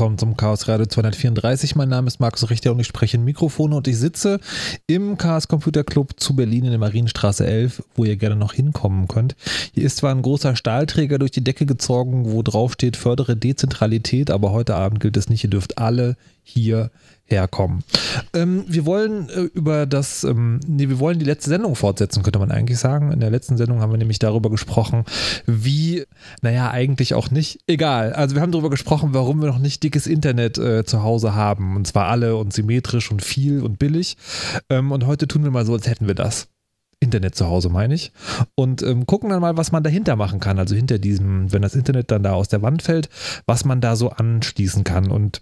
Willkommen zum Chaos Radio 234. Mein Name ist Markus Richter und ich spreche in Mikrofone und ich sitze im Chaos Computer Club zu Berlin in der Marienstraße 11, wo ihr gerne noch hinkommen könnt. Hier ist zwar ein großer Stahlträger durch die Decke gezogen, wo drauf steht, fördere Dezentralität, aber heute Abend gilt es nicht. Ihr dürft alle hier herkommen. Ähm, wir wollen äh, über das, ähm, nee, wir wollen die letzte Sendung fortsetzen, könnte man eigentlich sagen. In der letzten Sendung haben wir nämlich darüber gesprochen, wie, naja, eigentlich auch nicht. Egal. Also wir haben darüber gesprochen, warum wir noch nicht dickes Internet äh, zu Hause haben. Und zwar alle und symmetrisch und viel und billig. Ähm, und heute tun wir mal so, als hätten wir das. Internet zu Hause, meine ich. Und ähm, gucken dann mal, was man dahinter machen kann. Also hinter diesem, wenn das Internet dann da aus der Wand fällt, was man da so anschließen kann. Und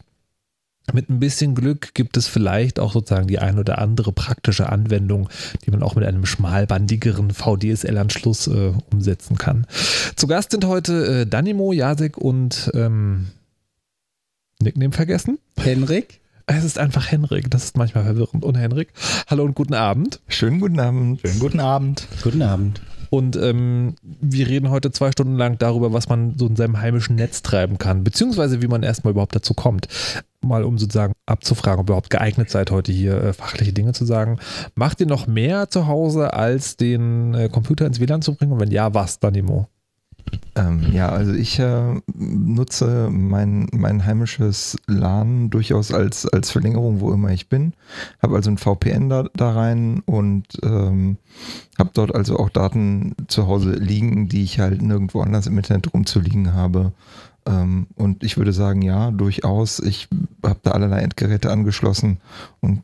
mit ein bisschen Glück gibt es vielleicht auch sozusagen die ein oder andere praktische Anwendung, die man auch mit einem schmalbandigeren VDSL-Anschluss äh, umsetzen kann. Zu Gast sind heute äh, Danimo, Jasek und ähm, Nickname vergessen? Henrik. Es ist einfach Henrik, das ist manchmal verwirrend. Und Henrik, hallo und guten Abend. Schönen guten Abend. Schönen guten Abend. Guten Abend. Und ähm, wir reden heute zwei Stunden lang darüber, was man so in seinem heimischen Netz treiben kann, beziehungsweise wie man erstmal überhaupt dazu kommt. Mal um sozusagen abzufragen, ob ihr überhaupt geeignet seid, heute hier äh, fachliche Dinge zu sagen. Macht ihr noch mehr zu Hause, als den äh, Computer ins WLAN zu bringen? Und wenn ja, was, Danimo? Ähm, ja, also ich äh, nutze mein, mein heimisches LAN durchaus als, als Verlängerung, wo immer ich bin. Habe also ein VPN da, da rein und ähm, habe dort also auch Daten zu Hause liegen, die ich halt nirgendwo anders im Internet rumzuliegen habe. Ähm, und ich würde sagen, ja, durchaus. Ich habe da allerlei Endgeräte angeschlossen und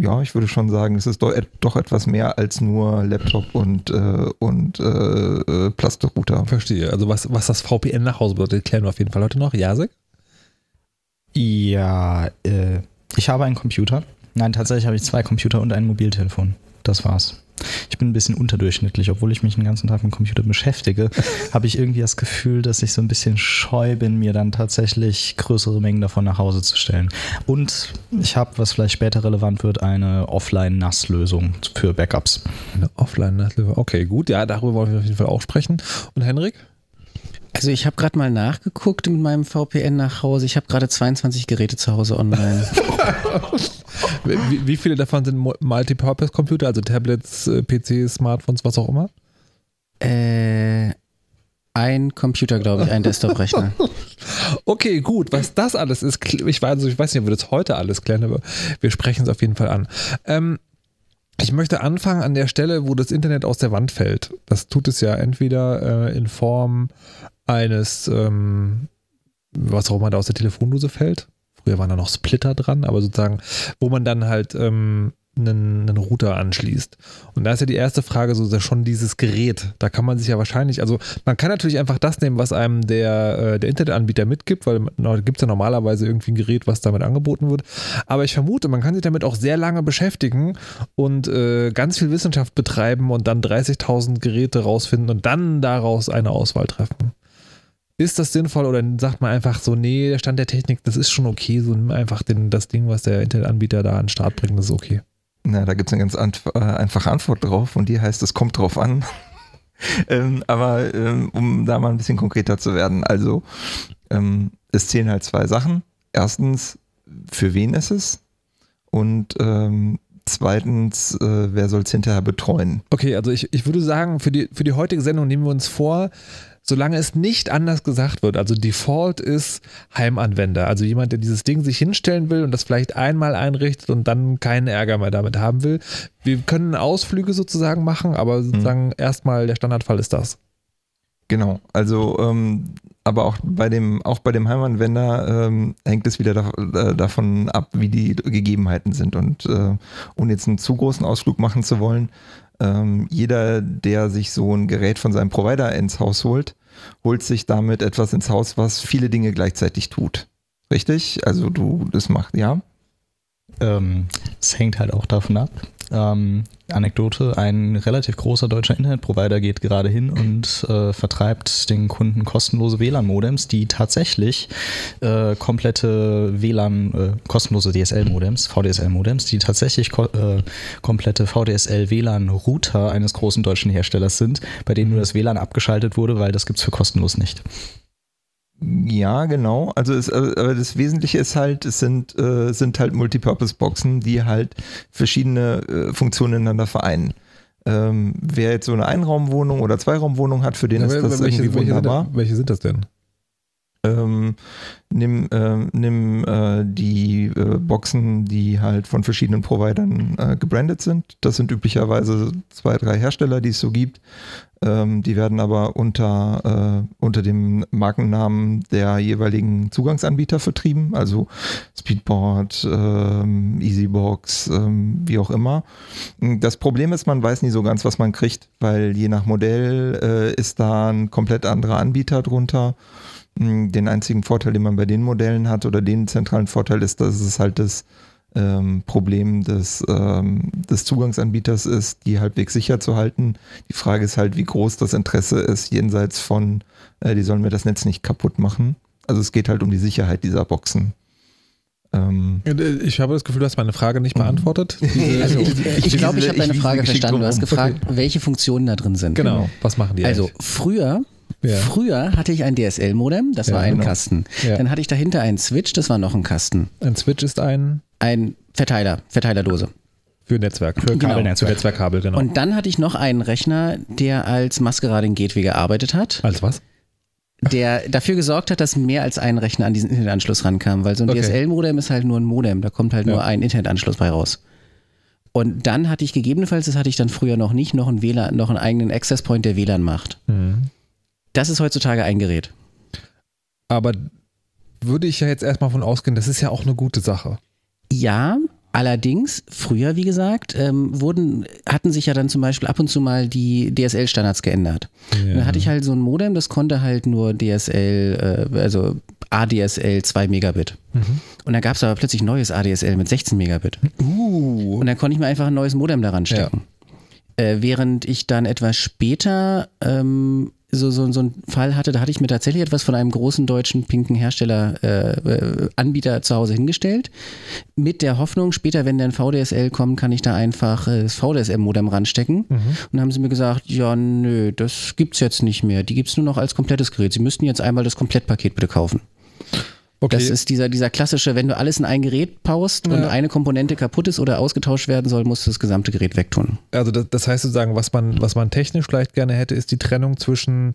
ja, ich würde schon sagen, es ist doch, doch etwas mehr als nur Laptop und, äh, und äh, äh Plastikrouter. Verstehe. Also was, was das VPN nach Hause bedeutet, klären wir auf jeden Fall heute noch. Jasek? Ja, äh, ich habe einen Computer. Nein, tatsächlich habe ich zwei Computer und ein Mobiltelefon. Das war's. Ich bin ein bisschen unterdurchschnittlich, obwohl ich mich den ganzen Tag mit dem Computer beschäftige, habe ich irgendwie das Gefühl, dass ich so ein bisschen scheu bin, mir dann tatsächlich größere Mengen davon nach Hause zu stellen. Und ich habe, was vielleicht später relevant wird, eine Offline-NAS-Lösung für Backups. Eine Offline-NAS-Lösung, okay, gut, ja, darüber wollen wir auf jeden Fall auch sprechen. Und Henrik? Also ich habe gerade mal nachgeguckt mit meinem VPN nach Hause. Ich habe gerade 22 Geräte zu Hause online. wie, wie, viele davon sind Multipurpose-Computer, also Tablets, äh, PCs, Smartphones, was auch immer? Äh, ein Computer, glaube ich, ein Desktop-Rechner. okay, gut. Was das alles ist, ich weiß, also ich weiß nicht, ob wir das heute alles klären, aber wir sprechen es auf jeden Fall an. Ähm, ich möchte anfangen an der Stelle, wo das Internet aus der Wand fällt. Das tut es ja entweder äh, in Form eines, ähm, was auch immer da aus der Telefondose fällt. Früher waren da noch Splitter dran, aber sozusagen, wo man dann halt ähm, einen, einen Router anschließt. Und da ist ja die erste Frage so schon dieses Gerät. Da kann man sich ja wahrscheinlich, also man kann natürlich einfach das nehmen, was einem der, äh, der Internetanbieter mitgibt, weil da gibt es ja normalerweise irgendwie ein Gerät, was damit angeboten wird. Aber ich vermute, man kann sich damit auch sehr lange beschäftigen und äh, ganz viel Wissenschaft betreiben und dann 30.000 Geräte rausfinden und dann daraus eine Auswahl treffen. Ist das sinnvoll oder sagt man einfach so, nee, der Stand der Technik, das ist schon okay, so nimm einfach den, das Ding, was der Internetanbieter da an den Start bringt, das ist okay. Na, da gibt es eine ganz äh, einfache Antwort drauf und die heißt, es kommt drauf an. ähm, aber ähm, um da mal ein bisschen konkreter zu werden, also ähm, es zählen halt zwei Sachen. Erstens, für wen ist es? Und ähm, zweitens, äh, wer soll es hinterher betreuen? Okay, also ich, ich würde sagen, für die, für die heutige Sendung nehmen wir uns vor, solange es nicht anders gesagt wird. Also Default ist Heimanwender. Also jemand, der dieses Ding sich hinstellen will und das vielleicht einmal einrichtet und dann keinen Ärger mehr damit haben will. Wir können Ausflüge sozusagen machen, aber hm. sozusagen hm. erstmal der Standardfall ist das. Genau, also ähm, aber auch bei dem, auch bei dem Heimanwender ähm, hängt es wieder da, äh, davon ab, wie die Gegebenheiten sind. Und äh, ohne jetzt einen zu großen Ausflug machen zu wollen, ähm, jeder, der sich so ein Gerät von seinem Provider ins Haus holt, holt sich damit etwas ins Haus, was viele Dinge gleichzeitig tut. Richtig? Also du, das macht, ja? Ähm, es hängt halt auch davon ab, ähm, Anekdote, ein relativ großer deutscher Internetprovider geht gerade hin und äh, vertreibt den Kunden kostenlose WLAN-Modems, die tatsächlich äh, komplette WLAN, äh, kostenlose DSL-Modems, VDSL-Modems, die tatsächlich ko äh, komplette VDSL-WLAN-Router eines großen deutschen Herstellers sind, bei denen nur das WLAN abgeschaltet wurde, weil das gibt es für kostenlos nicht. Ja, genau. Also es, äh, aber das Wesentliche ist halt, es sind, äh, sind halt Multipurpose-Boxen, die halt verschiedene äh, Funktionen ineinander vereinen. Ähm, wer jetzt so eine Einraumwohnung oder Zweiraumwohnung hat, für den Ja, ist das welche, irgendwie welche, wunderbar. sind, welche sind das denn? Ähm, nimm ähm, nimm äh, die äh, Boxen, die halt von verschiedenen Providern äh, gebrandet sind. Das sind üblicherweise zwei, drei Hersteller, die es so gibt. Ähm, die werden aber unter, äh, unter dem Markennamen der jeweiligen Zugangsanbieter vertrieben, also Speedboard, ähm, Easybox, ähm, wie auch immer. Das Problem ist, man weiß nie so ganz, was man kriegt, weil je nach Modell äh, ist da ein komplett anderer Anbieter drunter. Den einzigen Vorteil, den man bei den Modellen hat oder den zentralen Vorteil ist, dass es halt das ähm, Problem des, ähm, des Zugangsanbieters ist, die halbwegs sicher zu halten. Die Frage ist halt, wie groß das Interesse ist, jenseits von, äh, die sollen mir das Netz nicht kaputt machen. Also es geht halt um die Sicherheit dieser Boxen. Ähm, Ich habe das Gefühl, du hast meine Frage nicht beantwortet. Diese, Also ich, ich ich glaube, ich habe deine Frage verstanden. Du hast gefragt, welche Funktionen da drin sind. genau, was machen die Also eigentlich? früher, Ja. früher hatte ich ein DSL-Modem, das Ja, war ein genau. Kasten. Ja. Dann hatte ich dahinter einen Switch, das war noch ein Kasten. Ein Switch ist ein Ein Verteiler, Verteilerdose. für Netzwerk. Für Genau. Kabelnetzwerk. Für Netzwerkkabel, genau. Und dann hatte ich noch einen Rechner, der als Masquerade Gateway gearbeitet hat, Als was? der dafür gesorgt hat, dass mehr als ein Rechner an diesen Internetanschluss rankam, weil so ein Okay. DSL-Modem ist halt nur ein Modem, da kommt halt nur ein Internetanschluss bei raus. Und dann hatte ich gegebenenfalls, das hatte ich dann früher noch nicht, noch einen WLAN, noch einen eigenen Access Point, der WLAN macht. Mhm. Das ist heutzutage ein Gerät. Aber würde ich ja jetzt erstmal von ausgehen, das ist ja auch eine gute Sache. Ja, allerdings, früher, wie gesagt, ähm, wurden, hatten sich ja dann zum Beispiel ab und zu mal die DSL-Standards geändert. Und dann hatte ich halt so ein Modem, das konnte halt nur DSL, äh, also ADSL 2 Megabit. Und dann gab es aber plötzlich neues ADSL mit 16 Megabit. Uh. Und dann konnte ich mir einfach ein neues Modem daran stecken. Äh, während ich dann etwas später ähm, so, so, so einen Fall hatte, da hatte ich mir tatsächlich etwas von einem großen deutschen pinken Hersteller, äh, Anbieter zu Hause hingestellt. Mit der Hoffnung, später, wenn dann VDSL kommt, kann ich da einfach äh, das VDSL-Modem ranstecken. Und dann haben sie mir gesagt, ja, nö, das gibt's jetzt nicht mehr. Die gibt's nur noch als komplettes Gerät. Sie müssten jetzt einmal das Komplettpaket bitte kaufen. Okay. Das ist dieser, dieser klassische, wenn du alles in ein Gerät paust und Ja. eine Komponente kaputt ist oder ausgetauscht werden soll, musst du das gesamte Gerät wegtun. Also das, das heißt sozusagen, was man, was man technisch vielleicht gerne hätte, ist die Trennung zwischen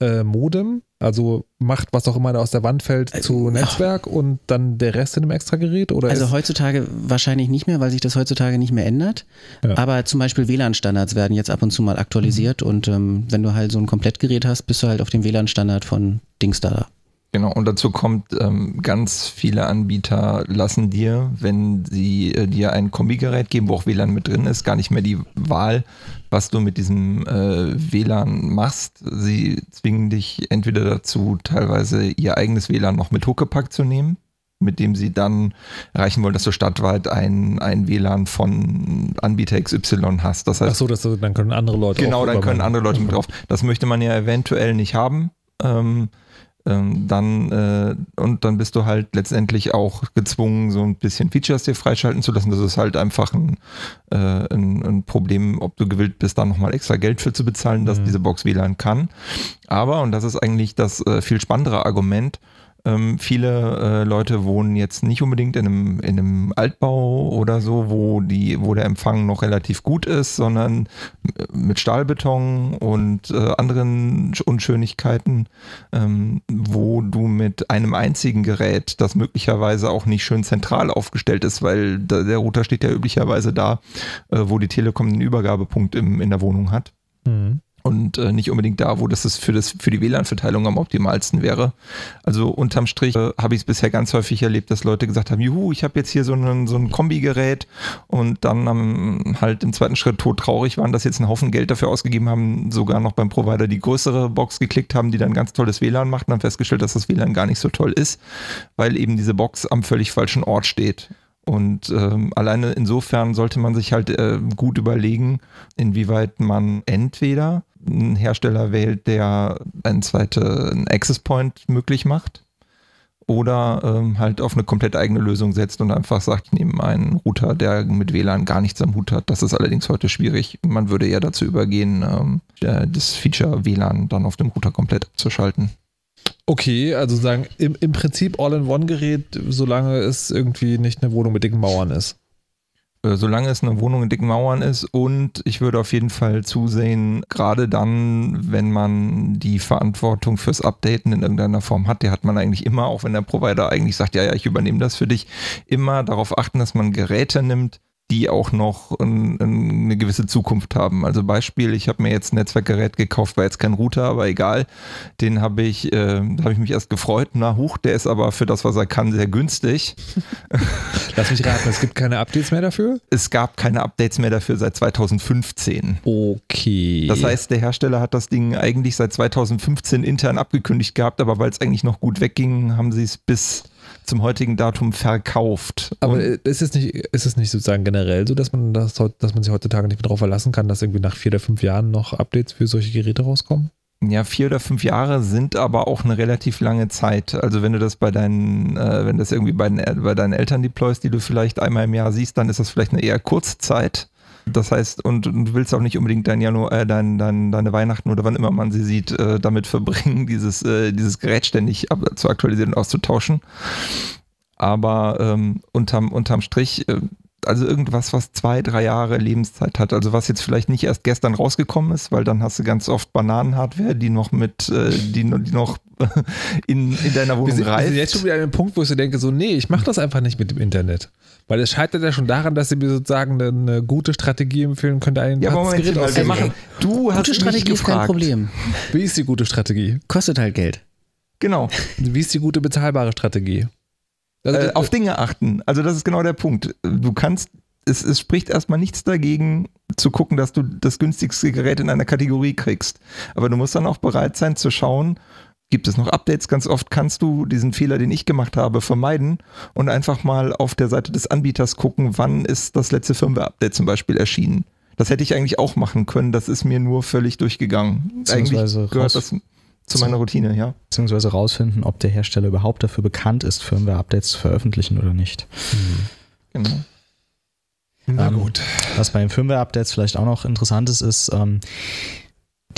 äh, Modem, also macht, was auch immer da aus der Wand fällt, zu Netzwerk und dann der Rest in einem Extragerät? Oder Also heutzutage wahrscheinlich nicht mehr, weil sich das heutzutage nicht mehr ändert. Ja. Aber zum Beispiel WLAN-Standards werden jetzt ab und zu mal aktualisiert und ähm, wenn du halt so ein Komplettgerät hast, bist du halt auf dem WLAN-Standard von Dingstar. Genau, und dazu kommt, ähm, ganz viele Anbieter lassen dir, wenn sie äh, dir ein Kombigerät geben, wo auch WLAN mit drin ist, gar nicht mehr die Wahl, was du mit diesem äh, WLAN machst. Sie zwingen dich entweder dazu, teilweise ihr eigenes WLAN noch mit Huckepack zu nehmen, mit dem sie dann erreichen wollen, dass du stadtweit ein, ein WLAN von Anbieter XY hast. Das heißt, ach so, dass, du- dann können andere Leute Genau, dann können andere Leute mit drauf. Das möchte man ja eventuell nicht haben. Ähm, dann äh, und dann bist du halt letztendlich auch gezwungen, so ein bisschen Features dir freischalten zu lassen. Das ist halt einfach ein, äh, ein, ein Problem, ob du gewillt bist, da nochmal extra Geld für zu bezahlen, dass Mhm. diese Box WLAN kann. Aber, und das ist eigentlich das äh, viel spannendere Argument, ähm, viele äh, Leute wohnen jetzt nicht unbedingt in einem, in einem Altbau oder so, wo, die, wo der Empfang noch relativ gut ist, sondern mit Stahlbeton und äh, anderen Sch- Unschönigkeiten, ähm, wo du mit einem einzigen Gerät, das möglicherweise auch nicht schön zentral aufgestellt ist, weil da, der Router steht ja üblicherweise da, äh, wo die Telekom den Übergabepunkt im, in der Wohnung hat Mhm. Und äh, nicht unbedingt da, wo das ist für, das, für die WLAN-Verteilung am optimalsten wäre. Also unterm Strich äh, habe ich es bisher ganz häufig erlebt, dass Leute gesagt haben, juhu, ich habe jetzt hier so ein, so ein Kombigerät und dann ähm, halt im zweiten Schritt todtraurig waren, dass jetzt einen Haufen Geld dafür ausgegeben haben, sogar noch beim Provider die größere Box geklickt haben, die dann ganz tolles WLAN macht und haben festgestellt, dass das WLAN gar nicht so toll ist, weil eben diese Box am völlig falschen Ort steht. Und ähm, alleine insofern sollte man sich halt äh, gut überlegen, inwieweit man entweder einen Hersteller wählt, der einen zweiten Access Point möglich macht, oder ähm, halt auf eine komplett eigene Lösung setzt und einfach sagt, ich nehme einen Router, der mit WLAN gar nichts am Hut hat. Das ist allerdings heute schwierig. Man würde eher dazu übergehen, ähm, äh, das Feature WLAN dann auf dem Router komplett abzuschalten. Okay, also sagen, im, im Prinzip All-in-One-Gerät, solange es irgendwie nicht eine Wohnung mit dicken Mauern ist. Äh, solange es eine Wohnung in dicken Mauern ist und ich würde auf jeden Fall zusehen, gerade dann, wenn man die Verantwortung fürs Updaten in irgendeiner Form hat, die hat man eigentlich immer, auch wenn der Provider eigentlich sagt, ja, ja, ich übernehme das für dich, immer darauf achten, dass man Geräte nimmt, die auch noch ein, eine gewisse Zukunft haben. Also Beispiel, ich habe mir jetzt ein Netzwerkgerät gekauft, war jetzt kein Router, aber egal. Den habe ich, äh, da habe ich mich erst gefreut. Na hoch, der ist aber für das, was er kann, sehr günstig. Lass mich raten, es gibt keine Updates mehr dafür? Es gab keine Updates mehr dafür seit 2015. Okay. Das heißt, der Hersteller hat das Ding eigentlich seit 2015 intern abgekündigt gehabt, aber weil es eigentlich noch gut wegging, haben sie es bis zum heutigen Datum verkauft. Aber und ist es nicht, ist es nicht sozusagen generell so, dass man das, dass man sich heutzutage nicht mehr darauf verlassen kann, dass irgendwie nach vier oder fünf Jahren noch Updates für solche Geräte rauskommen? Ja, vier oder fünf Jahre sind aber auch eine relativ lange Zeit. Also wenn du das bei deinen, äh, wenn das irgendwie bei, den, bei deinen Eltern deployst, die du vielleicht einmal im Jahr siehst, dann ist das vielleicht eine eher kurze Zeit. Das heißt, und, und, du willst auch nicht unbedingt dein Januar, äh, dein, dein, deine Weihnachten oder wann immer man sie sieht, äh, damit verbringen, dieses, äh, dieses Gerät ständig ab, zu aktualisieren und auszutauschen. Aber ähm, unterm, unterm Strich, äh, also irgendwas, was zwei, drei Jahre Lebenszeit hat. Also was jetzt vielleicht nicht erst gestern rausgekommen ist, weil dann hast du ganz oft Bananenhardware, die noch mit, äh, die, die noch in, in deiner Wohnung. Wir sind jetzt schon wieder an einem Punkt, wo ich so denke, so, nee, ich mache das einfach nicht mit dem Internet. Weil es scheitert ja schon daran, dass sie mir sozusagen eine, gute Strategie empfehlen könnte, ein ja, Moment, Gerät wir machen. Du hast gute Strategie ist kein Problem. Wie ist die gute Strategie? Kostet halt Geld. Genau. Wie ist die gute bezahlbare Strategie? Also, äh, auf Dinge achten. Also das ist genau der Punkt. Du kannst, es, es spricht erstmal nichts dagegen, zu gucken, dass du das günstigste Gerät in einer Kategorie kriegst. Aber du musst dann auch bereit sein zu schauen, gibt es noch Updates. Ganz oft kannst du diesen Fehler, den ich gemacht habe, vermeiden und einfach mal auf der Seite des Anbieters gucken, wann ist das letzte Firmware-Update zum Beispiel erschienen. Das hätte ich eigentlich auch machen können, das ist mir nur völlig durchgegangen. Eigentlich gehört das zu meiner Routine, ja. Beziehungsweise rausfinden, ob der Hersteller überhaupt dafür bekannt ist, Firmware-Updates zu veröffentlichen oder nicht. Mhm. Genau. Na ähm, gut. Was bei den Firmware-Updates vielleicht auch noch interessant ist, ist, ähm,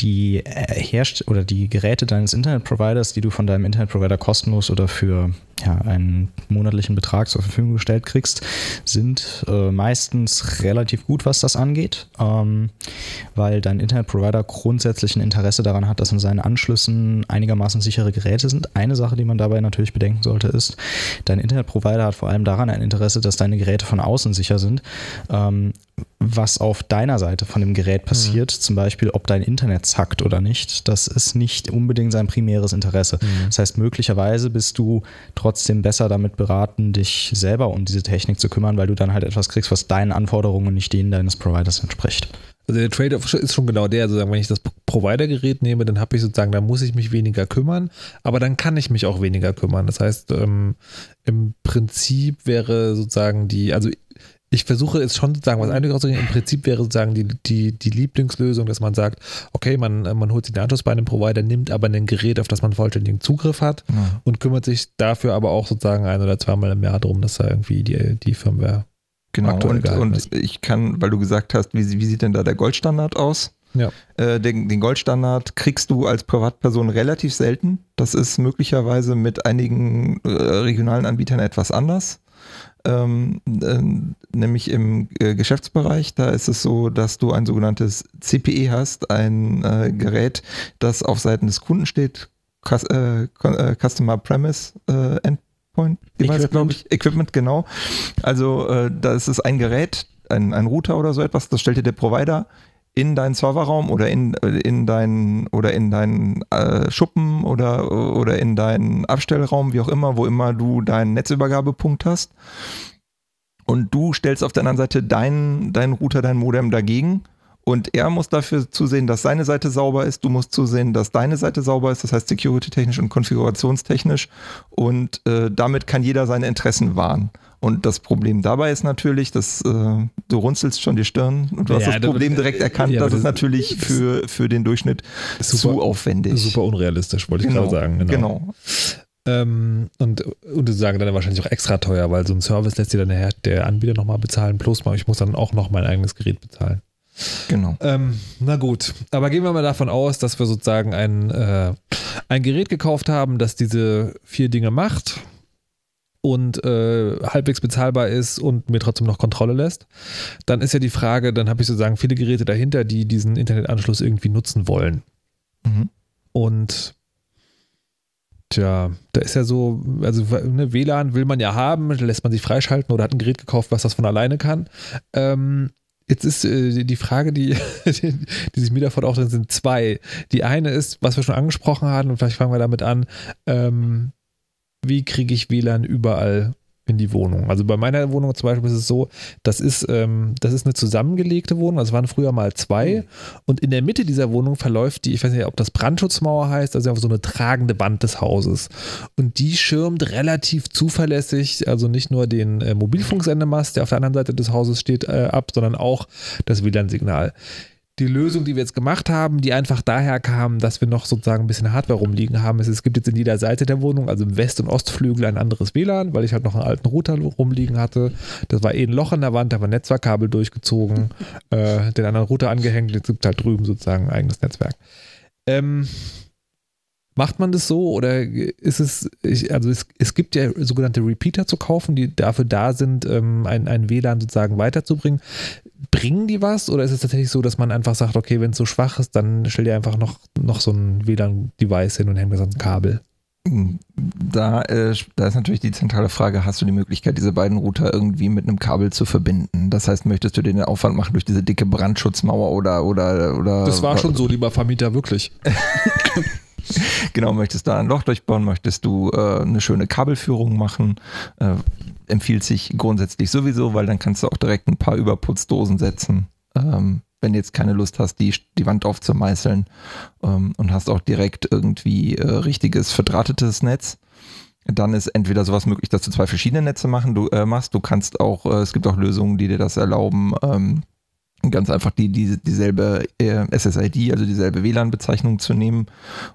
die äh, Herst oder die Geräte deines Internetproviders, die du von deinem Internetprovider kostenlos oder für ja, einen monatlichen Betrag zur Verfügung gestellt kriegst, sind äh, meistens relativ gut, was das angeht, ähm, weil dein Internetprovider grundsätzlich ein Interesse daran hat, dass in seinen Anschlüssen einigermaßen sichere Geräte sind. Eine Sache, die man dabei natürlich bedenken sollte, ist, dein Internetprovider hat vor allem daran ein Interesse, dass deine Geräte von außen sicher sind. Ähm, was auf deiner Seite von dem Gerät passiert, mhm. zum Beispiel ob dein Internet zackt oder nicht, das ist nicht unbedingt sein primäres Interesse. Mhm. Das heißt, möglicherweise bist du trotzdem besser damit beraten, dich selber um diese Technik zu kümmern, weil du dann halt etwas kriegst, was deinen Anforderungen und nicht denen deines Providers entspricht. Also der Trade-off ist schon genau der, sozusagen, wenn ich das Provider-Gerät nehme, dann habe ich sozusagen, da muss ich mich weniger kümmern, aber dann kann ich mich auch weniger kümmern. Das heißt, ähm, im Prinzip wäre sozusagen die, also ich versuche jetzt schon sozusagen was einiges auszugehen. Im Prinzip wäre sozusagen die, die, die Lieblingslösung, dass man sagt, okay, man, man holt sich den Anschluss bei einem Provider, nimmt aber ein Gerät, auf das man vollständigen Zugriff hat ja. und kümmert sich dafür aber auch sozusagen ein oder zweimal im Jahr darum, dass da irgendwie die, die Firmware Genau, und, und ich kann, weil du gesagt hast, wie, wie sieht denn da der Goldstandard aus? Ja. Äh, den, den, Goldstandard kriegst du als Privatperson relativ selten. Das ist möglicherweise mit einigen äh, regionalen Anbietern etwas anders ähm, äh, nämlich im äh, Geschäftsbereich. Da ist es so, dass du ein sogenanntes CPE hast, ein äh, Gerät, das auf Seiten des Kunden steht, Cus äh, äh, Customer Premise äh, Endpoint Device, glaube ich, Equipment, genau. Also da ist es ein Gerät, ein, ein Router oder so etwas, das stellt dir der Provider in deinen Serverraum oder in, in deinen oder in deinen äh, Schuppen oder, oder in deinen Abstellraum, wie auch immer, wo immer du deinen Netzübergabepunkt hast. Und du stellst auf der anderen Seite deinen, deinen Router, dein Modem dagegen. Und er muss dafür zusehen, dass seine Seite sauber ist. Du musst zusehen, dass deine Seite sauber ist, das heißt security-technisch und konfigurationstechnisch. Und äh, damit kann jeder seine Interessen wahren. Und das Problem dabei ist natürlich, dass äh, du runzelst schon die Stirn und du ja, hast das Problem direkt erkannt, ja, das, ist natürlich für, für den Durchschnitt super, zu aufwendig. Super unrealistisch, wollte ich genau, gerade sagen. Genau. genau. Ähm, und, und sie sagen dann wahrscheinlich auch extra teuer, weil so ein Service lässt dir dann der, der Anbieter nochmal bezahlen, plus ich muss dann auch noch mein eigenes Gerät bezahlen. Genau. Ähm, na gut, aber gehen wir mal davon aus, dass wir sozusagen ein, äh, ein Gerät gekauft haben, das diese vier Dinge macht und äh, halbwegs bezahlbar ist und mir trotzdem noch Kontrolle lässt. Dann ist ja die Frage, dann habe ich sozusagen viele Geräte dahinter, die diesen Internetanschluss irgendwie nutzen wollen. Mhm. Und Tja, da ist ja so, also ne, WLAN will man ja haben, lässt man sich freischalten oder hat ein Gerät gekauft, was das von alleine kann. Ähm, jetzt ist äh, die Frage, die, die, die sich mir davon auch drin sind, zwei. Die eine ist, was wir schon angesprochen haben, und vielleicht fangen wir damit an, ähm, wie kriege ich WLAN überall in die Wohnung. Also bei meiner Wohnung zum Beispiel ist es so, das ist, ähm, das ist eine zusammengelegte Wohnung, also waren früher mal zwei. Und in der Mitte dieser Wohnung verläuft die, ich weiß nicht, ob das Brandschutzmauer heißt, also einfach so eine tragende Wand des Hauses. Und die schirmt relativ zuverlässig, also nicht nur den äh, Mobilfunksendemast, der auf der anderen Seite des Hauses steht, äh, ab, sondern auch das WLAN-Signal die Lösung, die wir jetzt gemacht haben, die einfach daher kam, dass wir noch sozusagen ein bisschen Hardware rumliegen haben, ist, es gibt jetzt in jeder Seite der Wohnung, also im West- und Ostflügel, ein anderes WLAN, weil ich halt noch einen alten Router rumliegen hatte. Das war eh ein Loch in der Wand, da war ein Netzwerkkabel durchgezogen, äh, den anderen Router angehängt, jetzt gibt es halt drüben sozusagen ein eigenes Netzwerk. Ähm, Macht man das so oder ist es, ich, also es, es gibt ja sogenannte Repeater zu kaufen, die dafür da sind, ähm, ein, ein WLAN sozusagen weiterzubringen. Bringen die was oder ist es tatsächlich so, dass man einfach sagt, okay, wenn es so schwach ist, dann stell dir einfach noch, noch so ein WLAN-Device hin und hängt das an ein Kabel? Da, äh, da ist natürlich die zentrale Frage, hast du die Möglichkeit, diese beiden Router irgendwie mit einem Kabel zu verbinden? Das heißt, möchtest du den Aufwand machen durch diese dicke Brandschutzmauer oder oder oder Das war schon so, lieber Vermieter, wirklich. genau, möchtest du ein Loch durchbauen, möchtest du äh, eine schöne Kabelführung machen, äh, empfiehlt sich grundsätzlich sowieso, weil dann kannst du auch direkt ein paar Überputzdosen setzen. Ähm, wenn du jetzt keine Lust hast, die, die Wand aufzumeißeln ähm, und hast auch direkt irgendwie äh, richtiges verdrahtetes Netz. Dann ist entweder sowas möglich, dass du zwei verschiedene Netze machen, du, äh, machst. Du kannst auch, äh, es gibt auch Lösungen, die dir das erlauben, ähm, ganz einfach die, die, dieselbe äh, SSID, also dieselbe WLAN-Bezeichnung zu nehmen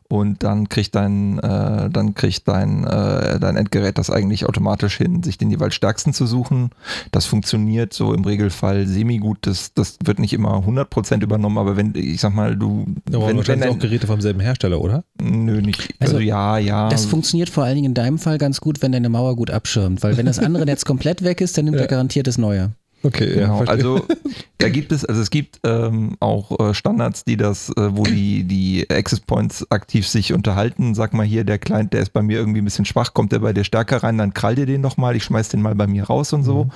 und dann kriegt dein, äh, dann kriegt dein, äh, dein Endgerät das eigentlich automatisch hin, sich den jeweils stärksten zu suchen. Das funktioniert so im Regelfall semi-gut. Das, das wird nicht immer 100% übernommen, aber wenn, ich sag mal, du... Aber wenn, wahrscheinlich wenn auch Geräte vom selben Hersteller, oder? Nö, nicht. Also, Also, ja, ja. Das funktioniert vor allen Dingen in deinem Fall ganz gut, wenn deine Mauer gut abschirmt, weil wenn das andere Netz komplett weg ist, dann nimmt Ja. er garantiert das neue. Okay, Genau, verstehe. also da gibt es, also es gibt ähm, auch äh, Standards, die das, äh, wo die, die Access Points aktiv sich unterhalten. Sag mal hier, der Client, der ist bei mir irgendwie ein bisschen schwach, kommt der bei dir stärker rein, dann krall dir den nochmal, ich schmeiß den mal bei mir raus und so.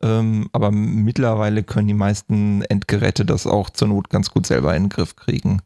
Ähm, aber mittlerweile können die meisten Endgeräte das auch zur Not ganz gut selber in den Griff kriegen.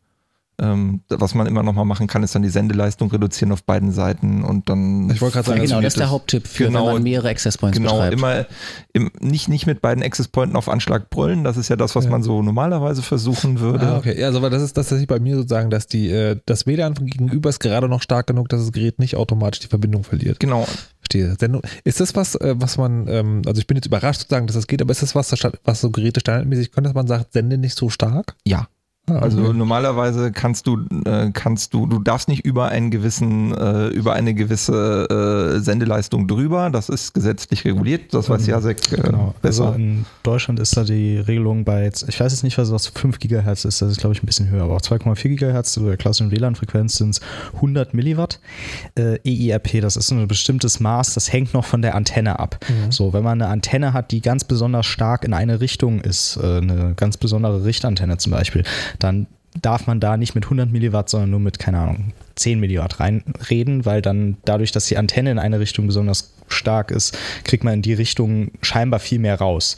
Ähm, was man immer nochmal machen kann, ist dann die Sendeleistung reduzieren auf beiden Seiten und dann Ich wollte gerade Ja, sagen, genau, also das ist der Haupttipp für, genau, wenn man mehrere Access Points Genau, betreibt. immer im, nicht, nicht mit beiden Access Pointen auf Anschlag brüllen. Das ist ja das, was Ja. man so normalerweise versuchen würde. Ah, okay. Ja, also aber das ist das tatsächlich bei mir sozusagen, dass die, äh, das WLAN von gegenüber ist gerade noch stark genug, dass das Gerät nicht automatisch die Verbindung verliert. Genau. Verstehe. Sendung. Ist das was, äh, was man, ähm, also ich bin jetzt überrascht sozusagen, dass das geht, aber ist das was, was so Geräte standardmäßig können, dass man sagt, sende nicht so stark? Ja. Also okay. normalerweise kannst du, äh, kannst du, du darfst nicht über einen gewissen, äh, über eine gewisse äh, Sendeleistung drüber. Das ist gesetzlich reguliert. Das weiß Ähm, Jasek äh, Genau. Also besser. in Deutschland ist da die Regelung bei, jetzt- ich weiß jetzt nicht, was das 5 Gigahertz ist, das ist glaube ich ein bisschen höher, aber auch 2,4 Gigahertz, so der klassischen WLAN-Frequenz sind es 100 Milliwatt. EIRP, das ist so ein bestimmtes Maß, das hängt noch von der Antenne ab. Mhm. So, wenn man eine Antenne hat, die ganz besonders stark in eine Richtung ist, eine ganz besondere Richtantenne zum Beispiel, dann darf man da nicht mit 100 Milliwatt, sondern nur mit, keine Ahnung, 10 Milliwatt reinreden, weil dann dadurch, dass die Antenne in eine Richtung besonders stark ist, kriegt man in die Richtung scheinbar viel mehr raus.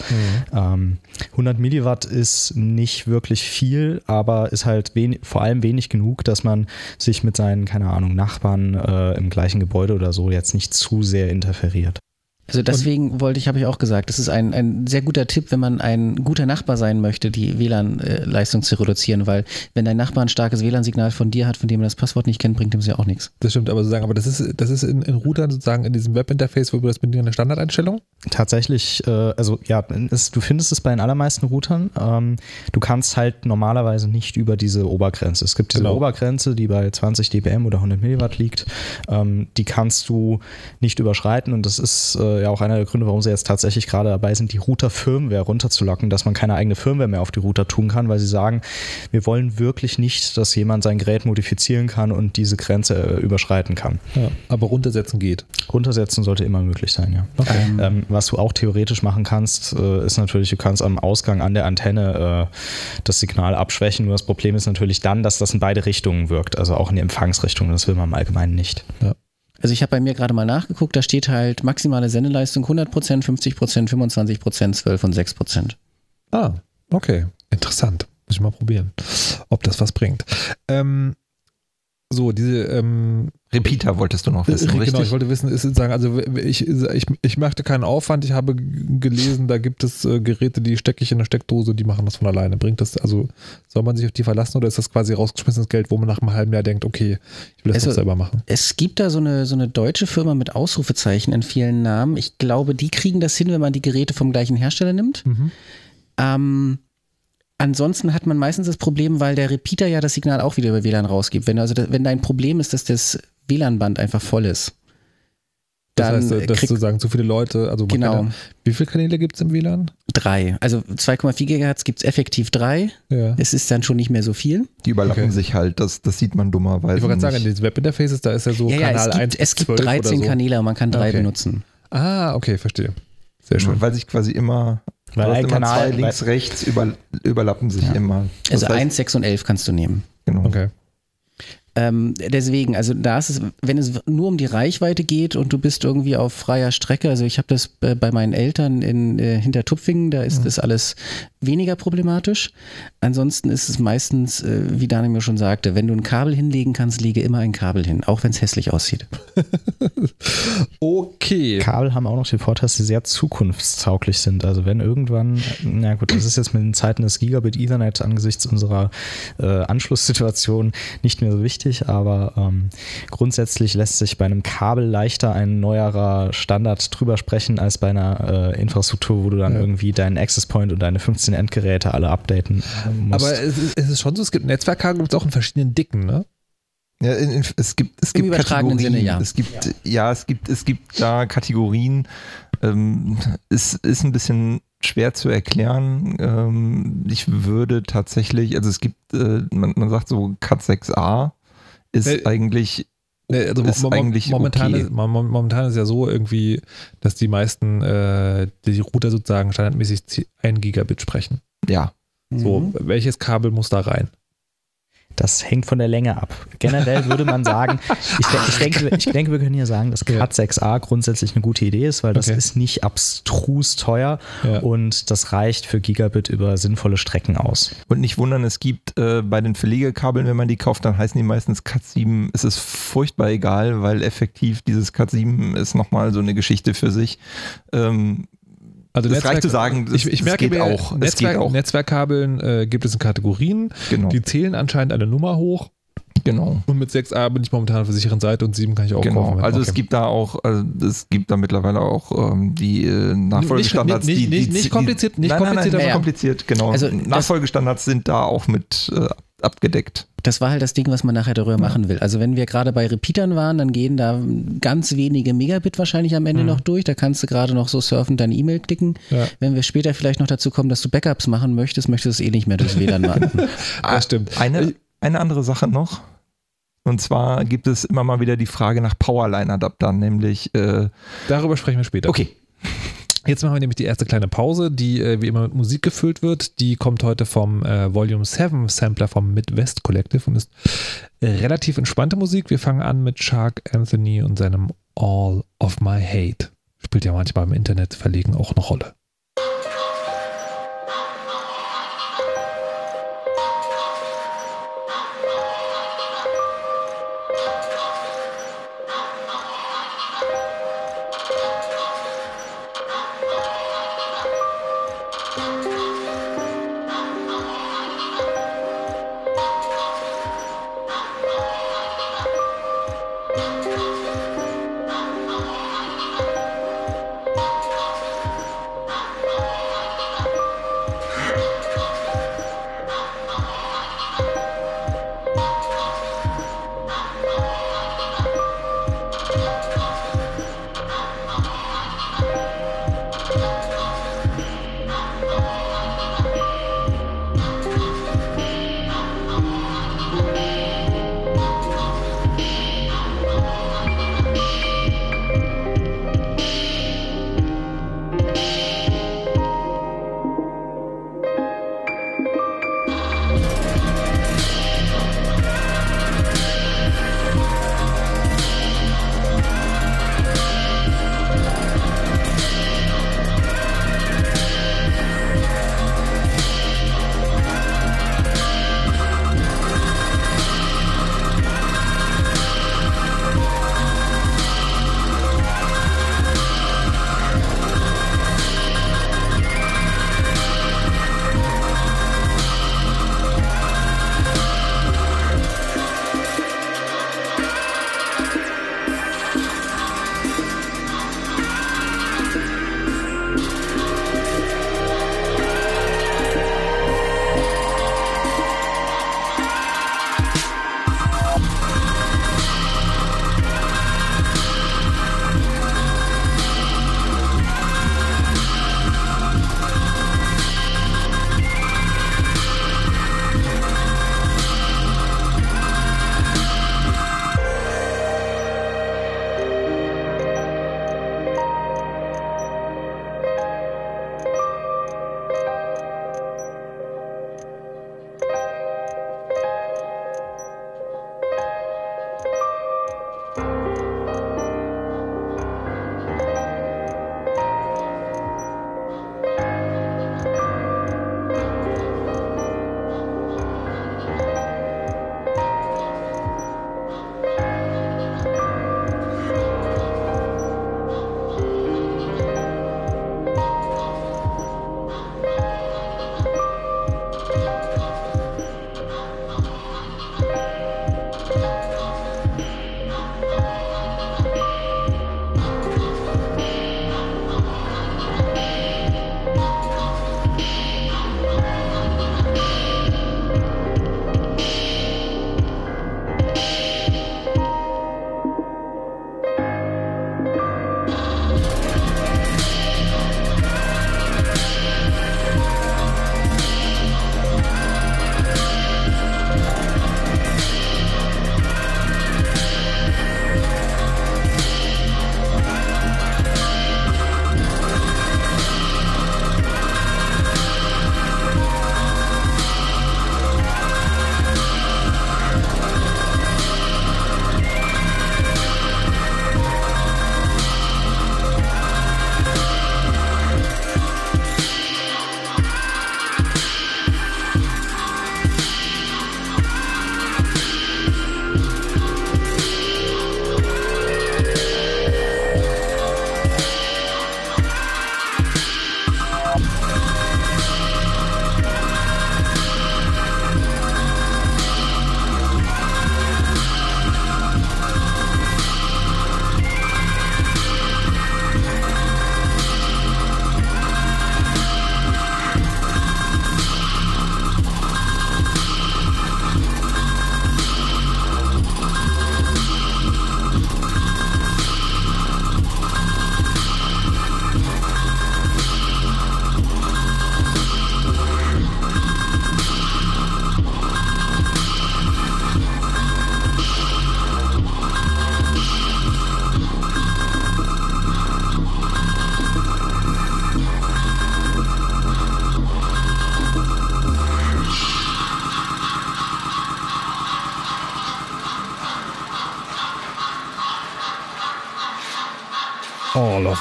Ähm, 100 Milliwatt ist nicht wirklich viel, aber ist halt wen vor allem wenig genug, dass man sich mit seinen, keine Ahnung, Nachbarn äh, im gleichen Gebäude oder so jetzt nicht zu sehr interferiert. Also deswegen wollte ich, habe ich auch gesagt, das ist ein, ein sehr guter Tipp, wenn man ein guter Nachbar sein möchte, die WLAN-Leistung zu reduzieren, weil wenn dein Nachbar ein starkes WLAN-Signal von dir hat, von dem er das Passwort nicht kennt, bringt ihm es ja auch nichts. Das stimmt, aber sozusagen, aber das ist, das ist in, in Routern sozusagen in diesem Webinterface, wo wir das mit einer Standardeinstellung? Tatsächlich, äh, also ja, es, du findest es bei den allermeisten Routern. Ähm, du kannst halt normalerweise nicht über diese Obergrenze. Es gibt diese Genau. Obergrenze, die bei 20 dBm oder 100 Milliwatt liegt. Ähm, die kannst du nicht überschreiten und das ist äh, äh, ja auch einer der Gründe, warum sie jetzt tatsächlich gerade dabei sind, die Router-Firmware runterzulocken, dass man keine eigene Firmware mehr auf die Router tun kann, weil sie sagen, wir wollen wirklich nicht, dass jemand sein Gerät modifizieren kann und diese Grenze äh, überschreiten kann. Ja, aber runtersetzen geht. Runtersetzen sollte immer möglich sein, ja. Okay. Ähm, was du auch theoretisch machen kannst, äh, ist natürlich, du kannst am Ausgang an der Antenne äh, das Signal abschwächen. Nur das Problem ist natürlich dann, dass das in beide Richtungen wirkt, also auch in die Empfangsrichtung. Das will man im Allgemeinen nicht. Ja. Also ich habe bei mir gerade mal nachgeguckt, da steht halt maximale Sendeleistung 100%, 50%, 25%, 12 und 6%. Ah, okay. Interessant. Muss ich mal probieren, ob das was bringt. Ähm, so, diese ähm, Repeater wolltest du noch wissen, genau, richtig? Genau, ich wollte wissen, ist sagen, also ich, ich, ich machte keinen Aufwand, ich habe gelesen, da gibt es äh, Geräte, die stecke ich in eine Steckdose, die machen das von alleine. Bringt das, also soll man sich auf die verlassen oder ist das quasi rausgeschmissenes Geld, wo man nach einem halben Jahr denkt, okay, ich will das also, selber machen? Es gibt da so eine, so eine deutsche Firma mit Ausrufezeichen in vielen Namen. Ich glaube, die kriegen das hin, wenn man die Geräte vom gleichen Hersteller nimmt. Mhm. Ähm, Ansonsten hat man meistens das Problem, weil der Repeater ja das Signal auch wieder über WLAN rausgibt. Wenn, also wenn dein Problem ist, dass das WLAN-Band einfach voll ist. Dann das heißt, dass krieg, sozusagen zu viele Leute, also genau. Ja, wie viele Kanäle gibt es im WLAN? Drei. Also 2,4 Gigahertz gibt es effektiv drei. Ja. Es ist dann schon nicht mehr so viel. Die überlappen okay. sich halt, das, das sieht man dummerweise. Ich wollte gerade sagen, in den Webinterfaces, da ist ja so ja, Kanal ja, es gibt, 1 Es gibt 13 so. Kanäle und man kann drei okay. benutzen. Ah, okay, verstehe. Sehr schön. Weil sich quasi immer weil ein Kanal zwei links, rechts über, überlappen sich ja. immer. Das also heißt, 1, 6 und 11 kannst du nehmen. Genau. Okay. Ähm, deswegen, also da ist es, wenn es nur um die Reichweite geht und du bist irgendwie auf freier Strecke, also ich habe das bei meinen Eltern in äh, Hintertupfingen, da ist mhm. das alles weniger problematisch. Ansonsten ist es meistens, äh, wie Daniel mir schon sagte, wenn du ein Kabel hinlegen kannst, lege immer ein Kabel hin, auch wenn es hässlich aussieht. okay. Kabel haben auch noch den Vorteil, dass sie sehr zukunftstauglich sind. Also wenn irgendwann, na gut, das ist jetzt mit den Zeiten des Gigabit Ethernet angesichts unserer äh, Anschlusssituation nicht mehr so wichtig wichtig, aber ähm, grundsätzlich lässt sich bei einem Kabel leichter ein neuerer Standard drüber sprechen als bei einer äh, Infrastruktur, wo du dann ja. irgendwie deinen Access Point und deine 15 Endgeräte alle updaten musst. Aber es ist, es ist schon so, es gibt Netzwerkkabel gibt es auch in verschiedenen Dicken, ne? Ja, in, in, es gibt es Im gibt Kategorien. Sinne, ja. Es gibt ja, es gibt es gibt da Kategorien. Ähm, es ist ein bisschen schwer zu erklären. Ähm, ich würde tatsächlich, also es gibt, äh, man, man sagt so Cat 6a ist nee, eigentlich nee, also ist mo eigentlich momentan, okay. ist, momentan ist ja so irgendwie, dass die meisten äh, die Router sozusagen standardmäßig 1 Gigabit sprechen. Ja. So, mhm. welches Kabel muss da rein? Das hängt von der Länge ab. Generell würde man sagen, ich, ich, denke, ich denke, wir können hier sagen, dass Cat 6a grundsätzlich eine gute Idee ist, weil das okay. ist nicht abstrus teuer ja. und das reicht für Gigabit über sinnvolle Strecken aus. Und nicht wundern, es gibt äh, bei den Verlegerkabeln, wenn man die kauft, dann heißen die meistens Cat 7. Es ist furchtbar egal, weil effektiv dieses Cat 7 ist nochmal so eine Geschichte für sich. Ähm, also das Netzwerk, reicht zu sagen, ich, ich merke geht auch. Netzwerk, geht auch. Netzwerkkabeln äh, gibt es in Kategorien. Genau. Die zählen anscheinend eine Nummer hoch. Genau. Und mit 6a bin ich momentan auf der sicheren Seite und 7 kann ich auch genau. kaufen. Also es gibt da auch, also es gibt da mittlerweile auch ähm, die äh, Nachfolgestandards. Nicht, nicht, die, nicht, nicht kompliziert, nicht nein, kompliziert, nein, nein, aber kompliziert, genau. Also Nachfolgestandards sind da auch mit äh, abgedeckt. Das war halt das Ding, was man nachher darüber ja. machen will. Also wenn wir gerade bei Repeatern waren, dann gehen da ganz wenige Megabit wahrscheinlich am Ende mhm. noch durch. Da kannst du gerade noch so surfen, deine E-Mail klicken. Ja. Wenn wir später vielleicht noch dazu kommen, dass du Backups machen möchtest, möchtest du es eh nicht mehr durchs WLAN machen. ah, stimmt. Eine, eine andere Sache noch. Und zwar gibt es immer mal wieder die Frage nach Powerline-Adaptern, nämlich. Äh, Darüber sprechen wir später. Okay. Jetzt machen wir nämlich die erste kleine Pause, die äh, wie immer mit Musik gefüllt wird. Die kommt heute vom äh, Volume 7 Sampler vom Midwest Collective und ist äh, relativ entspannte Musik. Wir fangen an mit Shark Anthony und seinem All of My Hate. Spielt ja manchmal im Internet verlegen auch eine Rolle.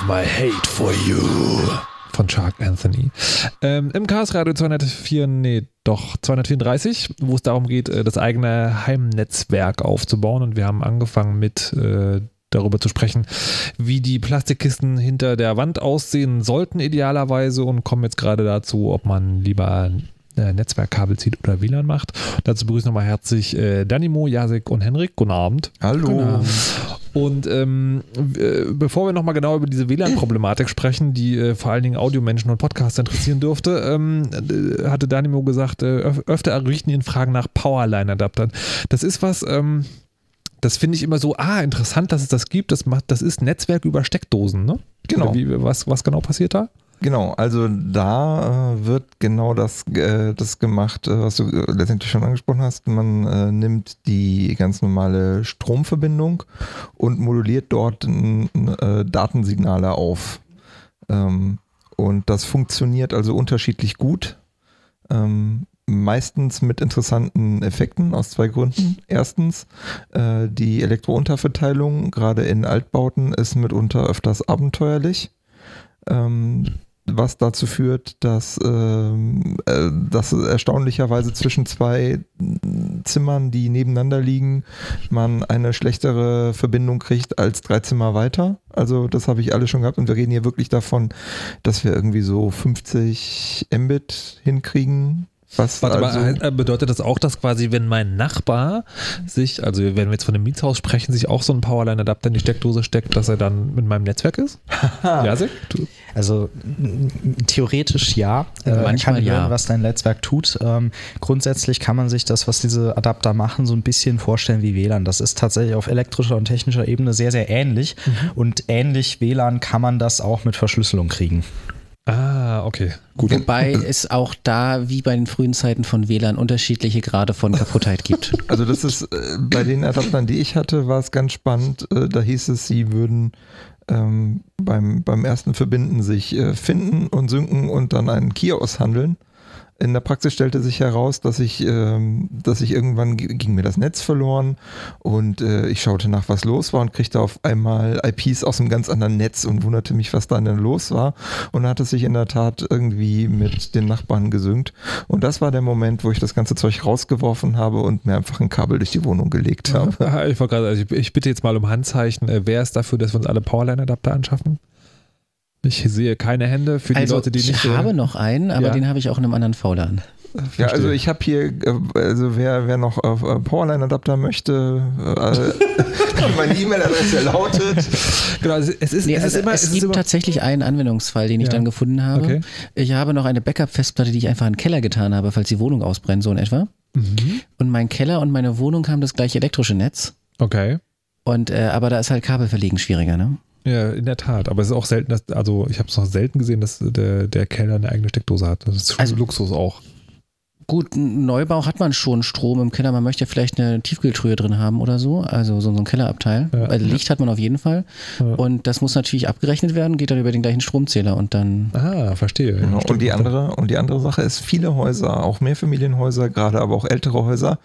My hate for you von Shark Anthony. Ähm, Im Chaos Radio 204, nee, doch 234, wo es darum geht, äh, das eigene Heimnetzwerk aufzubauen. Und wir haben angefangen mit äh, darüber zu sprechen, wie die Plastikkisten hinter der Wand aussehen sollten idealerweise und kommen jetzt gerade dazu, ob man lieber Netzwerkkabel zieht oder WLAN macht. Dazu begrüße ich nochmal herzlich äh, Danimo, Jasek und Henrik. Guten Abend. Hallo. Guten Abend. Und ähm, äh, bevor wir nochmal genau über diese WLAN-Problematik sprechen, die äh, vor allen Dingen Audiomenschen und Podcaster interessieren dürfte, ähm, äh, hatte Danimo gesagt, äh, öf öfter errichten ihn Fragen nach Powerline-Adaptern. Das ist was, ähm, das finde ich immer so, ah, interessant, dass es das gibt. Das, macht, das ist Netzwerk über Steckdosen, ne? Genau. Wie, was, was genau passiert da? Genau, also da äh, wird genau das, äh, das gemacht, äh, was du äh, letztendlich schon angesprochen hast. Man äh, nimmt die ganz normale Stromverbindung und moduliert dort äh, Datensignale auf. Ähm, und das funktioniert also unterschiedlich gut. Ähm, meistens mit interessanten Effekten aus zwei Gründen. Erstens, die Elektrounterverteilung, gerade in Altbauten, ist mitunter öfters abenteuerlich. Ähm, was dazu führt, dass, ähm, äh, dass erstaunlicherweise zwischen zwei Zimmern, die nebeneinander liegen, man eine schlechtere Verbindung kriegt als drei Zimmer weiter. Also das habe ich alles schon gehabt und wir reden hier wirklich davon, dass wir irgendwie so 50 Mbit hinkriegen was Warte also, mal, äh, bedeutet das auch, dass quasi, wenn mein Nachbar sich, also wenn wir jetzt von einem Mietshaus sprechen, sich auch so ein Powerline-Adapter in die Steckdose steckt, dass er dann mit meinem Netzwerk ist? ja, Also theoretisch ja. Äh, Manchmal kann ja. Hören, was dein Netzwerk tut. Ähm, grundsätzlich kann man sich das, was diese Adapter machen, so ein bisschen vorstellen wie WLAN. Das ist tatsächlich auf elektrischer und technischer Ebene sehr, sehr ähnlich. Mhm. Und ähnlich WLAN kann man das auch mit Verschlüsselung kriegen. Ah, okay. Gut. Wobei es auch da, wie bei den frühen Zeiten von WLAN, unterschiedliche Grade von Kaputtheit gibt. Also das ist, äh, bei den Adaptern, die ich hatte, war es ganz spannend. Äh, da hieß es, sie würden ähm, beim, beim ersten Verbinden sich äh, finden und synken und dann einen Key aushandeln. In der Praxis stellte sich heraus, dass ich, ähm, dass ich irgendwann ging mir das Netz verloren und äh, ich schaute nach, was los war und kriegte auf einmal IPs aus einem ganz anderen Netz und wunderte mich, was da denn los war. Und hat es sich in der Tat irgendwie mit den Nachbarn gesynkt. Und das war der Moment, wo ich das ganze Zeug rausgeworfen habe und mir einfach ein Kabel durch die Wohnung gelegt habe. Ich, grad, also ich, ich bitte jetzt mal um Handzeichen. Äh, wer ist dafür, dass wir uns alle Powerline-Adapter anschaffen? Ich sehe keine Hände für die also, Leute, die nicht. Ich habe noch einen, aber ja. den habe ich auch in einem anderen VLAN. Ja, also ich habe hier, äh, also wer, wer noch äh, Powerline-Adapter möchte, äh, meine E-Mail-Adresse lautet. Genau, es, ist, nee, es, ist immer, es, es gibt immer tatsächlich einen Anwendungsfall, den ich ja. dann gefunden habe. Okay. Ich habe noch eine Backup-Festplatte, die ich einfach in den Keller getan habe, falls die Wohnung ausbrennt, so in etwa. Mhm. Und mein Keller und meine Wohnung haben das gleiche elektrische Netz. Okay. Und äh, aber da ist halt Kabelverlegen schwieriger, ne? Ja, in der Tat. Aber es ist auch selten, dass, also ich habe es noch selten gesehen, dass der, der Keller eine eigene Steckdose hat. Das ist schon also, Luxus auch. Gut, Neubau hat man schon Strom im Keller. Man möchte vielleicht eine Tiefkühltruhe drin haben oder so. Also so, so ein Kellerabteil. Ja. Also Licht hat man auf jeden Fall. Ja. Und das muss natürlich abgerechnet werden, geht dann über den gleichen Stromzähler und dann. Ah, verstehe. Ja, genau. und, die andere, und die andere Sache ist, viele Häuser, auch Mehrfamilienhäuser, gerade aber auch ältere Häuser,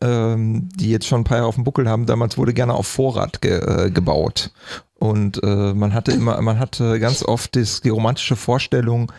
ähm, die jetzt schon ein paar Jahre auf dem Buckel haben, damals wurde gerne auf Vorrat ge, äh, gebaut. Und äh, man hatte immer, man hatte ganz oft das, die romantische Vorstellung,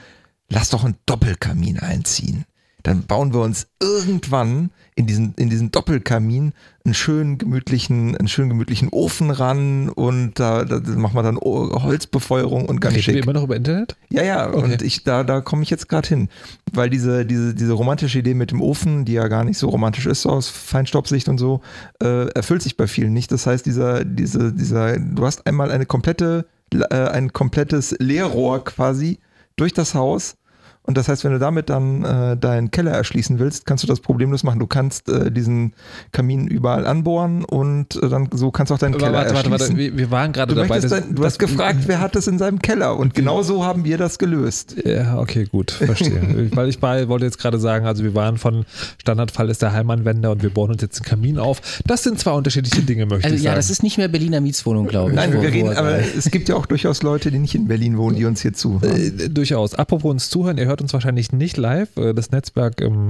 lass doch einen Doppelkamin einziehen dann bauen wir uns irgendwann in diesen, in diesen Doppelkamin einen schönen gemütlichen, einen schönen gemütlichen Ofen ran und da, da machen wir dann Holzbefeuerung und ganz Reden schick. wir immer noch über Internet? Ja, ja, okay. und ich, da, da komme ich jetzt gerade hin. Weil diese, diese, diese romantische Idee mit dem Ofen, die ja gar nicht so romantisch ist, so aus Feinstaubsicht und so, äh, erfüllt sich bei vielen nicht. Das heißt, dieser, diese, dieser, du hast einmal eine komplette, äh, ein komplettes Leerrohr quasi durch das Haus und das heißt, wenn du damit dann äh, deinen Keller erschließen willst, kannst du das problemlos machen. Du kannst äh, diesen Kamin überall anbohren und äh, dann so kannst du auch deinen Aber Keller warte, erschließen. Warte, warte, wir waren gerade dabei. Dein, du hast gefragt, wer hat das in seinem Keller und genau so haben wir das gelöst. Ja, okay, gut, verstehe. Weil ich bei, wollte jetzt gerade sagen, also wir waren von Standardfall ist der Heimanwender und wir bohren uns jetzt einen Kamin auf. Das sind zwei unterschiedliche Dinge, möchte also, ich sagen. Ja, das ist nicht mehr Berliner Mietswohnung, glaube ich. Nein, wir reden, aber es gibt ja auch durchaus Leute, die nicht in Berlin wohnen, die uns hier zuhören. Äh, durchaus. Apropos uns zuhören, ihr hört hört uns wahrscheinlich nicht live. Äh, das Netzwerk, ähm,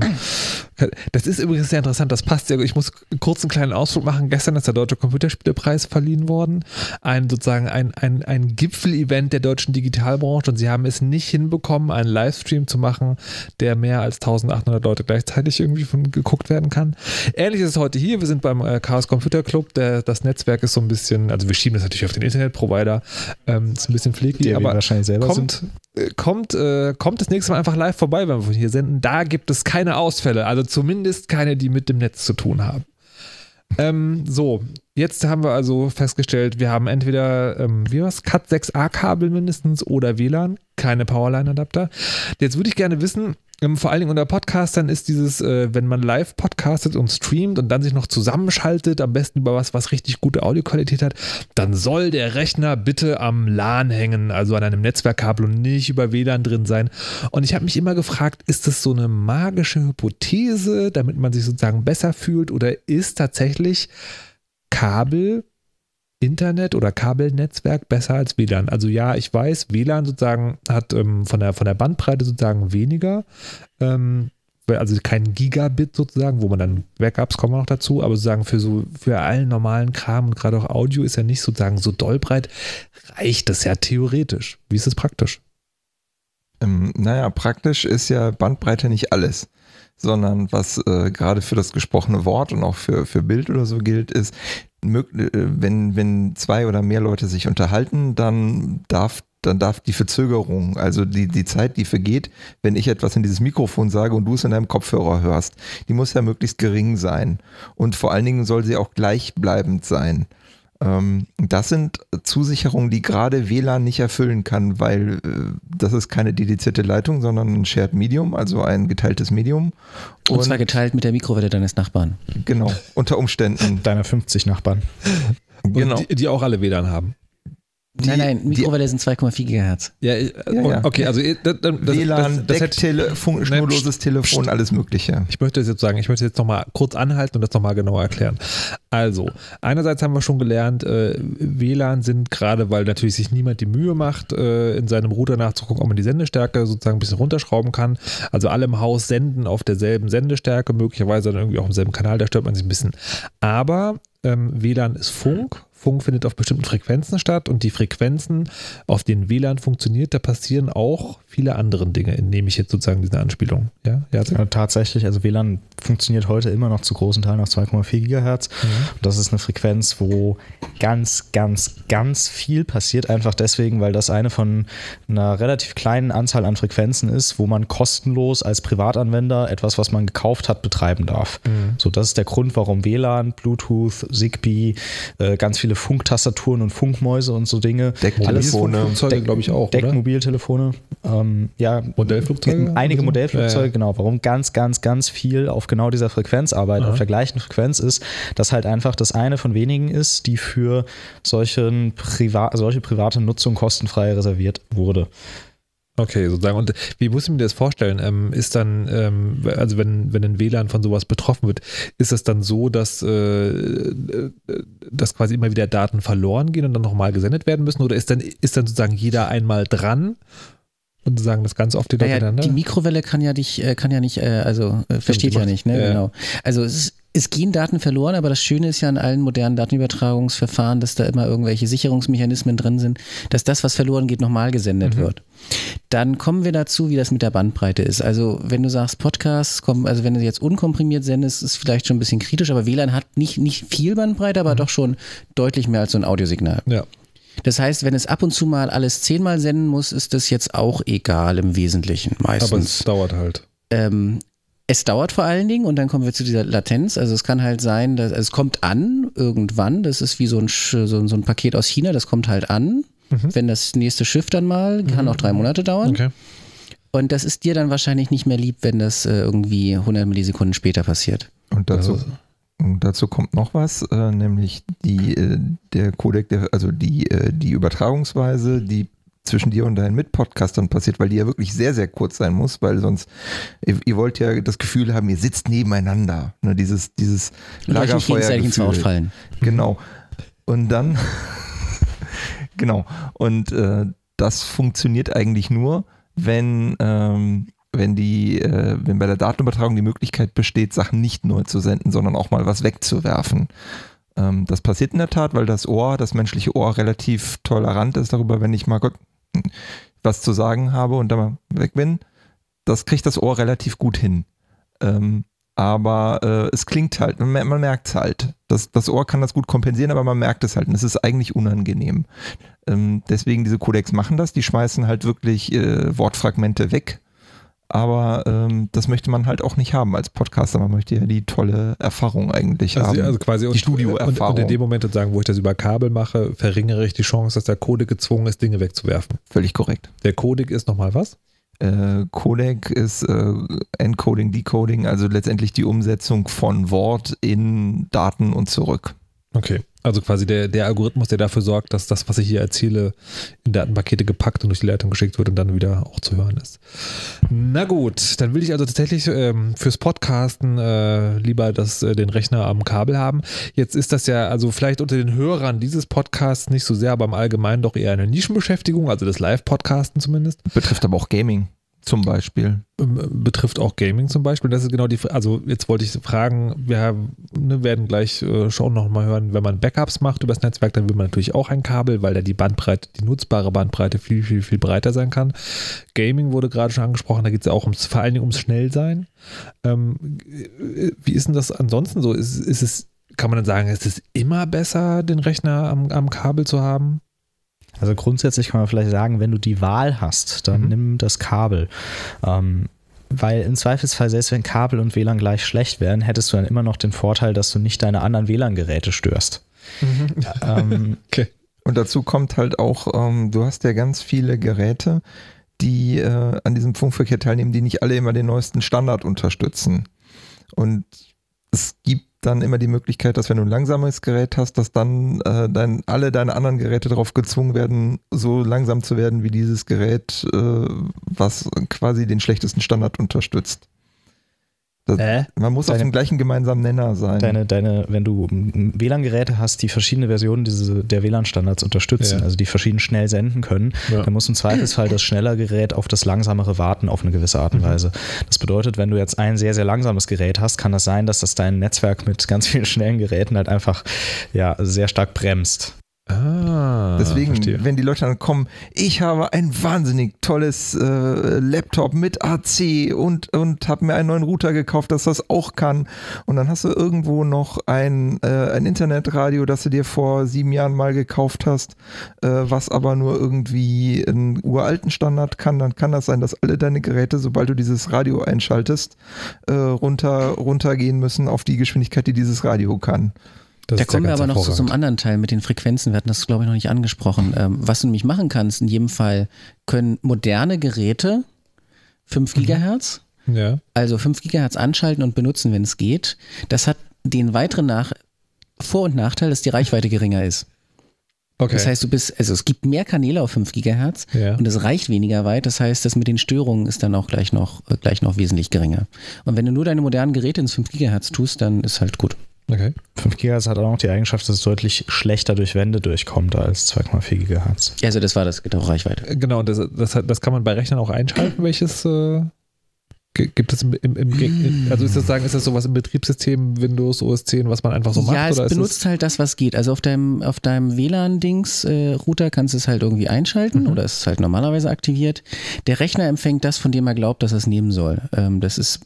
das ist übrigens sehr interessant, das passt sehr. Ich muss kurz einen kleinen Ausflug machen. Gestern ist der Deutsche Computerspielepreis verliehen worden. Ein sozusagen ein, ein, ein Gipfelevent der deutschen Digitalbranche und sie haben es nicht hinbekommen, einen Livestream zu machen, der mehr als 1800 Leute gleichzeitig irgendwie von geguckt werden kann. Ähnlich ist es heute hier. Wir sind beim äh, Chaos Computer Club. Der, das Netzwerk ist so ein bisschen, also wir schieben das natürlich auf den Internetprovider. Ähm, ist ein bisschen pfleglich, aber wahrscheinlich selber kommt, sind. Kommt, äh, kommt das nächste Mal einfach live vorbei, wenn wir von hier senden. Da gibt es keine Ausfälle, also zumindest keine, die mit dem Netz zu tun haben. Ähm, so, jetzt haben wir also festgestellt, wir haben entweder, ähm, wie was, Cat 6a-Kabel mindestens oder WLAN, keine Powerline-Adapter. Jetzt würde ich gerne wissen, vor allen Dingen unter Podcastern ist dieses, äh, wenn man live podcastet und streamt und dann sich noch zusammenschaltet, am besten über was, was richtig gute Audioqualität hat, dann soll der Rechner bitte am LAN hängen, also an einem Netzwerkkabel und nicht über WLAN drin sein. Und ich habe mich immer gefragt, ist das so eine magische Hypothese, damit man sich sozusagen besser fühlt oder ist tatsächlich Kabel Internet oder Kabelnetzwerk besser als WLAN. Also ja, ich weiß, WLAN sozusagen hat ähm, von, der, von der Bandbreite sozusagen weniger, ähm, also kein Gigabit sozusagen, wo man dann Backups kommen noch dazu, aber sozusagen für so für allen normalen Kram und gerade auch Audio ist ja nicht sozusagen so doll breit, reicht das ja theoretisch. Wie ist es praktisch? Ähm, naja, praktisch ist ja Bandbreite nicht alles, sondern was äh, gerade für das gesprochene Wort und auch für, für Bild oder so gilt, ist, wenn, wenn zwei oder mehr Leute sich unterhalten, dann darf dann darf die Verzögerung, also die, die Zeit, die vergeht, wenn ich etwas in dieses Mikrofon sage und du es in deinem Kopfhörer hörst, die muss ja möglichst gering sein. Und vor allen Dingen soll sie auch gleichbleibend sein. Ähm, das sind Zusicherungen, die gerade WLAN nicht erfüllen kann, weil äh, das ist keine dedizierte Leitung, sondern ein Shared Medium, also ein geteiltes Medium. Und, zwar geteilt mit der Mikrowelle deines Nachbarn. genau, unter Umständen. Deiner 50 Nachbarn. Genau. Die, die auch alle WLAN haben. Nein, nein, Mikrowelle sind 2,4 Gigahertz. Ja, äh, Ja, ja. okay, also äh, das, das, das, WLAN, das hätte- Decktelefon, schnurloses Telefon, alles Mögliche. Ich möchte das jetzt sagen, ich möchte jetzt nochmal kurz anhalten und das nochmal genauer erklären. Also, einerseits haben wir schon gelernt, äh, WLAN sind gerade, weil natürlich sich niemand die Mühe macht, äh, in seinem Router nachzugucken, ob man die Sendestärke sozusagen ein bisschen runterschrauben kann. Also alle im Haus senden auf derselben Sendestärke, möglicherweise dann irgendwie auch im selben Kanal, da stört man sich ein bisschen. Aber ähm, WLAN ist Funk. Funk findet auf bestimmten Frequenzen statt und die Frequenzen, auf denen WLAN funktioniert, da passieren auch viele andere Dinge, nehme ich jetzt sozusagen diese Anspielung. Ja, ja, Ja, tatsächlich, also WLAN funktioniert heute immer noch zu großen Teilen auf 2,4 Gigahertz. Und das ist eine Frequenz, wo ganz, ganz, ganz viel passiert. Einfach deswegen, weil das eine von einer relativ kleinen Anzahl an Frequenzen ist, wo man kostenlos als Privatanwender etwas, was man gekauft hat, betreiben darf. So, das ist der Grund, warum WLAN, Bluetooth, Zigbee, äh, ganz viele Funktastaturen und Funkmäuse und so Dinge. Decktelefone. Flugzeuge, glaube ich, auch? Deckmobiltelefone. Ähm, ja, Modellflugzeuge? Einige? Modellflugzeuge, Ja, ja. genau. Warum ganz, ganz, ganz viel auf genau dieser Frequenz arbeiten, auf der gleichen Frequenz ist, dass halt einfach das eine von wenigen ist, die für solchen Priva solche private Nutzung kostenfrei reserviert wurde. Okay, sozusagen. Und wie muss ich mir das vorstellen? Ähm, ist dann, ähm, also wenn, wenn ein WLAN von sowas betroffen wird, ist es dann so, dass, äh, äh, dass quasi immer wieder Daten verloren gehen und dann nochmal gesendet werden müssen? Oder ist dann, ist dann sozusagen jeder einmal dran und sagen das ganz oft wieder Naja, miteinander? die Mikrowelle kann ja nicht, äh, kann ja nicht, also versteht ja nicht, ne? Genau. Also es, ist, es gehen Daten verloren, aber das Schöne ist ja an allen modernen Datenübertragungsverfahren, dass da immer irgendwelche Sicherungsmechanismen drin sind, dass das, was verloren geht, nochmal gesendet Mhm. wird. Dann kommen wir dazu, wie das mit der Bandbreite ist. Also wenn du sagst Podcasts, also wenn du jetzt unkomprimiert sendest, ist vielleicht schon ein bisschen kritisch, aber WLAN hat nicht, nicht viel Bandbreite, aber doch schon deutlich mehr als so ein Audiosignal. ja. Das heißt, wenn es ab und zu mal alles zehnmal senden muss, ist das jetzt auch egal im Wesentlichen meistens. Aber es dauert halt. Ähm, es dauert vor allen Dingen und dann kommen wir zu dieser Latenz. Also es kann halt sein, dass also es kommt an irgendwann. Das ist wie so ein, Sch- so, ein- so ein Paket aus China. Das kommt halt an. Wenn das nächste Schiff dann mal, kann auch drei Monate dauern. Okay. Und das ist dir dann wahrscheinlich nicht mehr lieb, wenn das äh, irgendwie 100 Millisekunden später passiert. Und dazu, Also- und dazu kommt noch was, äh, nämlich die, äh, der Codec, der, also die, äh, die Übertragungsweise, die zwischen dir und deinen Mitpodcastern passiert, weil die ja wirklich sehr, sehr kurz sein muss, weil sonst, ihr, ihr wollt ja das Gefühl haben, ihr sitzt nebeneinander. Ne, dieses, dieses gegenseitig ins Wort fallen. Genau. Und dann, genau. Und äh, das funktioniert eigentlich nur, wenn, ähm, wenn die, äh, wenn bei der Datenübertragung die Möglichkeit besteht, Sachen nicht neu zu senden, sondern auch mal was wegzuwerfen. Ähm, das passiert in der Tat, weil das Ohr, das menschliche Ohr relativ tolerant ist darüber, wenn ich mal Gott was zu sagen habe und dann weg bin. Das kriegt das Ohr relativ gut hin. Ähm, aber äh, es klingt halt, man, man merkt es halt. Das, das Ohr kann das gut kompensieren, aber man merkt es halt und es ist eigentlich unangenehm. Ähm, deswegen diese Codecs machen das, die schmeißen halt wirklich äh, Wortfragmente weg. Aber ähm, das möchte man halt auch nicht haben als Podcaster. Man möchte ja die tolle Erfahrung eigentlich also, haben. Also quasi die Studioerfahrung. Und, und in dem Moment sagen, wo ich das über Kabel mache, verringere ich die Chance, dass der Codec gezwungen ist, Dinge wegzuwerfen. Völlig korrekt. Der Codec ist nochmal was? Äh, Codec ist äh, Encoding, Decoding, also letztendlich die Umsetzung von Wort in Daten und zurück. Okay. Also quasi der, der Algorithmus, der dafür sorgt, dass das, was ich hier erzähle, in Datenpakete gepackt und durch die Leitung geschickt wird und dann wieder auch zu hören ist. Na gut, dann will ich also tatsächlich ähm, fürs Podcasten äh, lieber das, äh, den Rechner am Kabel haben. Jetzt ist das ja also vielleicht unter den Hörern dieses Podcasts nicht so sehr, aber im Allgemeinen doch eher eine Nischenbeschäftigung, also das Live-Podcasten zumindest. Betrifft aber auch Gaming. Zum Beispiel. Ähm, betrifft auch Gaming zum Beispiel. Das ist genau die, also jetzt wollte ich fragen, wir ne, werden gleich äh, schon nochmal hören, wenn man Backups macht übers Netzwerk, dann will man natürlich auch ein Kabel, weil da die Bandbreite, die nutzbare Bandbreite viel, viel, viel breiter sein kann. Gaming wurde gerade schon angesprochen, da geht es ja auch ums, vor allen Dingen ums Schnellsein. Ähm, wie ist denn das ansonsten so? Ist, ist es, kann man dann sagen, ist es immer besser, den Rechner am, am Kabel zu haben? Also grundsätzlich kann man vielleicht sagen, wenn du die Wahl hast, dann mhm. nimm das Kabel. Ähm, weil im Zweifelsfall, selbst wenn Kabel und WLAN gleich schlecht wären, hättest du dann immer noch den Vorteil, dass du nicht deine anderen WLAN-Geräte störst. Mhm. Ähm, okay. Und dazu kommt halt auch, ähm, du hast ja ganz viele Geräte, die äh, an diesem Funkverkehr teilnehmen, die nicht alle immer den neuesten Standard unterstützen. Und es gibt dann immer die Möglichkeit, dass wenn du ein langsames Gerät hast, dass dann äh, dein, alle deine anderen Geräte darauf gezwungen werden, so langsam zu werden wie dieses Gerät, äh, was quasi den schlechtesten Standard unterstützt. Das, äh? Man muss deine, auf dem gleichen gemeinsamen Nenner sein. Deine, deine, wenn du WLAN-Geräte hast, die verschiedene Versionen diese, der WLAN-Standards unterstützen, ja. also die verschieden schnell senden können, ja. dann muss im Zweifelsfall das schneller Gerät auf das langsamere warten auf eine gewisse Art und mhm. Weise. Das bedeutet, wenn du jetzt ein sehr, sehr langsames Gerät hast, kann das sein, dass das dein Netzwerk mit ganz vielen schnellen Geräten halt einfach ja, sehr stark bremst. Ah, Deswegen, verstehe. wenn die Leute dann kommen, ich habe ein wahnsinnig tolles äh, Laptop mit AC und, und habe mir einen neuen Router gekauft, dass das auch kann. Und dann hast du irgendwo noch ein, äh, ein Internetradio, das du dir vor sieben Jahren mal gekauft hast, äh, was aber nur irgendwie einen uralten Standard kann. Dann kann das sein, dass alle deine Geräte, sobald du dieses Radio einschaltest, äh, runter, runtergehen müssen auf die Geschwindigkeit, die dieses Radio kann. Das da kommen wir aber noch zu so einem anderen Teil mit den Frequenzen. Wir hatten das, glaube ich, noch nicht angesprochen. Ähm, was du nämlich machen kannst, in jedem Fall können moderne Geräte 5 mhm. Gigahertz, ja. also 5 Gigahertz anschalten und benutzen, wenn es geht. Das hat den weiteren Nach Vor- und Nachteil, dass die Reichweite geringer ist. Okay. Das heißt, du bist, also es gibt mehr Kanäle auf 5 Gigahertz ja. und es reicht weniger weit. Das heißt, das mit den Störungen ist dann auch gleich noch, gleich noch wesentlich geringer. Und wenn du nur deine modernen Geräte ins 5 Gigahertz tust, dann ist halt gut. Okay. 5 GHz hat auch noch die Eigenschaft, dass es deutlich schlechter durch Wände durchkommt als 2,4 GHz. Ja, also das war das genau Reichweite. Äh, genau, das, das, das kann man bei Rechnern auch einschalten, welches äh, gibt es im, im, im, also ist das sagen, ist das sowas im Betriebssystem Windows OS 10, was man einfach so macht? Ja, es benutzt halt das, was geht. Also auf deinem, auf deinem WLAN-Dings äh, kannst du es halt irgendwie einschalten mhm. oder ist es halt normalerweise aktiviert. Der Rechner empfängt das, von dem er glaubt, dass er es nehmen soll. Ähm, das ist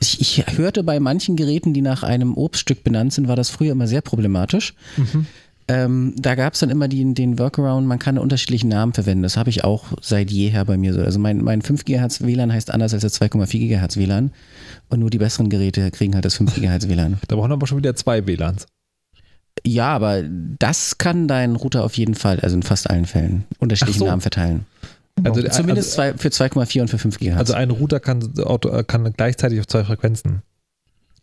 ich, ich, hörte bei manchen Geräten, die nach einem Obststück benannt sind, war das früher immer sehr problematisch. Mhm. Ähm, da gab es dann immer die, den Workaround, man kann unterschiedliche Namen verwenden. Das habe ich auch seit jeher bei mir so. Also mein, mein 5 GHz WLAN heißt anders als das 2,4 GHz WLAN. Und nur die besseren Geräte kriegen halt das 5 GHz WLAN. Da brauchen wir aber schon wieder zwei WLANs. Ja, aber das kann dein Router auf jeden Fall, also in fast allen Fällen, unterschiedliche so. Namen verteilen. Also, Zumindest also, zwei, für 2,4 und für 5 GHz. Also ein Router kann, kann gleichzeitig auf zwei Frequenzen.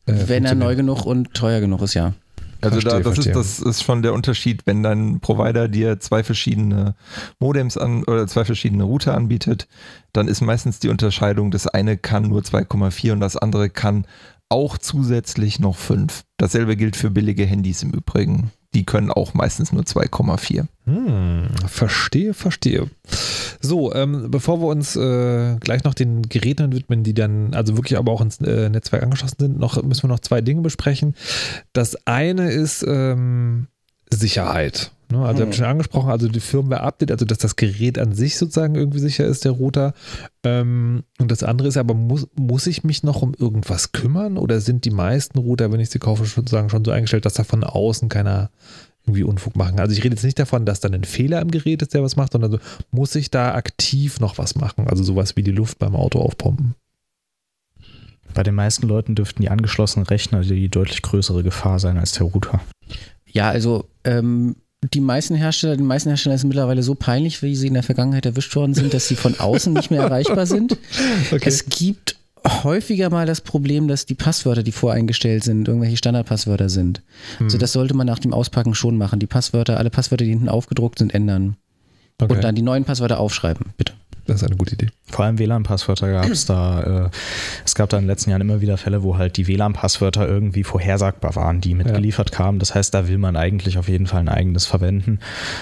Äh, Wenn er neu genug und teuer genug ist, ja. Also verstehe, da, das, ist, das ist schon der Unterschied, wenn dein Provider dir zwei verschiedene Modems an oder zwei verschiedene Router anbietet, dann ist meistens die Unterscheidung, das eine kann nur 2,4 und das andere kann auch zusätzlich noch 5. Dasselbe gilt für billige Handys im Übrigen die können auch meistens nur 2,4. Hm, verstehe, verstehe. So, ähm, bevor wir uns äh, gleich noch den Geräten widmen, die dann also wirklich aber auch ins äh, Netzwerk angeschlossen sind, noch, müssen wir noch zwei Dinge besprechen. Das eine ist ähm, Sicherheit. Ne? Also, hm. ihr habt schon angesprochen, also die Firmware-Update, also dass das Gerät an sich sozusagen irgendwie sicher ist, der Router. Ähm, und das andere ist aber, muss, muss ich mich noch um irgendwas kümmern oder sind die meisten Router, wenn ich sie kaufe, sozusagen schon so eingestellt, dass da von außen keiner irgendwie Unfug machen. Also ich rede jetzt nicht davon, dass dann ein Fehler im Gerät ist, der was macht, sondern so, muss ich da aktiv noch was machen? Also sowas wie die Luft beim Auto aufpumpen. Bei den meisten Leuten dürften die angeschlossenen Rechner die deutlich größere Gefahr sein als der Router. Ja, also ähm, die meisten Hersteller, den meisten Herstellern ist mittlerweile so peinlich, wie sie in der Vergangenheit erwischt worden sind, dass sie von außen nicht mehr erreichbar sind. Okay. Es gibt häufiger mal das Problem, dass die Passwörter, die voreingestellt sind, irgendwelche Standardpasswörter sind. Hm. Also das sollte man nach dem Auspacken schon machen. Die Passwörter, alle Passwörter, die hinten aufgedruckt sind, ändern. Okay. Und dann die neuen Passwörter aufschreiben, bitte. Das ist eine gute Idee. Vor allem WLAN-Passwörter gab es da. Äh, es gab da in den letzten Jahren immer wieder Fälle, wo halt die WLAN-Passwörter irgendwie vorhersagbar waren, die mitgeliefert ja. kamen. Das heißt, da will man eigentlich auf jeden Fall ein eigenes verwenden,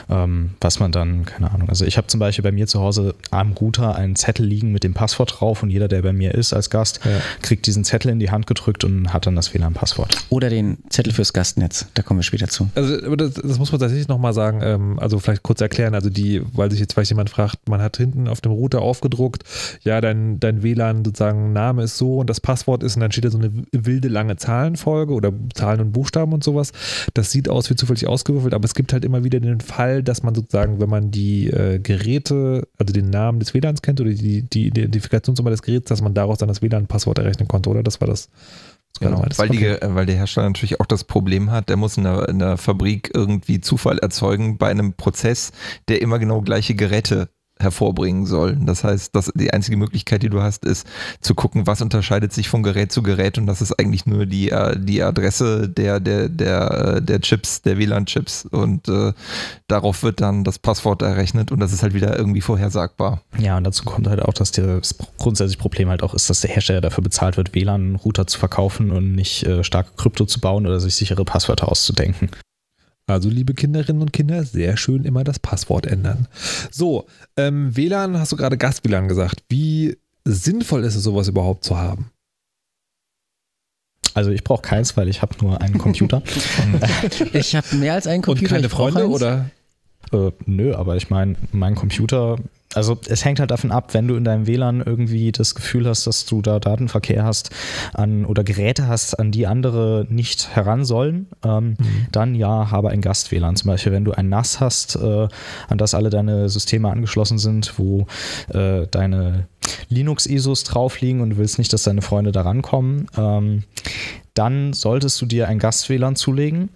ähm, was man dann, keine Ahnung. Also ich habe zum Beispiel bei mir zu Hause am Router einen Zettel liegen mit dem Passwort drauf und jeder, der bei mir ist als Gast, ja. kriegt diesen Zettel in die Hand gedrückt und hat dann das WLAN-Passwort. Oder den Zettel fürs Gastnetz. Da kommen wir später zu. Also das, das muss man tatsächlich nochmal sagen, ähm, also vielleicht kurz erklären, also die, weil sich jetzt vielleicht jemand fragt, man hat hinten auf dem Router aufgedruckt, ja, dein dein, WLAN sozusagen Name ist so und das Passwort ist und dann steht da so eine wilde lange Zahlenfolge oder Zahlen und Buchstaben und sowas. Das sieht aus wie zufällig ausgewürfelt, aber es gibt halt immer wieder den Fall, dass man sozusagen, wenn man die äh, Geräte, also den Namen des WLANs kennt oder die, die Identifikationsnummer des Geräts, dass man daraus dann das WLAN-Passwort errechnen konnte, oder? Das war das. Genau, weil, die, weil der Hersteller natürlich auch das Problem hat, der muss in der, in der Fabrik irgendwie Zufall erzeugen bei einem Prozess, der immer genau gleiche Geräte hervorbringen soll. Das heißt, dass die einzige Möglichkeit, die du hast, ist zu gucken, was unterscheidet sich von Gerät zu Gerät und das ist eigentlich nur die, äh, die Adresse der, der, der, äh, der Chips, der WLAN-Chips und äh, darauf wird dann das Passwort errechnet und das ist halt wieder irgendwie vorhersagbar. Ja, und dazu kommt halt auch, dass das grundsätzliche Problem halt auch ist, dass der Hersteller dafür bezahlt wird, WLAN-Router zu verkaufen und nicht äh, starke Krypto zu bauen oder sich sichere Passwörter auszudenken. Also, liebe Kinderinnen und Kinder, sehr schön immer das Passwort ändern. So, ähm, WLAN, hast du gerade Gast-WLAN gesagt. Wie sinnvoll ist es, sowas überhaupt zu haben? Also ich brauche keins, weil ich habe nur einen Computer. ich habe mehr als einen Computer. Und keine Freunde oder? Äh, nö, aber ich meine, mein Computer also es hängt halt davon ab, wenn du in deinem WLAN irgendwie das Gefühl hast, dass du da Datenverkehr hast an oder Geräte hast, an die andere nicht heran sollen, ähm, mhm. dann ja, habe ein Gast-WLAN. Zum Beispiel, wenn du ein NAS hast, äh, an das alle deine Systeme angeschlossen sind, wo äh, deine Linux-ISOs drauf liegen und du willst nicht, dass deine Freunde da rankommen, ähm, dann solltest du dir ein Gast-WLAN zulegen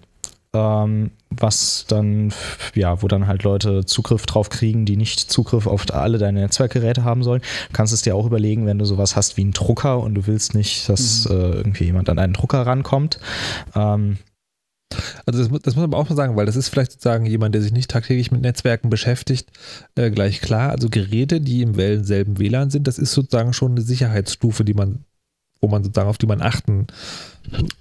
ähm, was dann, ja, wo dann halt Leute Zugriff drauf kriegen, die nicht Zugriff auf alle deine Netzwerkgeräte haben sollen. Du kannst es dir auch überlegen, wenn du sowas hast wie einen Drucker und du willst nicht, dass mhm. äh, irgendwie jemand an einen Drucker rankommt. Ähm, also das, das, muss man aber auch mal sagen, weil das ist vielleicht sozusagen jemand, der sich nicht tagtäglich mit Netzwerken beschäftigt, äh, gleich klar. Also Geräte, die im selben WLAN sind, das ist sozusagen schon eine Sicherheitsstufe, die man wo man sozusagen auf die man achten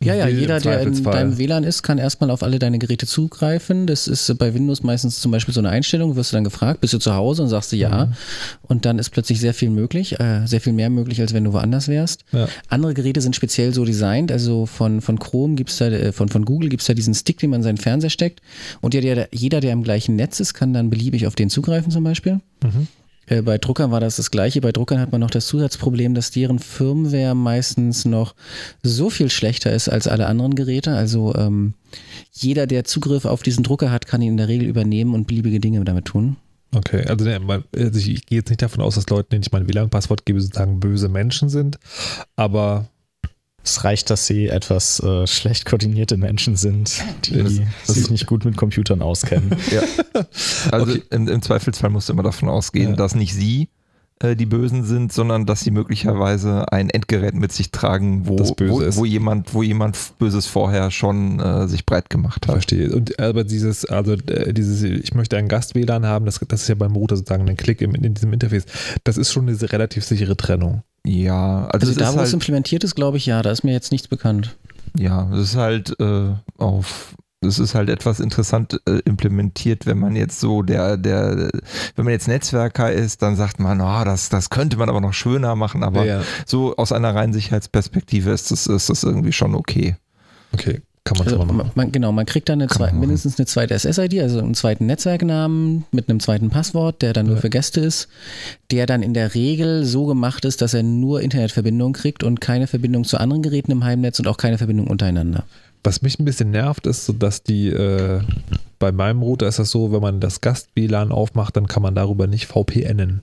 ja, ja, jeder, der in deinem WLAN ist, kann erstmal auf alle deine Geräte zugreifen. Das ist bei Windows meistens zum Beispiel so eine Einstellung, wirst du dann gefragt, bist du zu Hause und sagst du ja. Mhm. Und dann ist plötzlich sehr viel möglich, äh, sehr viel mehr möglich, als wenn du woanders wärst. Ja. Andere Geräte sind speziell so designt, also von, von Chrome gibt es da, äh, von, von Google gibt es da diesen Stick, den man in seinen Fernseher steckt. Und ja, der, jeder, der im gleichen Netz ist, kann dann beliebig auf den zugreifen zum Beispiel. Mhm. Äh, bei Druckern war das das gleiche. Bei Druckern hat man noch das Zusatzproblem, dass deren Firmware meistens noch so viel schlechter ist als alle anderen Geräte. Also ähm, jeder, der Zugriff auf diesen Drucker hat, kann ihn in der Regel übernehmen und beliebige Dinge damit tun. Okay, also, also ich gehe jetzt nicht davon aus, dass Leute, denen ich mein WLAN-Passwort gebe, sozusagen böse Menschen sind, aber es reicht, dass sie etwas äh, schlecht koordinierte Menschen sind, die das, das sich nicht gut mit Computern auskennen. Ja. Also okay. im, im, Zweifelsfall musst du immer davon ausgehen, ja. dass nicht sie äh, die Bösen sind, sondern dass sie möglicherweise ein Endgerät mit sich tragen, wo, wo, wo, jemand, wo jemand Böses vorher schon äh, sich breit gemacht hat. Verstehe. Und aber dieses, also äh, dieses, ich möchte einen Gast-WLAN haben, das, das ist ja beim Router sozusagen ein Klick im, in diesem Interface. Das ist schon eine relativ sichere Trennung. Ja, also, also da, wo halt, es implementiert ist, glaube ich, ja, da ist mir jetzt nichts bekannt. Ja, es ist halt äh, auf das ist halt etwas interessant äh, implementiert, wenn man jetzt so der, der, wenn man jetzt Netzwerker ist, dann sagt man, oh, das, das könnte man aber noch schöner machen, aber ja, so aus einer reinen Sicherheitsperspektive ist das, ist das irgendwie schon okay. Okay. Kann man also, machen. Man, genau, man kriegt dann eine zwei, mindestens eine zweite SS-ID, also einen zweiten Netzwerknamen mit einem zweiten Passwort, der dann nur für Gäste ist, der dann in der Regel so gemacht ist, dass er nur Internetverbindung kriegt und keine Verbindung zu anderen Geräten im Heimnetz und auch keine Verbindung untereinander. Was mich ein bisschen nervt, ist, so, dass die äh, bei meinem Router ist das so, wenn man das Gast-WLAN aufmacht, dann kann man darüber nicht VPNen.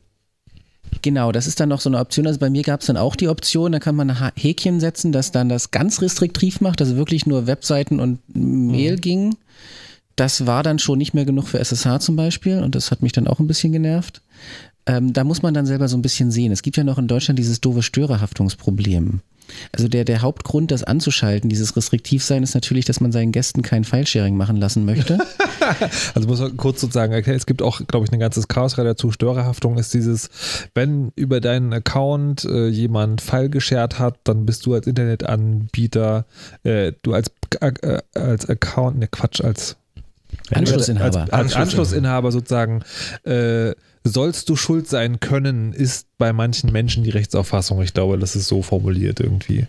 Genau, das ist dann noch so eine Option. Also bei mir gab es dann auch die Option, da kann man ein Häkchen setzen, das dann das ganz restriktiv macht, also wirklich nur Webseiten und Mail mhm. ging. Das war dann schon nicht mehr genug für SSH zum Beispiel und das hat mich dann auch ein bisschen genervt. Ähm, da muss man dann selber so ein bisschen sehen. Es gibt ja noch in Deutschland dieses doofe Störerhaftungsproblem. Also der, der Hauptgrund, das anzuschalten, dieses Restriktivsein, ist natürlich, dass man seinen Gästen kein Filesharing machen lassen möchte. also muss man kurz sozusagen erklären, es gibt auch, glaube ich, ein ganzes Chaos dazu. Störerhaftung ist dieses, wenn über deinen Account äh, jemand File geshared hat, dann bist du als Internetanbieter, äh, du als, äh, als Account, ne Quatsch, als Anschlussinhaber. Als, als Anschlussinhaber sozusagen äh, sollst du schuld sein können, ist bei manchen Menschen die Rechtsauffassung. Ich glaube, das ist so formuliert irgendwie.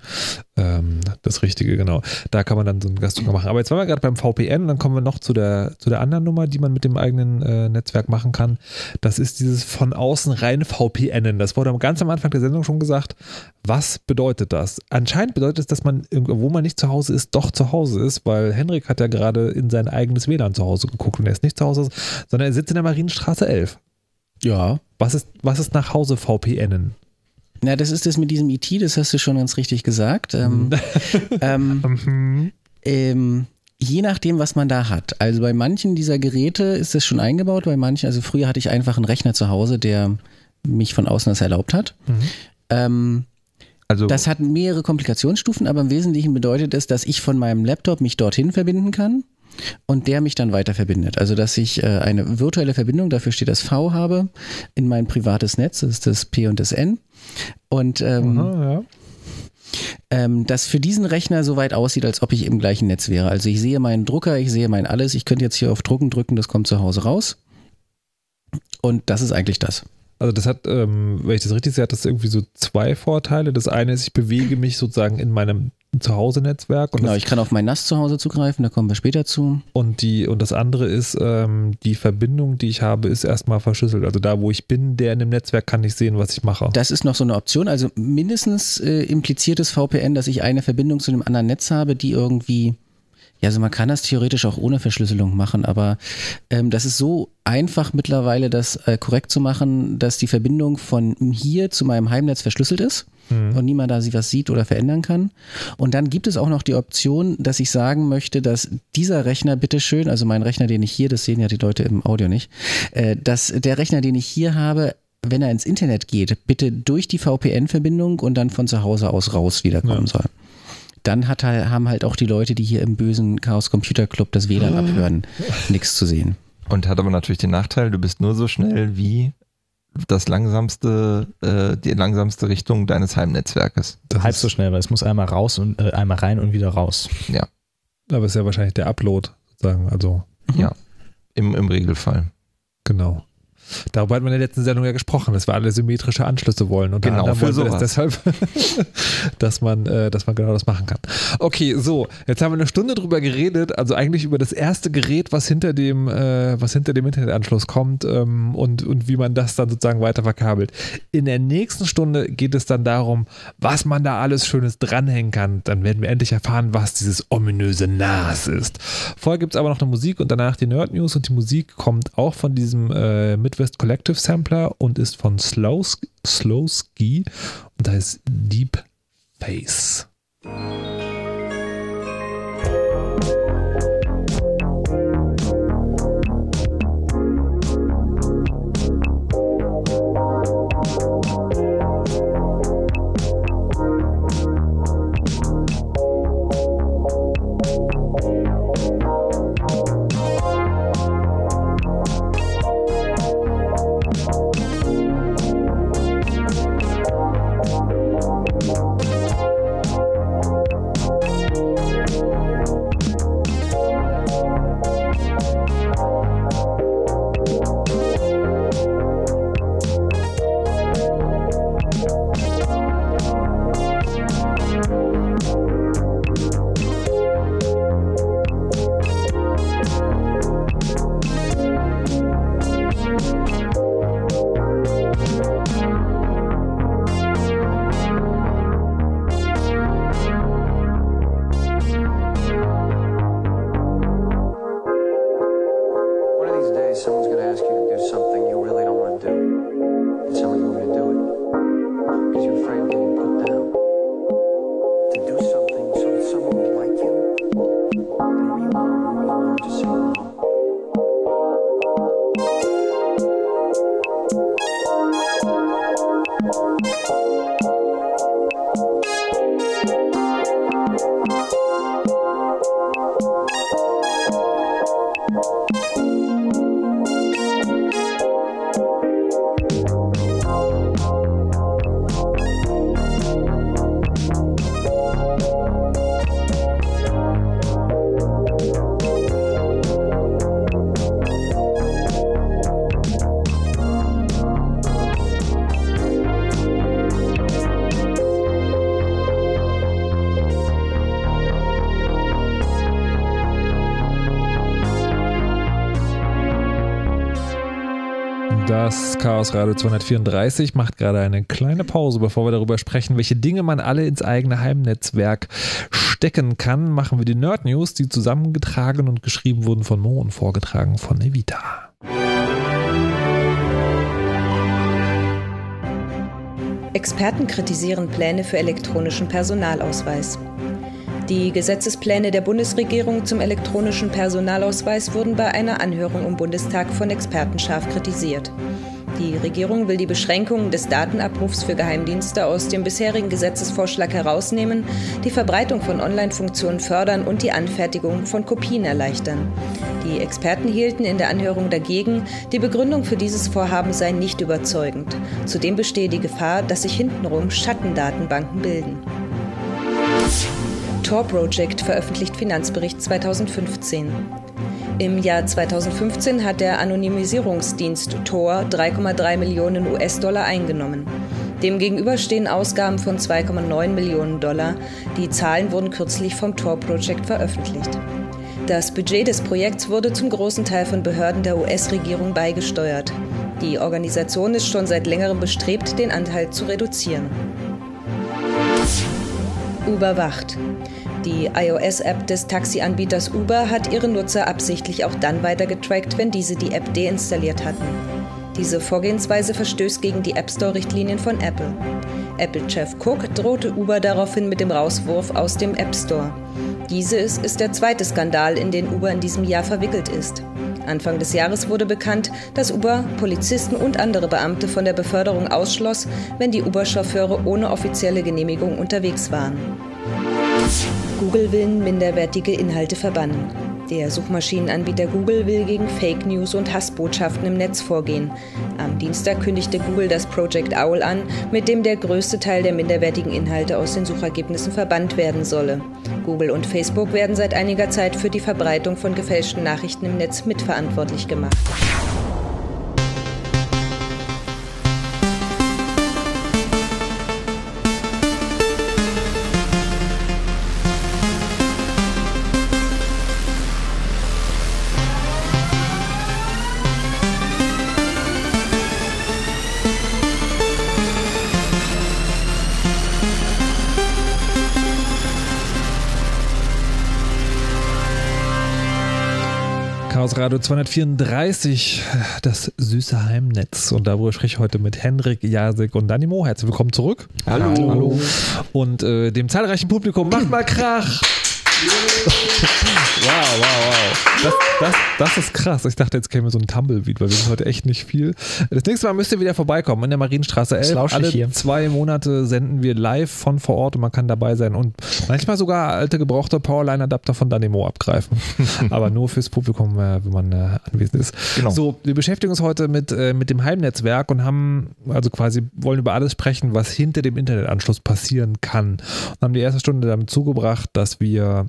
Ähm, das Richtige, genau. Da kann man dann so einen Gastzugang machen. Aber jetzt waren wir gerade beim VPN, dann kommen wir noch zu der, zu der anderen Nummer, die man mit dem eigenen äh, Netzwerk machen kann. Das ist dieses von außen rein VPNen. Das wurde ganz am Anfang der Sendung schon gesagt. Was bedeutet das? Anscheinend bedeutet es, dass man wo man nicht zu Hause ist, doch zu Hause ist, weil Henrik hat ja gerade in sein eigenes WLAN zu Hause geguckt und er ist nicht zu Hause, sondern er sitzt in der Marienstraße 11. Ja. Was ist, was ist nach Hause VPNen? Na, das ist das mit diesem IT, das hast du schon ganz richtig gesagt. Ähm, ähm, mhm. ähm, je nachdem, was man da hat. Also bei manchen dieser Geräte ist das schon eingebaut, bei manchen, also früher hatte ich einfach einen Rechner zu Hause, der mich von außen das erlaubt hat. Mhm. Ähm, also das hat mehrere Komplikationsstufen, aber im Wesentlichen bedeutet es, dass ich von meinem Laptop mich dorthin verbinden kann und der mich dann weiter verbindet. Also dass ich äh, eine virtuelle Verbindung, dafür steht das V habe, in mein privates Netz, das ist das P und das N. Und ähm, Aha, ja. ähm, das für diesen Rechner so weit aussieht, als ob ich im gleichen Netz wäre. Also ich sehe meinen Drucker, ich sehe mein alles, ich könnte jetzt hier auf Drucken drücken, das kommt zu Hause raus. Und das ist eigentlich das. Also das hat, ähm, wenn ich das richtig sehe, hat das irgendwie so zwei Vorteile. Das eine ist, ich bewege mich sozusagen in meinem Zuhause-Netzwerk. Genau, ich kann auf mein NAS zu Hause zugreifen, da kommen wir später zu. Und, die, und das andere ist, ähm, die Verbindung, die ich habe, ist erstmal verschlüsselt. Also da, wo ich bin, der in dem Netzwerk kann nicht sehen, was ich mache. Das ist noch so eine Option. Also mindestens äh, impliziertes VPN, dass ich eine Verbindung zu einem anderen Netz habe, die irgendwie ja, also man kann das theoretisch auch ohne Verschlüsselung machen, aber ähm, das ist so einfach mittlerweile, das äh, korrekt zu machen, dass die Verbindung von hier zu meinem Heimnetz verschlüsselt ist mhm. und niemand da sie was sieht oder verändern kann. Und dann gibt es auch noch die Option, dass ich sagen möchte, dass dieser Rechner bitteschön, also mein Rechner, den ich hier, das sehen ja die Leute im Audio nicht, äh, dass der Rechner, den ich hier habe, wenn er ins Internet geht, bitte durch die VPN-Verbindung und dann von zu Hause aus raus wiederkommen ja. soll dann hat, haben halt auch die Leute, die hier im bösen Chaos Computer Club das WLAN abhören, nichts zu sehen. Und hat aber natürlich den Nachteil, du bist nur so schnell wie das langsamste, äh, die langsamste Richtung deines Heimnetzwerkes. Das Halb so schnell, weil es muss einmal raus und äh, einmal rein und wieder raus. Ja. Aber es ist ja wahrscheinlich der Upload, sozusagen. Also. Ja. Im, Im Regelfall. Genau. Darüber hatten wir in der letzten Sendung ja gesprochen, dass wir alle symmetrische Anschlüsse wollen. Und genau, für sowas. deshalb, dass man, äh, dass man genau das machen kann. Okay, so, jetzt haben wir eine Stunde drüber geredet, also eigentlich über das erste Gerät, was hinter dem, äh, was hinter dem Internetanschluss kommt ähm, und, und wie man das dann sozusagen weiter verkabelt. In der nächsten Stunde geht es dann darum, was man da alles Schönes dranhängen kann. Dann werden wir endlich erfahren, was dieses ominöse NAS ist. Vorher gibt es aber noch eine Musik und danach die Nerd News und die Musik kommt auch von diesem äh, Midwest Midwest Collective Sampler und ist von Slowski Slow und heißt Deep Face. Chaos Radio 234 macht gerade eine kleine Pause, bevor wir darüber sprechen, welche Dinge man alle ins eigene Heimnetzwerk stecken kann. Machen wir die Nerd News, die zusammengetragen und geschrieben wurden von Mo und vorgetragen von Evita. Experten kritisieren Pläne für elektronischen Personalausweis. Die Gesetzespläne der Bundesregierung zum elektronischen Personalausweis wurden bei einer Anhörung im Bundestag von Experten scharf kritisiert. Die Regierung will die Beschränkungen des Datenabrufs für Geheimdienste aus dem bisherigen Gesetzesvorschlag herausnehmen, die Verbreitung von Online-Funktionen fördern und die Anfertigung von Kopien erleichtern. Die Experten hielten in der Anhörung dagegen, die Begründung für dieses Vorhaben sei nicht überzeugend. Zudem bestehe die Gefahr, dass sich hintenrum Schattendatenbanken bilden. Tor Project veröffentlicht Finanzbericht 2015. Im Jahr 2015 hat der Anonymisierungsdienst Tor 3,3 Millionen US-Dollar eingenommen. Demgegenüber stehen Ausgaben von 2,9 Millionen Dollar. Die Zahlen wurden kürzlich vom Tor Project veröffentlicht. Das Budget des Projekts wurde zum großen Teil von Behörden der US-Regierung beigesteuert. Die Organisation ist schon seit längerem bestrebt, den Anteil zu reduzieren. Überwacht. Die iOS-App des Taxi-Anbieters Uber hat ihre Nutzer absichtlich auch dann weitergetrackt, wenn diese die App deinstalliert hatten. Diese Vorgehensweise verstößt gegen die App Store-Richtlinien von Apple. Apple-Chef Cook drohte Uber daraufhin mit dem Rauswurf aus dem App Store. Dieses ist der zweite Skandal, in den Uber in diesem Jahr verwickelt ist. Anfang des Jahres wurde bekannt, dass Uber Polizisten und andere Beamte von der Beförderung ausschloss, wenn die Uber-Chauffeure ohne offizielle Genehmigung unterwegs waren. Google will minderwertige Inhalte verbannen. Der Suchmaschinenanbieter Google will gegen Fake News und Hassbotschaften im Netz vorgehen. Am Dienstag kündigte Google das Project Owl an, mit dem der größte Teil der minderwertigen Inhalte aus den Suchergebnissen verbannt werden solle. Google und Facebook werden seit einiger Zeit für die Verbreitung von gefälschten Nachrichten im Netz mitverantwortlich gemacht. Chaos Radio 234, das süße Heimnetz. Und darüber spreche ich heute mit Hendrik, Jasek und Danimo. Herzlich willkommen zurück. Hallo. Hallo. Und äh, dem zahlreichen Publikum, macht mal Krach! Wow, wow, wow. Das, das, das ist krass. Ich dachte, jetzt käme so ein Tumbleweed, weil wir sind heute echt nicht viel. Das nächste Mal müsst ihr wieder vorbeikommen in der Marienstraße 11. Alle hier. zwei Monate senden wir live von vor Ort und man kann dabei sein und manchmal sogar alte gebrauchte Powerline-Adapter von Danemo abgreifen. Aber nur fürs Publikum, äh, wenn man äh, anwesend ist. Genau. So, wir beschäftigen uns heute mit, äh, mit dem Heimnetzwerk und haben also quasi wollen über alles sprechen, was hinter dem Internetanschluss passieren kann. Und haben die erste Stunde damit zugebracht, dass wir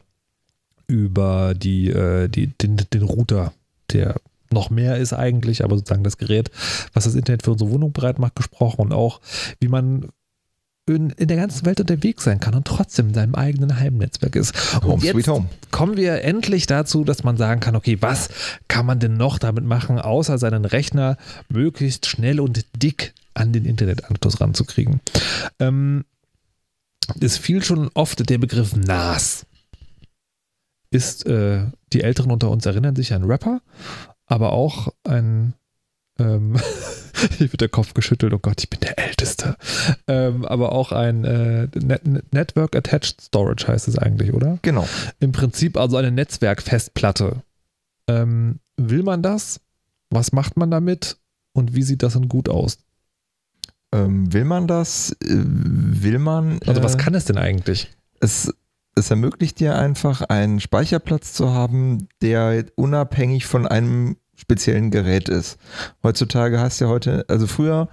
über die, äh, die, den, den Router, der noch mehr ist eigentlich, aber sozusagen das Gerät, was das Internet für unsere Wohnung bereit macht, gesprochen und auch, wie man in, in der ganzen Welt unterwegs sein kann und trotzdem in seinem eigenen Heimnetzwerk ist. Und home, jetzt home. kommen wir endlich dazu, dass man sagen kann, okay, was kann man denn noch damit machen, außer seinen Rechner möglichst schnell und dick an den Internetanschluss ranzukriegen. Ähm, es fiel schon oft der Begriff NAS ist, äh, die Älteren unter uns erinnern sich an Rapper, aber auch ein, ähm, hier wird der Kopf geschüttelt, oh Gott, ich bin der Älteste, ähm, aber auch ein äh, Net Network Attached Storage heißt es eigentlich, oder? Genau. Im Prinzip also eine Netzwerkfestplatte. Ähm, will man das? Was macht man damit? Und wie sieht das denn gut aus? Ähm, will man das? Äh, will man. Also, was äh, kann es denn eigentlich? Es es ermöglicht dir einfach einen Speicherplatz zu haben, der unabhängig von einem speziellen Gerät ist. Heutzutage hast du ja heute, also früher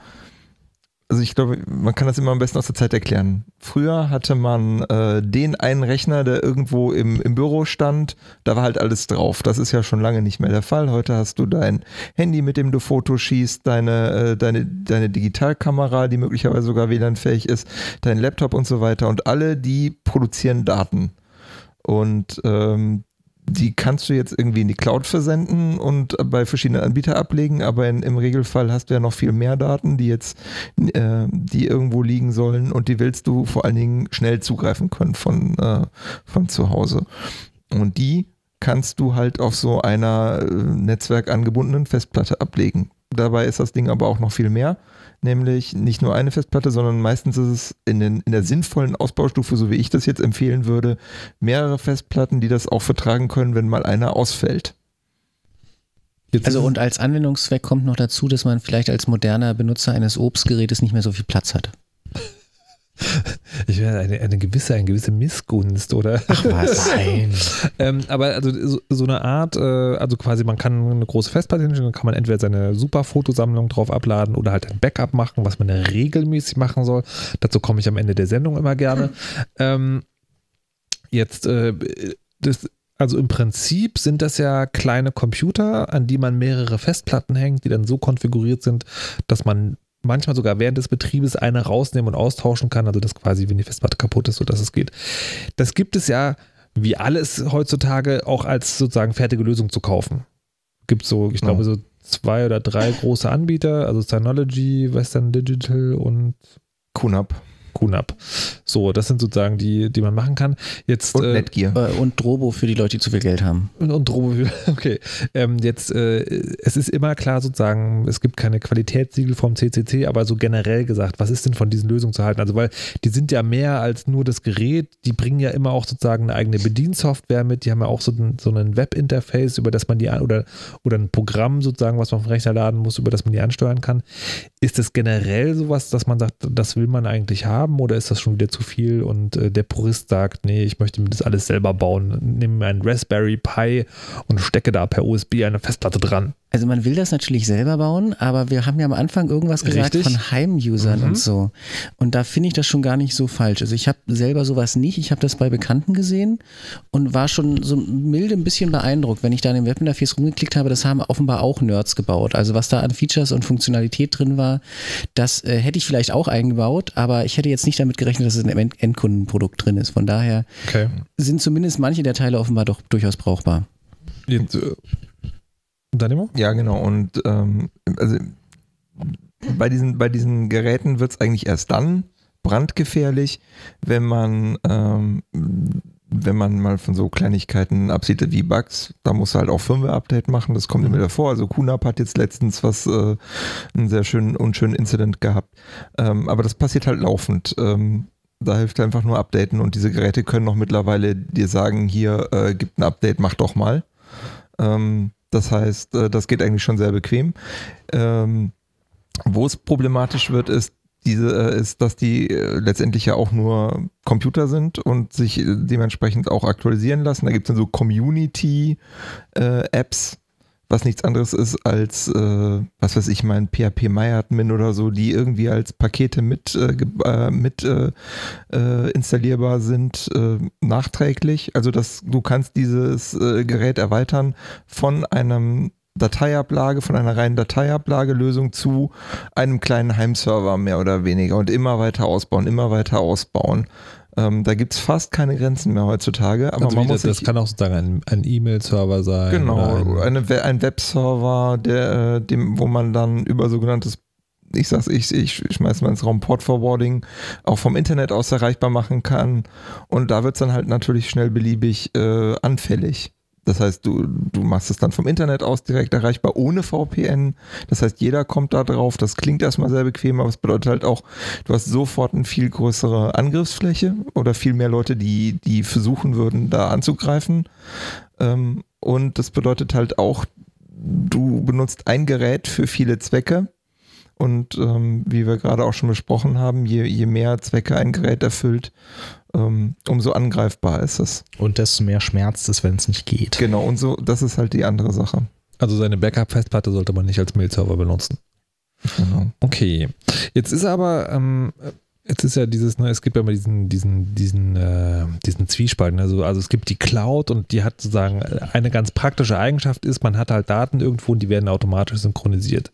also ich glaube, man kann das immer am besten aus der Zeit erklären. Früher hatte man äh, den einen Rechner, der irgendwo im, im Büro stand, da war halt alles drauf. Das ist ja schon lange nicht mehr der Fall. Heute hast du dein Handy, mit dem du Fotos schießt, deine, äh, deine, deine Digitalkamera, die möglicherweise sogar WLAN-fähig ist, dein Laptop und so weiter. Und alle, die produzieren Daten. Und ähm, die kannst du jetzt irgendwie in die Cloud versenden und bei verschiedenen Anbietern ablegen, aber in, im Regelfall hast du ja noch viel mehr Daten, die jetzt, äh, die irgendwo liegen sollen und die willst du vor allen Dingen schnell zugreifen können von, äh, von zu Hause. Und die kannst du halt auf so einer äh, netzwerkangebundenen Festplatte ablegen. Dabei ist das Ding aber auch noch viel mehr, nämlich nicht nur eine Festplatte, sondern meistens ist es in, den, in der sinnvollen Ausbaustufe, so wie ich das jetzt empfehlen würde, mehrere Festplatten, die das auch vertragen können, wenn mal einer ausfällt. Jetzt also und als Anwendungszweck kommt noch dazu, dass man vielleicht als moderner Benutzer eines Obstgerätes nicht mehr so viel Platz hat. Ich wäre eine, eine gewisse, eine gewisse Missgunst, oder? Ach was, nein. ähm, aber also so, so, eine Art, äh, also quasi man kann eine große Festplatte hinstellen, dann kann man entweder seine super Fotosammlung drauf abladen oder halt ein Backup machen, was man regelmäßig machen soll. Dazu komme ich am Ende der Sendung immer gerne. Ähm, jetzt, äh, das, also im Prinzip sind das ja kleine Computer, an die man mehrere Festplatten hängt, die dann so konfiguriert sind, dass man manchmal sogar während des Betriebes eine rausnehmen und austauschen kann, also das quasi, wenn die Festplatte kaputt ist, sodass es geht. Das gibt es ja, wie alles heutzutage, auch als sozusagen fertige Lösung zu kaufen. Gibt so, ich glaube, so zwei oder drei große Anbieter, also Synology, Western Digital und QNAP. QNAP. So, das sind sozusagen die, die man machen kann. Jetzt, und äh, Netgear. Äh, und Drobo für die Leute, die zu viel Geld haben. Und, und Drobo, okay. Ähm, jetzt, äh, es ist immer klar sozusagen, es gibt keine Qualitätssiegel vom CCC, aber so generell gesagt, was ist denn von diesen Lösungen zu halten? Also, weil die sind ja mehr als nur das Gerät, die bringen ja immer auch sozusagen eine eigene Bediensoftware mit, die haben ja auch so ein, so ein Webinterface, über das man die, oder, oder ein Programm sozusagen, was man vom Rechner laden muss, über das man die ansteuern kann. Ist das generell sowas, dass man sagt, das will man eigentlich haben? Haben oder ist das schon wieder zu viel und äh, der Purist sagt, nee, ich möchte mir das alles selber bauen, mir einen Raspberry Pi und stecke da per USB eine Festplatte dran. Also man will das natürlich selber bauen, aber wir haben ja am Anfang irgendwas gesagt Richtig. von Heim-Usern mhm. und so. Und da finde ich das schon gar nicht so falsch. Also ich habe selber sowas nicht. Ich habe das bei Bekannten gesehen und war schon so milde ein bisschen beeindruckt, wenn ich da in dem Webinterface rumgeklickt habe. Das haben offenbar auch Nerds gebaut. Also was da an Features und Funktionalität drin war, das äh, hätte ich vielleicht auch eingebaut, aber ich hätte jetzt nicht damit gerechnet, dass es ein Endkundenprodukt drin ist. Von daher okay. sind zumindest manche der Teile offenbar doch durchaus brauchbar. Jetzt, äh, Dynamo? Ja, genau. Und ähm, also bei diesen, bei diesen Geräten wird es eigentlich erst dann brandgefährlich, wenn man, ähm, wenn man mal von so Kleinigkeiten absieht wie Bugs, da muss halt auch Firmware-Update machen, das kommt mhm. immer wieder vor. Also QNAP hat jetzt letztens was, äh, einen sehr schönen, unschönen Incident gehabt. Ähm, aber das passiert halt laufend. Ähm, da hilft einfach nur Updaten und diese Geräte können auch mittlerweile dir sagen, hier äh, gibt ein Update, mach doch mal. Ähm, das heißt, äh, das geht eigentlich schon sehr bequem. Ähm, wo es problematisch wird, ist, diese äh, ist, dass die äh, letztendlich ja auch nur Computer sind und sich dementsprechend auch aktualisieren lassen. Da gibt es dann so Community-Apps, was nichts anderes ist als, äh, was weiß ich, mein PHP MyAdmin oder so, die irgendwie als Pakete mit, äh, äh, mit äh, äh, installierbar sind, äh, nachträglich. Also dass du kannst dieses Gerät erweitern von einem Dateiablage, von einer reinen Dateiablagelösung zu einem kleinen Heimserver mehr oder weniger und immer weiter ausbauen, immer weiter ausbauen. Ähm, da gibt es fast keine Grenzen mehr heutzutage. Aber also man muss das, das kann auch sozusagen ein, ein E-Mail-Server sein. Genau, ein, eine, ein Webserver, der, äh, dem, wo man dann über sogenanntes ich sag's, ich, ich schmeiß mal ins Raum Port Forwarding auch vom Internet aus erreichbar machen kann. Und da wird es dann halt natürlich schnell beliebig äh, anfällig. Das heißt, du, du machst es dann vom Internet aus direkt erreichbar ohne VPN. Das heißt, jeder kommt da drauf. Das klingt erstmal sehr bequem, aber es bedeutet halt auch, du hast sofort eine viel größere Angriffsfläche oder viel mehr Leute, die, die versuchen würden, da anzugreifen. Ähm, und das bedeutet halt auch, du benutzt ein Gerät für viele Zwecke. Und ähm, wie wir gerade auch schon besprochen haben, je, je mehr Zwecke ein Gerät erfüllt, ähm, umso angreifbar ist es. Und desto mehr schmerzt es, wenn es nicht geht. Genau, und so, das ist halt die andere Sache. Also seine Backup-Festplatte sollte man nicht als Mail-Server benutzen. Genau. Okay. Jetzt ist aber, ähm, Jetzt ist ja dieses, ne, es gibt ja immer diesen, diesen, diesen, äh, diesen Zwiespalt. Ne? Also, also es gibt die Cloud und die hat sozusagen eine ganz praktische Eigenschaft ist, man hat halt Daten irgendwo und die werden automatisch synchronisiert.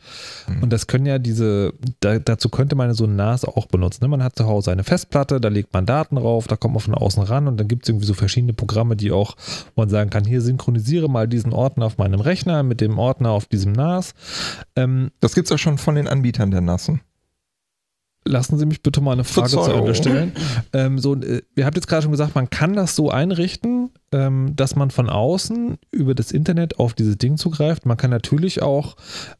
Mhm. Und das können ja diese, da, dazu könnte man so ein NAS auch benutzen. Ne? Man hat zu Hause eine Festplatte, da legt man Daten drauf, da kommt man von außen ran und dann gibt es irgendwie so verschiedene Programme, die auch, wo man sagen kann, hier synchronisiere mal diesen Ordner auf meinem Rechner mit dem Ordner auf diesem NAS. Ähm, das gibt es ja schon von den Anbietern der NASen. Lassen Sie mich bitte mal eine Frage zu Ende stellen. Ähm, so, äh, ihr habt jetzt gerade schon gesagt, man kann das so einrichten, ähm, dass man von außen über das Internet auf dieses Ding zugreift. Man kann natürlich auch,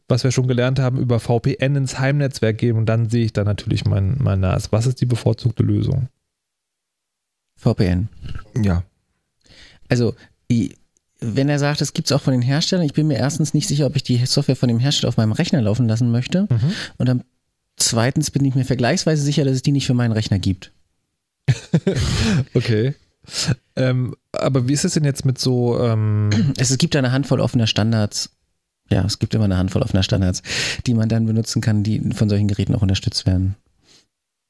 was wir schon gelernt haben, über VPN ins Heimnetzwerk gehen und dann sehe ich da natürlich mein, mein NAS. Was ist die bevorzugte Lösung? VPN. Ja. Also, wenn er sagt, es gibt es auch von den Herstellern, ich bin mir erstens nicht sicher, ob ich die Software von dem Hersteller auf meinem Rechner laufen lassen möchte. Mhm. Und dann Zweitens bin ich mir vergleichsweise sicher, dass es die nicht für meinen Rechner gibt. okay. Ähm, aber wie ist es denn jetzt mit so. Ähm es, es gibt eine Handvoll offener Standards. Ja, es gibt immer eine Handvoll offener Standards, die man dann benutzen kann, die von solchen Geräten auch unterstützt werden.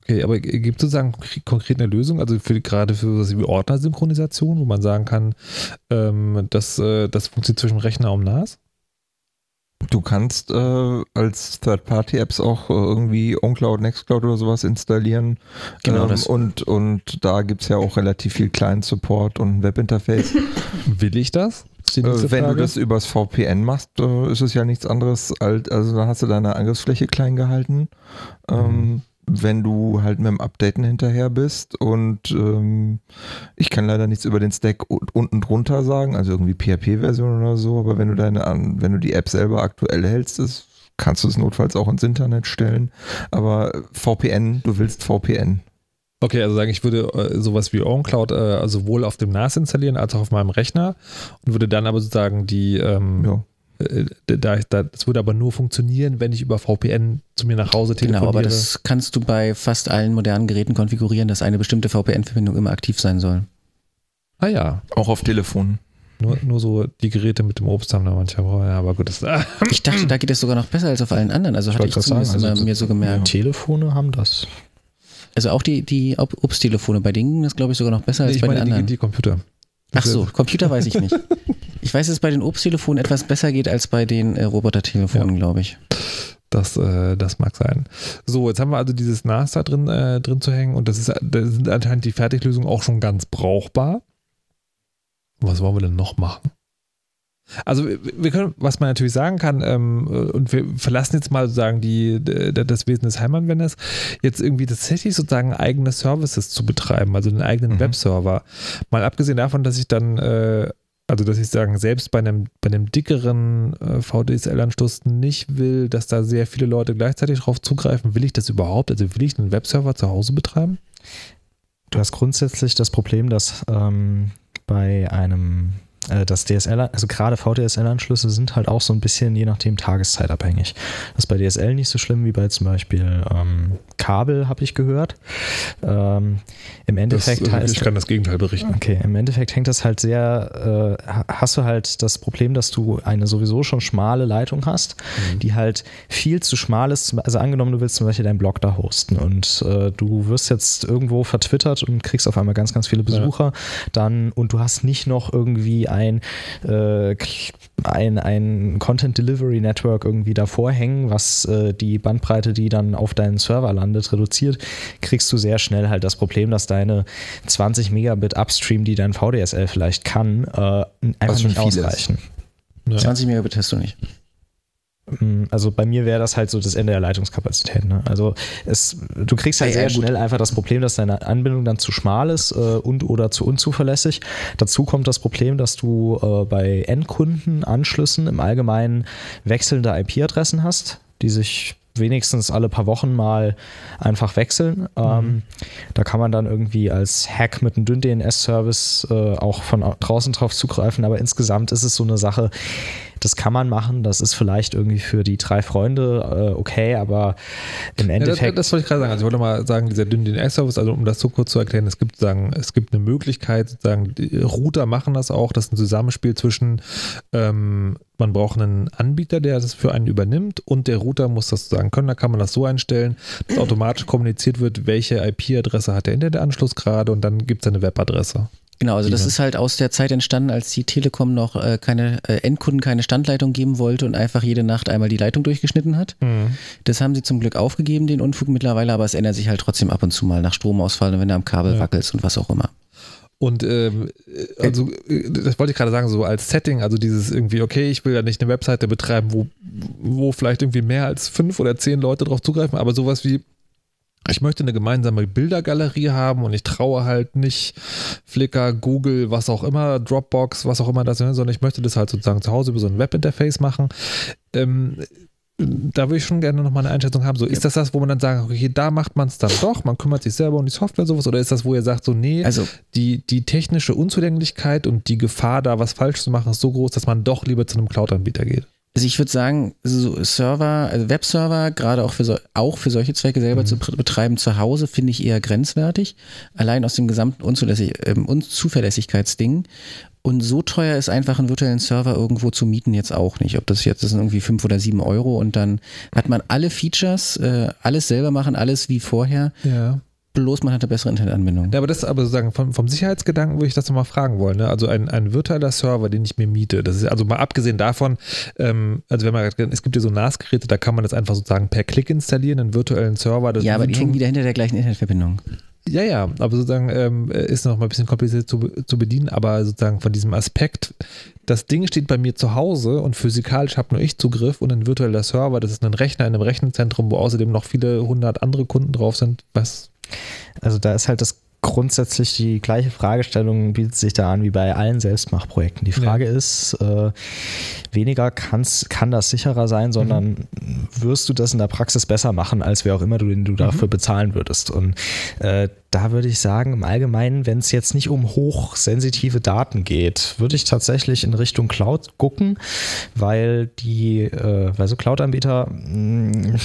Okay, aber gibt es sozusagen konkret eine Lösung, also für, gerade für was wie Ordnersynchronisation, wo man sagen kann, ähm, das, äh, das funktioniert zwischen Rechner und NAS? Du kannst äh, als Third-Party-Apps auch äh, irgendwie OnCloud, Nextcloud oder sowas installieren. Genau. Ähm, das. Und, und da gibt es ja auch relativ viel Client-Support und Webinterface. Will ich das? Äh, wenn du das übers VPN machst, äh, ist es ja nichts anderes als, also dann hast du deine Angriffsfläche klein gehalten. Ähm, mhm wenn du halt mit dem Updaten hinterher bist und ähm, ich kann leider nichts über den Stack unten drunter sagen, also irgendwie PHP-Version oder so, aber wenn du deine, wenn du die App selber aktuell hältst, ist, kannst du es notfalls auch ins Internet stellen. Aber VPN, du willst VPN. Okay, also sagen, ich würde äh, sowas wie OwnCloud äh, sowohl auf dem NAS installieren als auch auf meinem Rechner und würde dann aber sozusagen die ähm, ja äh, da, da, das würde aber nur funktionieren, wenn ich über VPN zu mir nach Hause telefoniere. Genau, aber das kannst du bei fast allen modernen Geräten konfigurieren, dass eine bestimmte VPN-Verbindung immer aktiv sein soll. Ah ja. Auch auf Telefon. Nur, nur so die Geräte mit dem Obst haben da manchmal, ja, aber gut. Das, ich dachte, da geht es sogar noch besser als auf allen anderen. Also hatte ich zumindest sagen, also mir so gemerkt. Ja. Telefone haben das. Also auch die, die Obsttelefone, bei denen ist glaube ich sogar noch besser nee, als bei den anderen. Die, die Computer. Ach so, Computer weiß ich nicht. Ich weiß, dass es bei den Obsttelefonen etwas besser geht als bei den äh, Robotertelefonen, ja. glaube ich. Das, äh, das mag sein. So, jetzt haben wir also dieses NAS da drin, äh, drin zu hängen und das ist, da sind anscheinend die Fertiglösungen auch schon ganz brauchbar. Was wollen wir denn noch machen? Also wir können, was man natürlich sagen kann, ähm, und wir verlassen jetzt mal sozusagen die, das Wesen des Heimanwenders, jetzt irgendwie tatsächlich sozusagen eigene Services zu betreiben, also den eigenen mhm. Webserver. Mal abgesehen davon, dass ich dann, äh, also dass ich sagen, selbst bei einem, bei einem dickeren äh, VDSL-Anschluss nicht will, dass da sehr viele Leute gleichzeitig drauf zugreifen, will ich das überhaupt? Also will ich einen Webserver zu Hause betreiben? Du hast grundsätzlich das Problem, dass ähm, bei einem das DSL, also gerade VDSL-Anschlüsse sind halt auch so ein bisschen je nachdem tageszeitabhängig. Das ist bei DSL nicht so schlimm wie bei zum Beispiel ähm, Kabel, habe ich gehört. Ähm, Im Endeffekt das, heißt, Ich kann das Gegenteil berichten. Okay, im Endeffekt hängt das halt sehr, äh, hast du halt das Problem, dass du eine sowieso schon schmale Leitung hast, mhm. die halt viel zu schmal ist. Also angenommen, du willst zum Beispiel deinen Blog da hosten und äh, du wirst jetzt irgendwo vertwittert und kriegst auf einmal ganz, ganz viele Besucher, ja. dann und du hast nicht noch irgendwie ein, äh, ein, ein Content Delivery Network irgendwie davor hängen, was äh, die Bandbreite, die dann auf deinen Server landet, reduziert, kriegst du sehr schnell halt das Problem, dass deine 20 Megabit Upstream, die dein VDSL vielleicht kann, äh, einfach nicht ausreichen. Ja. 20 Megabit hast du nicht. Mm, also bei mir wäre das halt so das Ende der Leitungskapazität. Ne? Also es, du kriegst halt ja, sehr ja, schnell einfach das Problem, dass deine Anbindung dann zu schmal ist äh, und oder zu unzuverlässig. Dazu kommt das Problem, dass du äh, bei Endkundenanschlüssen im Allgemeinen wechselnde IP-Adressen hast, die sich wenigstens alle paar Wochen mal einfach wechseln. Mhm. Ähm, da kann man dann irgendwie als Hack mit einem Dünn-DNS-Service äh, auch von draußen drauf zugreifen, aber insgesamt ist es so eine Sache, das kann man machen, das ist vielleicht irgendwie für die drei Freunde äh, okay, aber im Endeffekt. Ja, das, das wollte ich gerade sagen. Also ich wollte mal sagen, dieser dünn DNS-Service, also um das so kurz zu erklären, es gibt sagen, es gibt eine Möglichkeit, sozusagen, Router machen das auch, das ist ein Zusammenspiel zwischen ähm, man braucht einen Anbieter, der das für einen übernimmt und der Router muss das sagen können. Da kann man das so einstellen, dass automatisch kommuniziert wird, welche IP-Adresse hat der Internetanschluss gerade und dann gibt es eine Webadresse. Genau, also das ist halt aus der Zeit entstanden, als die Telekom noch äh, keine äh, Endkunden keine Standleitung geben wollte und einfach jede Nacht einmal die Leitung durchgeschnitten hat. Mhm. Das haben sie zum Glück aufgegeben, den Unfug mittlerweile, aber es ändert sich halt trotzdem ab und zu mal nach Stromausfall, wenn du am Kabel ja. wackelst und was auch immer. Und ähm, also das wollte ich gerade sagen, so als Setting, also dieses irgendwie, okay, ich will ja nicht eine Webseite betreiben, wo, wo vielleicht irgendwie mehr als fünf oder zehn Leute drauf zugreifen, aber sowas wie ich möchte eine gemeinsame Bildergalerie haben und ich traue halt nicht Flickr, Google, was auch immer, Dropbox, was auch immer das ist, sondern ich möchte das halt sozusagen zu Hause über so ein Webinterface machen. Ähm, da würde ich schon gerne nochmal eine Einschätzung haben. So, ist das das, wo man dann sagt, okay, da macht man es dann doch, man kümmert sich selber um die Software sowas, oder ist das, wo ihr sagt, so, nee, also, die, die technische Unzulänglichkeit und die Gefahr, da was falsch zu machen, ist so groß, dass man doch lieber zu einem Cloud-Anbieter geht? Also ich würde sagen, so Server, also Webserver, gerade auch für, so, auch für solche Zwecke selber mhm. zu betreiben zu Hause, finde ich eher grenzwertig. Allein aus dem gesamten Unzulässig ähm, Unzuverlässigkeitsding. Und so teuer ist einfach einen virtuellen Server irgendwo zu mieten jetzt auch nicht. Ob das jetzt das sind irgendwie fünf oder sieben Euro und dann hat man alle Features, äh, alles selber machen, alles wie vorher. Ja bloß man hat eine bessere Internetanbindung. Ja, aber das aber sozusagen vom, vom Sicherheitsgedanken würde ich das nochmal fragen wollen. Ne? Also ein, ein virtueller Server, den ich mir miete, das ist also mal abgesehen davon, ähm, also wenn man es gibt ja so NAS-Geräte, da kann man das einfach sozusagen per Klick installieren, einen virtuellen Server. ja, aber die hängen wieder hinter der gleichen Internetverbindung. Ja, ja, aber sozusagen ähm, ist noch mal ein bisschen kompliziert zu, zu bedienen, aber sozusagen von diesem Aspekt, das Ding steht bei mir zu Hause und physikalisch habe nur ich Zugriff und ein virtueller Server, das ist ein Rechner in einem Rechenzentrum, wo außerdem noch viele hundert andere Kunden drauf sind. Was also da ist halt das grundsätzlich die gleiche Fragestellung bietet sich da an wie bei allen Selbstmachprojekten. Die Frage ja. ist, äh, weniger kann's, kann das sicherer sein, sondern mhm. wirst du das in der Praxis besser machen, als wer auch immer du, den du mhm. dafür bezahlen würdest. Und äh, da würde ich sagen, im Allgemeinen, wenn es jetzt nicht um hochsensitive Daten geht, würde ich tatsächlich in Richtung Cloud gucken, weil die, äh, weil so Cloud-Anbieter, mm,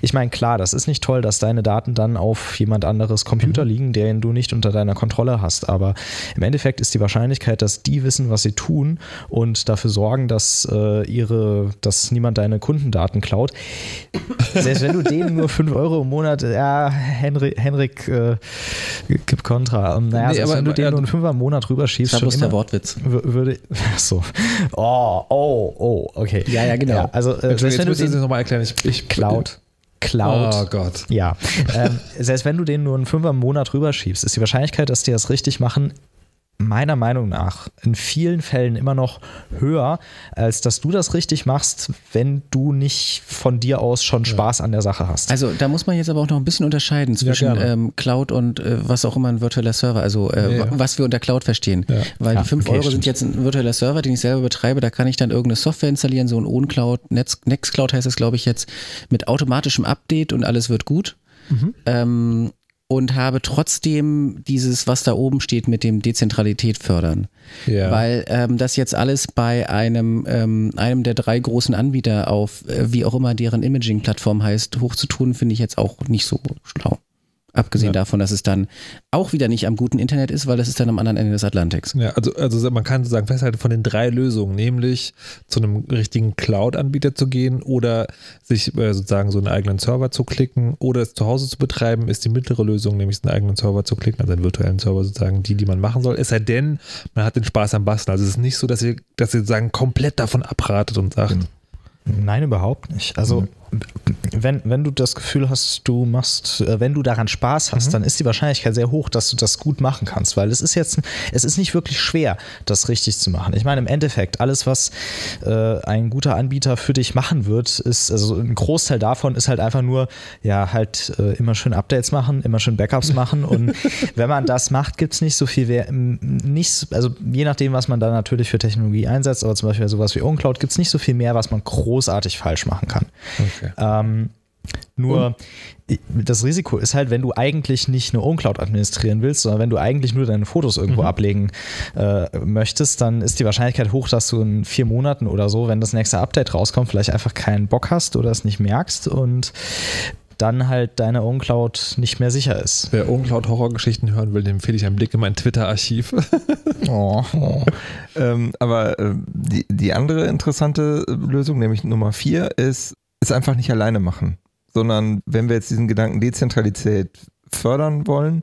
ich meine, klar, das ist nicht toll, dass deine Daten dann auf jemand anderes Computer mhm. liegen, den du nicht unter deiner Kontrolle hast. Aber im Endeffekt ist die Wahrscheinlichkeit, dass die wissen, was sie tun und dafür sorgen, dass äh, ihre, dass niemand deine Kundendaten klaut. Selbst wenn du denen nur 5 Euro im Monat, ja, Henrik, Henrik äh, gibt Kontra. Um, naja, nee, aber, wenn du den nur einen Fünfer im Monat rüberschiebst, das ist der Wortwitz. Würde, so. Oh, oh, oh, okay. Ja, ja, genau. Ja, also, äh, selbst wenn du den nochmal erklären, ich, ich Cloud. Cloud. Oh Gott. Ja. ähm, selbst wenn du den nur einen Fünfer im Monat rüberschiebst, ist die Wahrscheinlichkeit, dass die das richtig machen, meiner Meinung nach in vielen Fällen immer noch höher, als dass du das richtig machst, wenn du nicht von dir aus schon Spaß ja. an der Sache hast. Also da muss man jetzt aber auch noch ein bisschen unterscheiden zwischen ja, ähm, Cloud und äh, was auch immer ein virtueller Server, also äh, ja, was wir unter Cloud verstehen. Weil die 5 okay, Euro stimmt. sind jetzt ein virtueller Server, den ich selber betreibe, da kann ich dann irgendeine Software installieren, so ein OwnCloud, Nextcloud heißt das glaube ich jetzt, mit automatischem Update und alles wird gut. Mhm. Ähm, und habe trotzdem dieses, was da oben steht, mit dem Dezentralität fördern. Ja. Weil ähm, das jetzt alles bei einem, ähm, einem der drei großen Anbieter auf, äh, wie auch immer deren Imaging-Plattform heißt, hochzutun, finde ich jetzt auch nicht so schlau. Abgesehen ja. davon, dass es dann auch wieder nicht am guten Internet ist, weil das ist dann am anderen Ende des Atlantiks. Ja, also, also man kann sozusagen festhalten von den drei Lösungen, nämlich zu einem richtigen Cloud-Anbieter zu gehen oder sich äh, sozusagen so einen eigenen Server zu klicken oder es zu Hause zu betreiben, ist die mittlere Lösung, nämlich einen eigenen Server zu klicken, also einen virtuellen Server sozusagen, die, die man machen soll. Es sei denn, man hat den Spaß am Basteln. Also es ist nicht so, dass ihr, dass ihr sozusagen komplett davon abratet und sagt. Nein, überhaupt nicht. Also mhm wenn, wenn du das Gefühl hast, du machst, äh, wenn du daran Spaß hast, mhm. dann ist die Wahrscheinlichkeit sehr hoch, dass du das gut machen kannst, weil es ist jetzt, es ist nicht wirklich schwer, das richtig zu machen. Ich meine, im Endeffekt, alles, was äh, ein guter Anbieter für dich machen wird, ist, also ein Großteil davon ist halt einfach nur, ja, halt äh, immer schön Updates machen, immer schön Backups machen und wenn man das macht, gibt es nicht so viel, nicht, also je nachdem, was man da natürlich für Technologie einsetzt, aber zum Beispiel sowas wie OwnCloud gibt es nicht so viel mehr, was man großartig falsch machen kann. Okay. Okay. Ähm, Nur das Risiko ist halt, wenn du eigentlich nicht eine OwnCloud administrieren willst, sondern wenn du eigentlich nur deine Fotos irgendwo mhm. ablegen äh, möchtest, dann ist die Wahrscheinlichkeit hoch, dass du in vier Monaten oder so, wenn das nächste Update rauskommt, vielleicht einfach keinen Bock hast oder es nicht merkst und dann halt deine OwnCloud nicht mehr sicher ist. Wer OwnCloud-Horrorgeschichten hören will, dem empfehle ich einen Blick in mein Twitter-Archiv. oh, oh. ähm, aber äh, die, die andere interessante Lösung, nämlich Nummer vier, ist, ist einfach nicht alleine machen. Sondern wenn wir jetzt diesen Gedanken Dezentralität fördern wollen,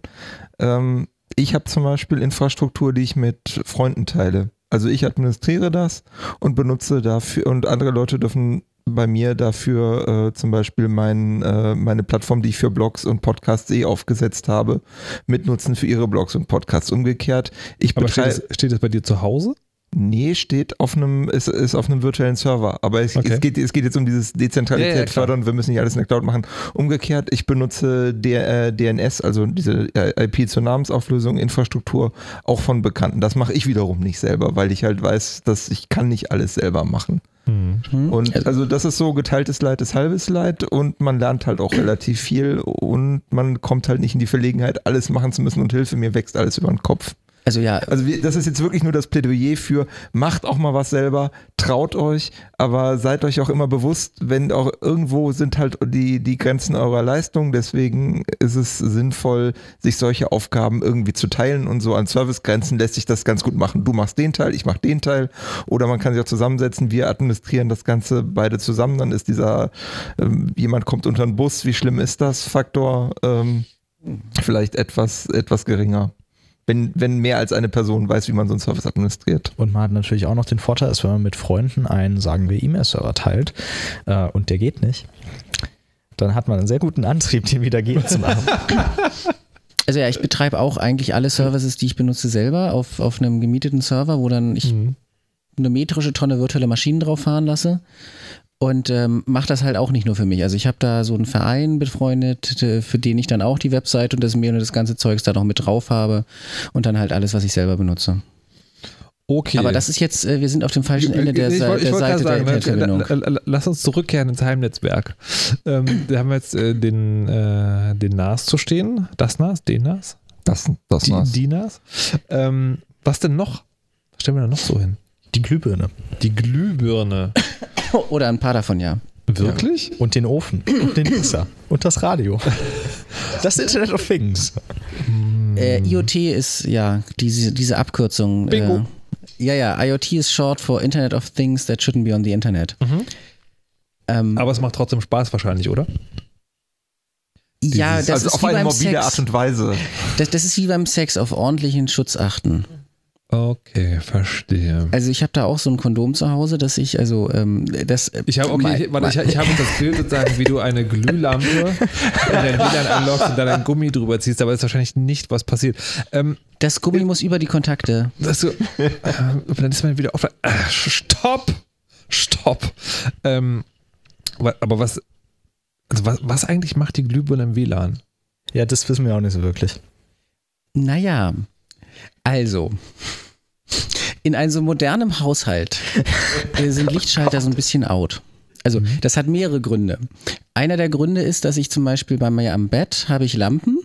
ähm, ich habe zum Beispiel Infrastruktur, die ich mit Freunden teile. Also ich administriere das und benutze dafür und andere Leute dürfen bei mir dafür äh, zum Beispiel mein, äh, meine Plattform, die ich für Blogs und Podcasts eh aufgesetzt habe, mitnutzen für ihre Blogs und Podcasts. Umgekehrt, ich betreibe. Steht, steht das bei dir zu Hause? Nee, steht auf einem, ist, ist auf einem virtuellen Server. Aber es, okay. es, geht, es geht jetzt um dieses Dezentralität ja, ja, fördern. Wir müssen nicht alles in der Cloud machen. Umgekehrt, ich benutze der, äh, DNS, also diese äh, IP zur Namensauflösung, Infrastruktur, auch von Bekannten. Das mache ich wiederum nicht selber, weil ich halt weiß, dass ich kann nicht alles selber machen. Mhm. Und also das ist so geteiltes Leid ist halbes Leid und man lernt halt auch relativ viel und man kommt halt nicht in die Verlegenheit, alles machen zu müssen und Hilfe, mir wächst alles über den Kopf. Also ja. Also wir, das ist jetzt wirklich nur das Plädoyer für, macht auch mal was selber, traut euch, aber seid euch auch immer bewusst, wenn auch irgendwo sind halt die, die Grenzen eurer Leistung, deswegen ist es sinnvoll, sich solche Aufgaben irgendwie zu teilen und so an Servicegrenzen lässt sich das ganz gut machen. Du machst den Teil, ich mach den Teil oder man kann sich auch zusammensetzen, wir administrieren das Ganze beide zusammen, dann ist dieser, ähm, jemand kommt unter den Bus, wie schlimm ist das, Faktor ähm, vielleicht etwas, etwas geringer wenn, wenn mehr als eine Person weiß, wie man so einen Service administriert. Und man hat natürlich auch noch den Vorteil, dass wenn man mit Freunden einen, sagen wir, E-Mail-Server teilt äh, und der geht nicht, dann hat man einen sehr guten Antrieb, den wieder gehen zu machen. Also ja, ich betreibe auch eigentlich alle Services, die ich benutze, selber auf, auf einem gemieteten Server, wo dann ich mhm. eine metrische Tonne virtuelle Maschinen drauf fahren lasse und ähm, mache das halt auch nicht nur für mich. Also ich habe da so einen Verein befreundet, für den ich dann auch die Website und das Mail und das ganze Zeugs da noch mit drauf habe und dann halt alles, was ich selber benutze. Okay. Aber das ist jetzt, äh, wir sind auf dem falschen Ende der, ich, ich, der Seite sagen, der Internetverbindung. Lass uns zurückkehren ins Heimnetzwerk. Ähm, wir haben jetzt äh, den, äh, den NAS zu stehen. Das NAS, den NAS? Das, das die, NAS. Die NAS. Ähm, was denn noch? Was stellen wir da noch so hin? Die Glühbirne. Die Glühbirne. Oder ein paar davon, ja. Wirklich? Ja. Und den Ofen. Und den Mixer. Und das Radio. Das Internet of Things. Äh, IoT ist ja diese, diese Abkürzung. Bingo. Äh, ja, ja, IoT ist short for Internet of Things that shouldn't be on the Internet. Mhm. Ähm, Aber es macht trotzdem Spaß wahrscheinlich, oder? ja, das also ist auf eine mobile Sex. Art und Weise. Das, das ist wie beim Sex, auf ordentlichen Schutz achten. Okay, verstehe. Also ich habe da auch so ein Kondom zu Hause, dass ich also ähm, das. Ich habe okay, ich, warte, ich, ich habe das Bild sozusagen, wie du eine Glühlampe in dein WLAN anlockst und dann ein Gummi drüber ziehst, aber das ist wahrscheinlich nicht, was passiert. Ähm, das Gummi äh, muss über die Kontakte. Das so, äh, dann ist man wieder auf. Äh, stopp! Stopp! Ähm, aber was, also was, was eigentlich macht die Glühbirne im WLAN? Ja, das wissen wir auch nicht so wirklich. Naja, also, in einem so modernen Haushalt sind Lichtschalter so ein bisschen out. Also, mhm. das hat mehrere Gründe. Einer der Gründe ist, dass ich zum Beispiel bei mir am Bett habe ich Lampen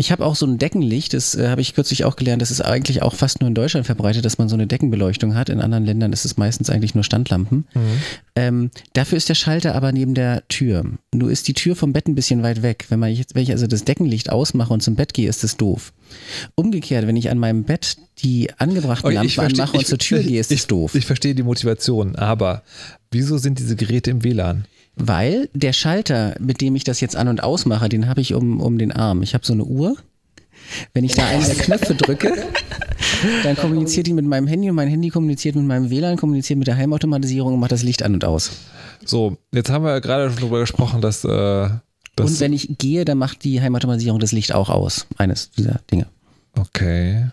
ich habe auch so ein Deckenlicht, das äh, habe ich kürzlich auch gelernt, das ist eigentlich auch fast nur in Deutschland verbreitet, dass man so eine Deckenbeleuchtung hat. In anderen Ländern ist es meistens eigentlich nur Standlampen. Mhm. Ähm, dafür ist der Schalter aber neben der Tür. Nur ist die Tür vom Bett ein bisschen weit weg. Wenn, man jetzt, wenn ich also das Deckenlicht ausmache und zum Bett gehe, ist das doof. Umgekehrt, wenn ich an meinem Bett die angebrachten okay, Lampen anmache und ich, zur Tür ich, gehe, ist das doof. Ich verstehe die Motivation, aber wieso sind diese Geräte im WLAN? Weil der Schalter, mit dem ich das jetzt an- und ausmache, den habe ich um, um den Arm. Ich habe so eine Uhr. Wenn ich da einen der Knöpfe drücke, dann kommuniziert die mit meinem Handy und mein Handy kommuniziert mit meinem WLAN, kommuniziert mit der Heimautomatisierung und macht das Licht an und aus. So, jetzt haben wir ja gerade schon darüber gesprochen, dass. Äh, dass und wenn ich gehe, dann macht die Heimautomatisierung das Licht auch aus. Eines dieser Dinge. Okay.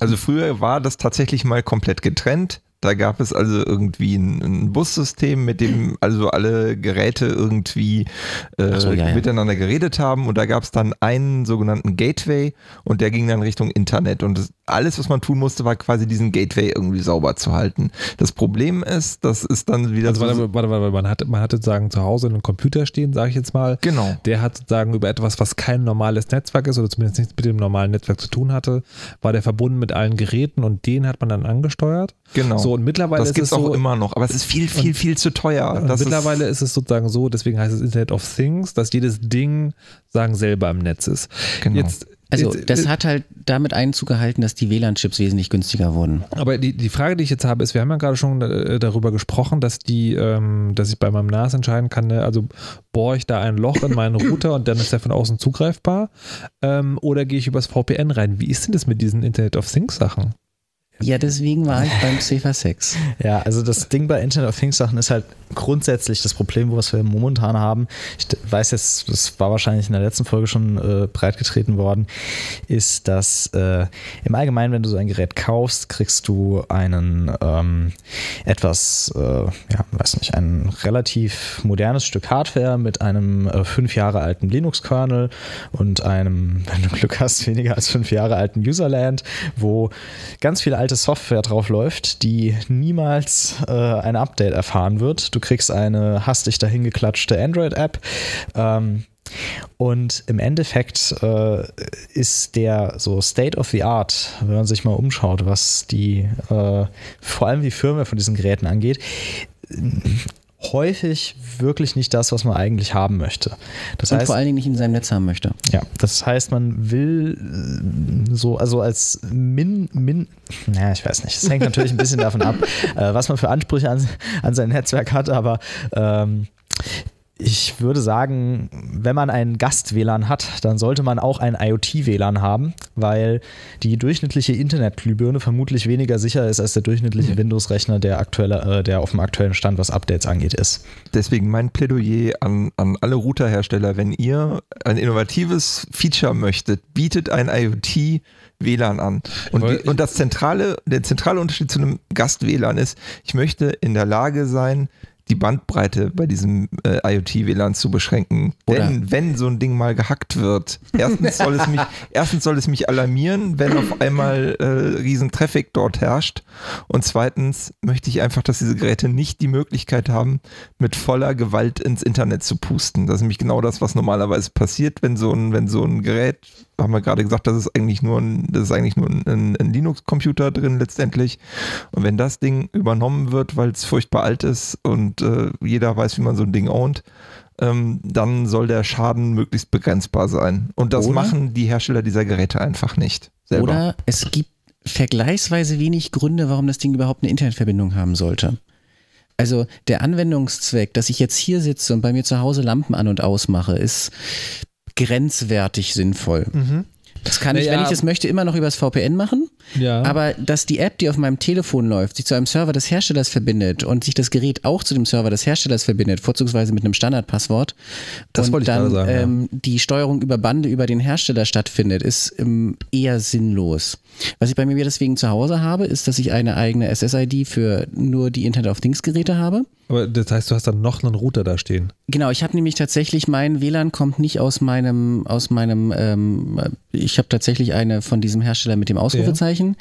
Also früher war das tatsächlich mal komplett getrennt Da gab es also irgendwie ein, ein Bussystem, mit dem also alle Geräte irgendwie äh, so, ja, ja. miteinander geredet haben und da gab es dann einen sogenannten Gateway und der ging dann Richtung Internet und das, alles, was man tun musste, war quasi diesen Gateway irgendwie sauber zu halten. Das Problem ist, das ist dann wieder Also so, warte, warte, warte, man hatte, man hatte sozusagen zu Hause einen Computer stehen, sage ich jetzt mal. Genau. Der hat sozusagen über etwas, was kein normales Netzwerk ist oder zumindest nichts mit dem normalen Netzwerk zu tun hatte, war der verbunden mit allen Geräten und den hat man dann angesteuert. Genau. So und mittlerweile das ist gibt es so, auch immer noch, aber es ist viel, viel, viel zu teuer. und Das mittlerweile ist, es sozusagen so, deswegen heißt es Internet of Things, dass jedes Ding sagen selber im Netz ist. Genau. Jetzt, Also jetzt, das hat halt damit Einzug gehalten, dass die WLAN-Chips wesentlich günstiger wurden. Aber die, die Frage, die ich jetzt habe, ist, wir haben ja gerade schon äh, darüber gesprochen, dass die, ähm, dass ich bei meinem NAS entscheiden kann, ne, also bohre ich da ein Loch in meinen Router und dann ist der von außen zugreifbar ähm, oder gehe ich übers VPN rein? Wie ist denn das mit diesen Internet of Things Sachen? Ja, deswegen war ich beim Safer 6. Ja, also das Ding bei Internet of Things Sachen ist halt grundsätzlich das Problem, was wir momentan haben. Ich weiß jetzt, das war wahrscheinlich in der letzten Folge schon äh, breitgetreten worden, ist, dass äh, im Allgemeinen, wenn du so ein Gerät kaufst, kriegst du einen ähm, etwas, äh, ja, weiß nicht, ein relativ modernes Stück Hardware mit einem äh, fünf Jahre alten Linux-Kernel und einem, wenn du Glück hast, weniger als fünf Jahre alten Userland, wo ganz viel alte Software drauf läuft, die niemals äh, ein Update erfahren wird. Du kriegst eine hastig dahingeklatschte Android-App. Ähm, und im Endeffekt äh, ist der so State of the Art, wenn man sich mal umschaut, was die, äh, vor allem die Firma von diesen Geräten angeht, häufig wirklich nicht das, was man eigentlich haben möchte. Das Und heißt, vor allen Dingen nicht in seinem Netz haben möchte. ja, das heißt, man will äh, so, also als Min, Min, naja, ich weiß nicht, es hängt natürlich ein bisschen davon ab, äh, was man für Ansprüche an, an sein Netzwerk hat, aber ähm, ich würde sagen, wenn man einen Gast-WLAN hat, dann sollte man auch ein IoT-WLAN haben, weil die durchschnittliche Internetglühbirne vermutlich weniger sicher ist als der durchschnittliche Windows-Rechner, der, aktuelle, äh, der auf dem aktuellen Stand, was Updates angeht, ist. Deswegen mein Plädoyer an, an alle Routerhersteller, wenn ihr ein innovatives Feature möchtet, bietet ein IoT WLAN an. Und, die, und das zentrale, der zentrale Unterschied zu einem Gast-WLAN ist, ich möchte in der Lage sein, die Bandbreite bei diesem äh, IoT-WLAN zu beschränken. Oder- Denn wenn so ein Ding mal gehackt wird, erstens soll es mich, erstens soll es mich alarmieren, wenn auf einmal äh, riesen Traffic dort herrscht. Und zweitens möchte ich einfach, dass diese Geräte nicht die Möglichkeit haben, mit voller Gewalt ins Internet zu pusten. Das ist nämlich genau das, was normalerweise passiert, wenn so ein, wenn so ein Gerät, haben wir gerade gesagt, das ist eigentlich nur ein, das ist eigentlich nur ein, ein, ein Linux-Computer drin letztendlich. Und wenn das Ding übernommen wird, weil es furchtbar alt ist und äh, jeder weiß, wie man so ein Ding ownt, ähm, dann soll der Schaden möglichst begrenzbar sein. Und das Oder- machen die Hersteller dieser Geräte einfach nicht. Selber. Oder es gibt vergleichsweise wenig Gründe, warum das Ding überhaupt eine Internetverbindung haben sollte. Also der Anwendungszweck, dass ich jetzt hier sitze und bei mir zu Hause Lampen an und ausmache, ist grenzwertig sinnvoll. Das kann ich, Naja. wenn ich das möchte, immer noch übers VPN machen. Ja. Aber dass die App, die auf meinem Telefon läuft, sich zu einem Server des Herstellers verbindet und sich das Gerät auch zu dem Server des Herstellers verbindet, vorzugsweise mit einem Standardpasswort, Das und ich dann sagen, ja. ähm, die Steuerung über Bande über den Hersteller stattfindet, ist ähm, eher sinnlos. Was ich bei mir deswegen zu Hause habe, ist, dass ich eine eigene SSID für nur die Internet of Things Geräte habe. Aber das heißt, du hast dann noch einen Router da stehen. Genau, ich habe nämlich tatsächlich, mein WLAN kommt nicht aus meinem, aus meinem, ähm, ich habe tatsächlich eine von diesem Hersteller mit dem Ausrufezeichen,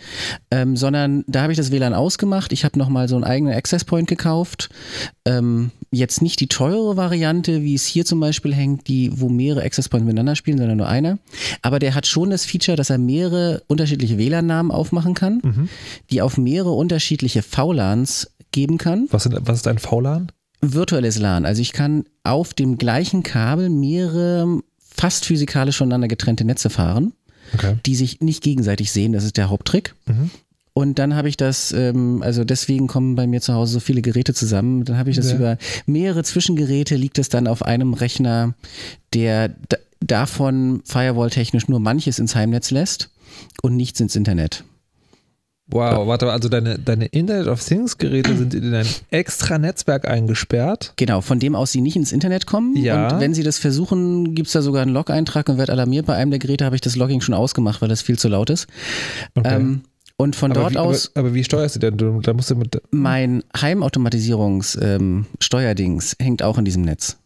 ähm, sondern da habe ich das WLAN ausgemacht. Ich habe nochmal so einen eigenen Access Point gekauft. Ähm, jetzt nicht die teure Variante, wie es hier zum Beispiel hängt, die, wo mehrere Access Points miteinander spielen, sondern nur einer. Aber der hat schon das Feature, dass er mehrere unterschiedliche WLAN-Namen aufmachen kann, die auf mehrere unterschiedliche VLANs geben kann Was, sind, was ist ein VLAN? virtuelles LAN. Also ich kann auf dem gleichen Kabel mehrere fast physikalisch voneinander getrennte Netze fahren, Okay. die sich nicht gegenseitig sehen. Das ist der Haupttrick. Und dann habe ich das, ähm, also deswegen kommen bei mir zu Hause so viele Geräte zusammen. Dann habe ich das Ja. über mehrere Zwischengeräte, liegt es dann auf einem Rechner, der davon firewall-technisch nur manches ins Heimnetz lässt und nichts ins Internet. Wow, warte mal, also deine, deine Internet of Things Geräte sind in ein extra Netzwerk eingesperrt. Genau, von dem aus sie nicht ins Internet kommen. Ja. Und wenn sie das versuchen, gibt es da sogar einen Log-Eintrag und wird alarmiert. Bei einem der Geräte habe ich das Logging schon ausgemacht, weil das viel zu laut ist. Okay. Ähm, Und von aber dort wie, aus. Aber, aber, wie steuerst du denn? Du, da musst du mit. Mein Heimautomatisierungs-Steuerdings ähm, hängt auch in diesem Netz.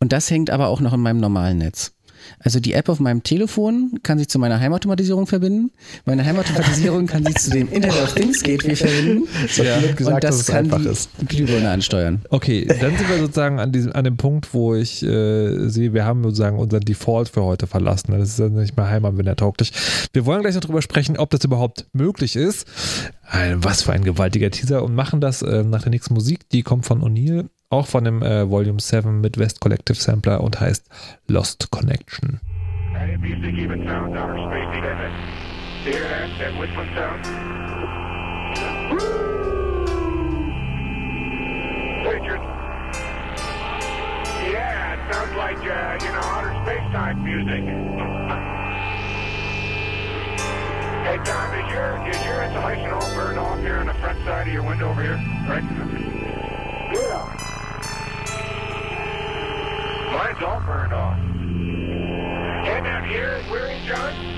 Und das hängt aber auch noch in meinem normalen Netz. Also die App auf meinem Telefon kann sich zu meiner Heimautomatisierung verbinden. Meine Heimautomatisierung kann sich zu dem Internet of Things Gateway verbinden. Ja. Gesagt, und das dass es kann einfach die ist. Glühbirne ansteuern. Okay, dann sind wir sozusagen an, diesem, an dem Punkt, wo ich äh, sehe, wir haben sozusagen unseren Default für heute verlassen. Das ist dann nicht mehr Heimanwender tauglich. Wir wollen gleich noch drüber sprechen, ob das überhaupt möglich ist. Was für ein gewaltiger Teaser und machen das äh, nach der nächsten Musik. Die kommt von O'Neill auch von dem äh, Volume 7 Midwest Collective Sampler und heißt Lost Connection. Yeah, it sounds like, uh, you know, outer space type music. Hey, Tom, is your, is your insulation all burned off here on the front side of your window over here? Right? Yeah. Mine's all burned off. And down here, is John?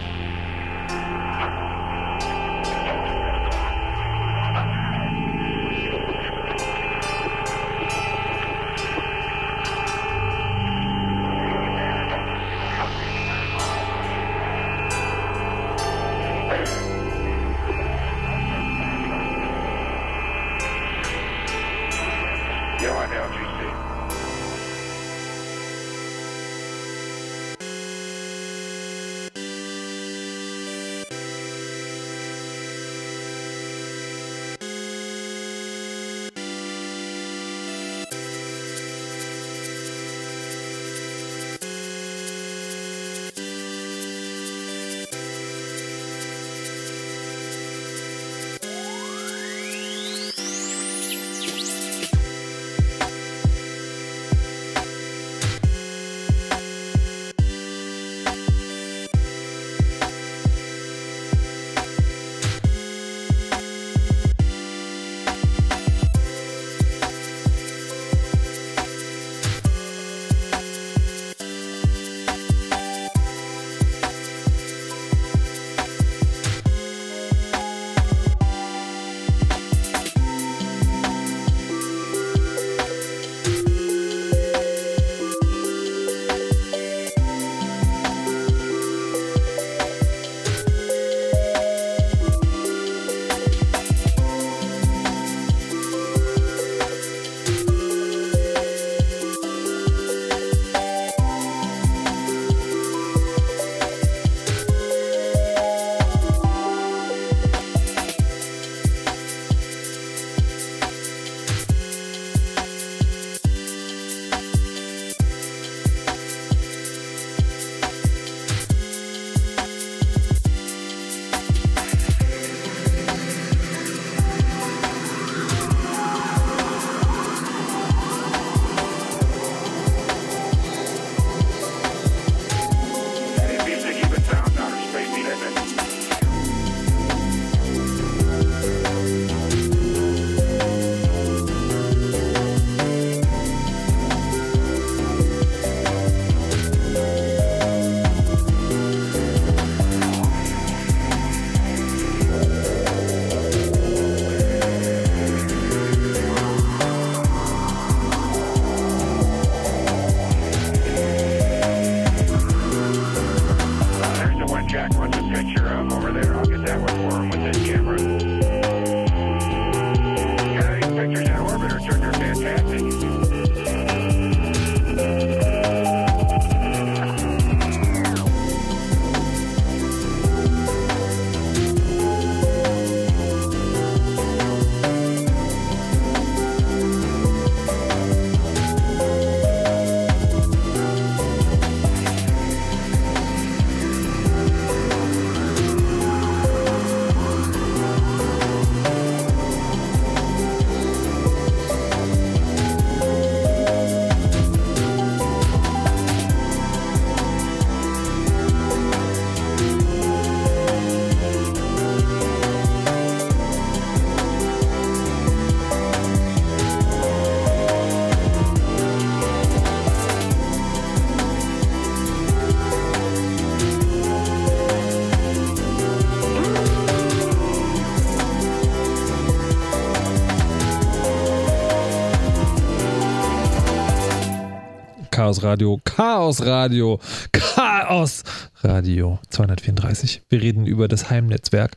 Chaos Radio, Chaos Radio, Chaos Radio 234. Wir reden über das Heimnetzwerk.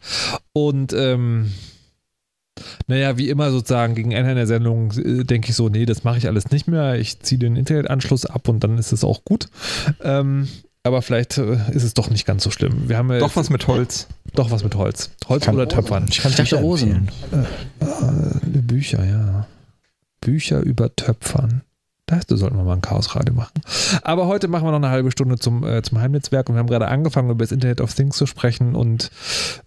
Und ähm, naja, wie immer sozusagen gegen Ende der Sendung äh, denke ich so, nee, das mache ich alles nicht mehr. Ich ziehe den Internetanschluss ab und dann ist es auch gut. Ähm, aber vielleicht äh, ist es doch nicht ganz so schlimm. Wir haben ja Doch was mit Holz. Doch was mit Holz. Holz oder Töpfern. Ich kann Ich dachte Bücher Rosen. empfehlen. Äh, Bücher, ja. Bücher über Töpfern. Das sollten wir mal ein Chaosradio machen. Aber heute machen wir noch eine halbe Stunde zum, äh, zum Heimnetzwerk und wir haben gerade angefangen, über das Internet of Things zu sprechen. Und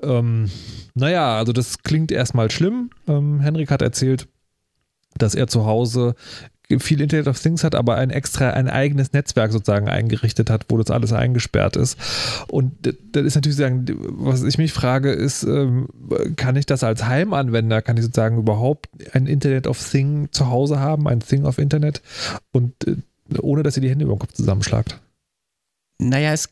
ähm, naja, also das klingt erstmal schlimm. Ähm, Henrik hat erzählt, dass er zu Hause viel Internet of Things hat, aber ein extra, ein eigenes Netzwerk sozusagen eingerichtet hat, wo das alles eingesperrt ist. Und das ist natürlich sagen, was ich mich frage, ist, ähm, kann ich das als Heimanwender, kann ich sozusagen überhaupt ein Internet of Thing zu Hause haben, ein Thing of Internet und äh, ohne dass ihr die Hände über den Kopf zusammenschlagt? Naja, es,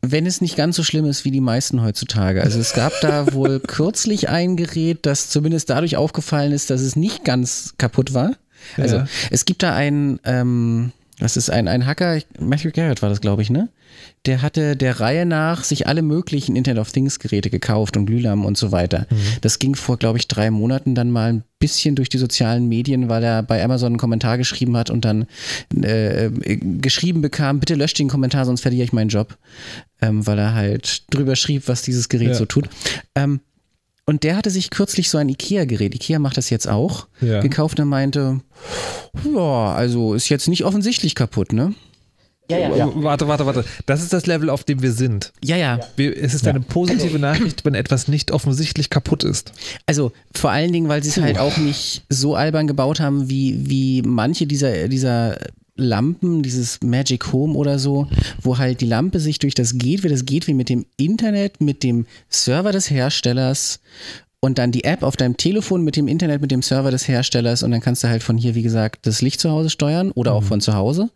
wenn es nicht ganz so schlimm ist wie die meisten heutzutage. Also es gab da wohl kürzlich ein Gerät, das zumindest dadurch aufgefallen ist, dass es nicht ganz kaputt war. Also Ja. es gibt da einen, ähm, das ist ein, ein Hacker, Matthew Garrett war das, glaube ich, ne? Der hatte der Reihe nach sich alle möglichen Internet of Things Geräte gekauft und Glühlampen und so weiter. Das ging vor, glaube ich, drei Monaten dann mal ein bisschen durch die sozialen Medien, weil er bei Amazon einen Kommentar geschrieben hat und dann äh, äh, geschrieben bekam, bitte löscht den Kommentar, sonst verliere ich meinen Job. Ähm, weil er halt drüber schrieb, was dieses Gerät Ja. so tut. Ähm, und der hatte sich kürzlich so ein IKEA-Gerät, IKEA macht das jetzt auch, Ja. gekauft und meinte, ja, also ist jetzt nicht offensichtlich kaputt, ne? Warte, warte, warte. Das ist das Level, auf dem wir sind. Ja, ja. Wir, es ist eine positive Nachricht, wenn etwas nicht offensichtlich kaputt ist. Also vor allen Dingen, weil sie es halt auch nicht so albern gebaut haben, wie, wie manche dieser, dieser Lampen, dieses Magic Home oder so, wo halt die Lampe sich durch das Gateway, das Gateway mit dem Internet, mit dem Server des Herstellers und dann die App auf deinem Telefon mit dem Internet, mit dem Server des Herstellers und dann kannst du halt von hier, wie gesagt, das Licht zu Hause steuern oder auch von zu Hause.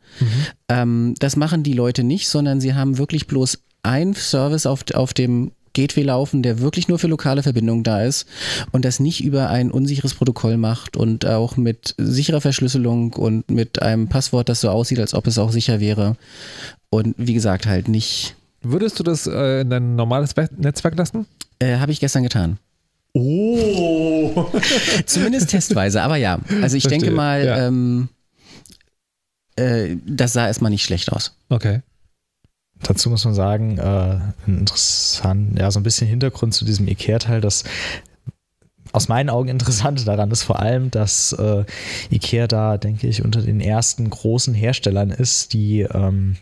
Ähm, das machen die Leute nicht, sondern sie haben wirklich bloß ein Service auf, auf dem Gateway laufen, der wirklich nur für lokale Verbindungen da ist und das nicht über ein unsicheres Protokoll macht und auch mit sicherer Verschlüsselung und mit einem Passwort, das so aussieht, als ob es auch sicher wäre. Und wie gesagt, halt nicht. Würdest du das äh, in dein normales We- Netzwerk lassen? Äh, Habe ich gestern getan. Oh! Zumindest testweise, aber ja. Also ich Verstehe, denke mal, ja. ähm, äh, das sah erstmal nicht schlecht aus. Okay. Dazu muss man sagen, äh, interessant, ja, so ein bisschen Hintergrund zu diesem IKEA-Teil, das aus meinen Augen Interessante daran ist vor allem, dass äh, IKEA da, denke ich, unter den ersten großen Herstellern ist, die ähm,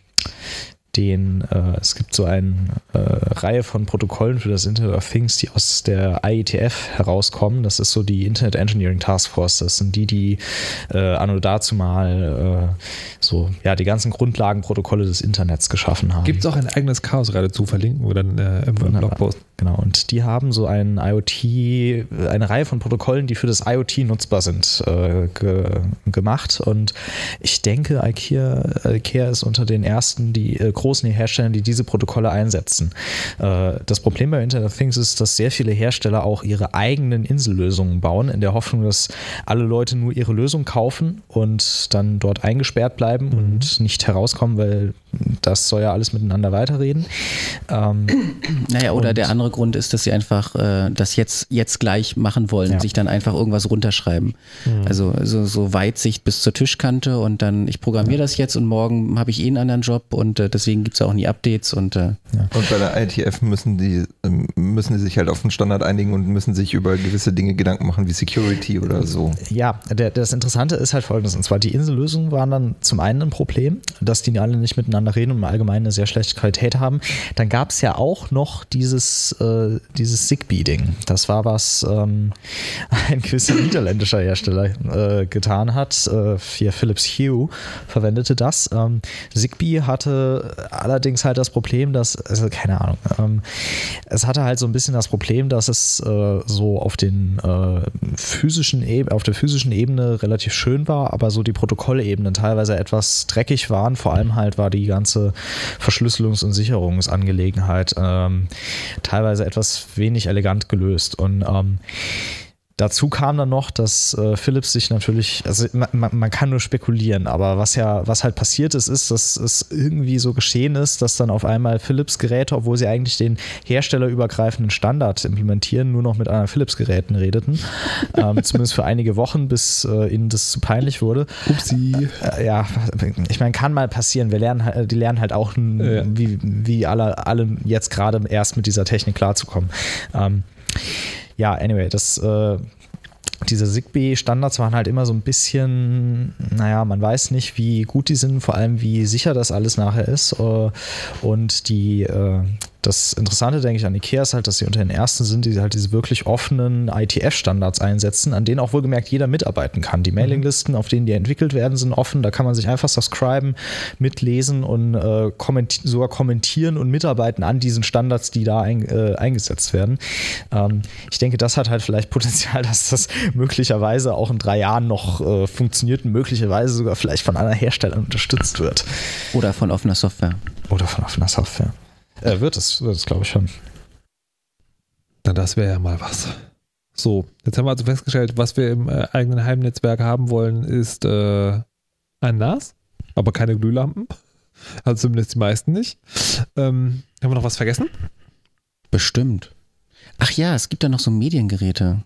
den, äh, es gibt so eine äh, Reihe von Protokollen für das Internet of Things, die aus der IETF herauskommen. Das ist so die Internet Engineering Task Force. Das sind die, die äh, anno dazu mal äh, so, ja, die ganzen Grundlagenprotokolle des Internets geschaffen haben. Gibt es auch ein eigenes Chaosradio zu verlinken oder dann äh. Blogpost? Genau, und die haben so ein IoT, eine Reihe von Protokollen, die für das IoT nutzbar sind, äh, ge gemacht. Und ich denke, IKEA, IKEA ist unter den ersten, die äh, großen Herstellern, die diese Protokolle einsetzen. Äh, das Problem bei Internet of Things ist, dass sehr viele Hersteller auch ihre eigenen Insellösungen bauen, in der Hoffnung, dass alle Leute nur ihre Lösung kaufen und dann dort eingesperrt bleiben und nicht herauskommen, weil das soll ja alles miteinander weiterreden. Ähm, Naja, oder der andere Grund ist, dass sie einfach äh, das jetzt, jetzt gleich machen wollen, Ja. sich dann einfach irgendwas runterschreiben. Also so, so Weitsicht bis zur Tischkante und dann, ich programmiere das jetzt und morgen habe ich eh einen anderen Job und äh, deswegen gibt es auch nie Updates und äh, Und bei der ITF müssen die, ähm, müssen die sich halt auf einen Standard einigen und müssen sich über gewisse Dinge Gedanken machen, wie Security oder so. Ja, der, das Interessante ist halt folgendes. Und zwar die Insellösungen waren dann zum einen ein Problem, dass die alle nicht miteinander reden und im Allgemeinen eine sehr schlechte Qualität haben. Dann gab es ja auch noch dieses, äh, dieses Zigbee-Ding. Das war was ähm, ein gewisser niederländischer Hersteller äh, getan hat. Äh, hier Philips Hue verwendete das. Ähm, Zigbee hatte allerdings halt das Problem, dass, also keine Ahnung, ähm, es hatte halt so ein bisschen das Problem, dass es äh, so auf den äh, physischen auf der physischen Ebene relativ schön war, aber so die Protokollebenen teilweise etwas dreckig waren. Vor allem halt war die ganze Verschlüsselungs- und Sicherungsangelegenheit ähm, teilweise etwas wenig elegant gelöst. Und ähm, Dazu kam dann noch, dass äh, Philips sich natürlich, also man, man, kann nur spekulieren, aber was ja, was halt passiert ist, ist, dass es irgendwie so geschehen ist, dass dann auf einmal Philips-Geräte, obwohl sie eigentlich den herstellerübergreifenden Standard implementieren, nur noch mit anderen Philips-Geräten redeten. ähm, zumindest für einige Wochen, bis äh, ihnen das zu peinlich wurde. Upsi. Äh, ja, ich meine, kann mal passieren. Wir lernen halt, die lernen halt auch, ja. wie, wie alle, alle jetzt gerade erst mit dieser Technik klarzukommen. Ähm, ja, anyway, das, äh, diese Zigbee-Standards waren halt immer so ein bisschen, naja, man weiß nicht, wie gut die sind, vor allem wie sicher das alles nachher ist. Äh, und die, äh, das Interessante, denke ich, an Ikea ist halt, dass sie unter den ersten sind, die halt diese wirklich offenen ITF-Standards einsetzen, an denen auch wohlgemerkt jeder mitarbeiten kann. Die Mailinglisten, auf denen die entwickelt werden, sind offen. Da kann man sich einfach subscriben, mitlesen und äh, kommenti sogar kommentieren und mitarbeiten an diesen Standards, die da ein, äh, eingesetzt werden. Ähm, ich denke, das hat halt vielleicht Potenzial, dass das möglicherweise auch in drei Jahren noch äh, funktioniert und möglicherweise sogar vielleicht von anderen Herstellern unterstützt wird. Oder von offener Software. Oder von offener Software. Äh, wird es, wird es, glaube ich schon. Na, das wäre ja mal was. So, jetzt haben wir also festgestellt, was wir im äh, eigenen Heimnetzwerk haben wollen, ist äh, ein NAS, aber keine Glühlampen. Also zumindest die meisten nicht. Ähm, haben wir noch was vergessen? Bestimmt. Ach ja, es gibt da noch so Mediengeräte.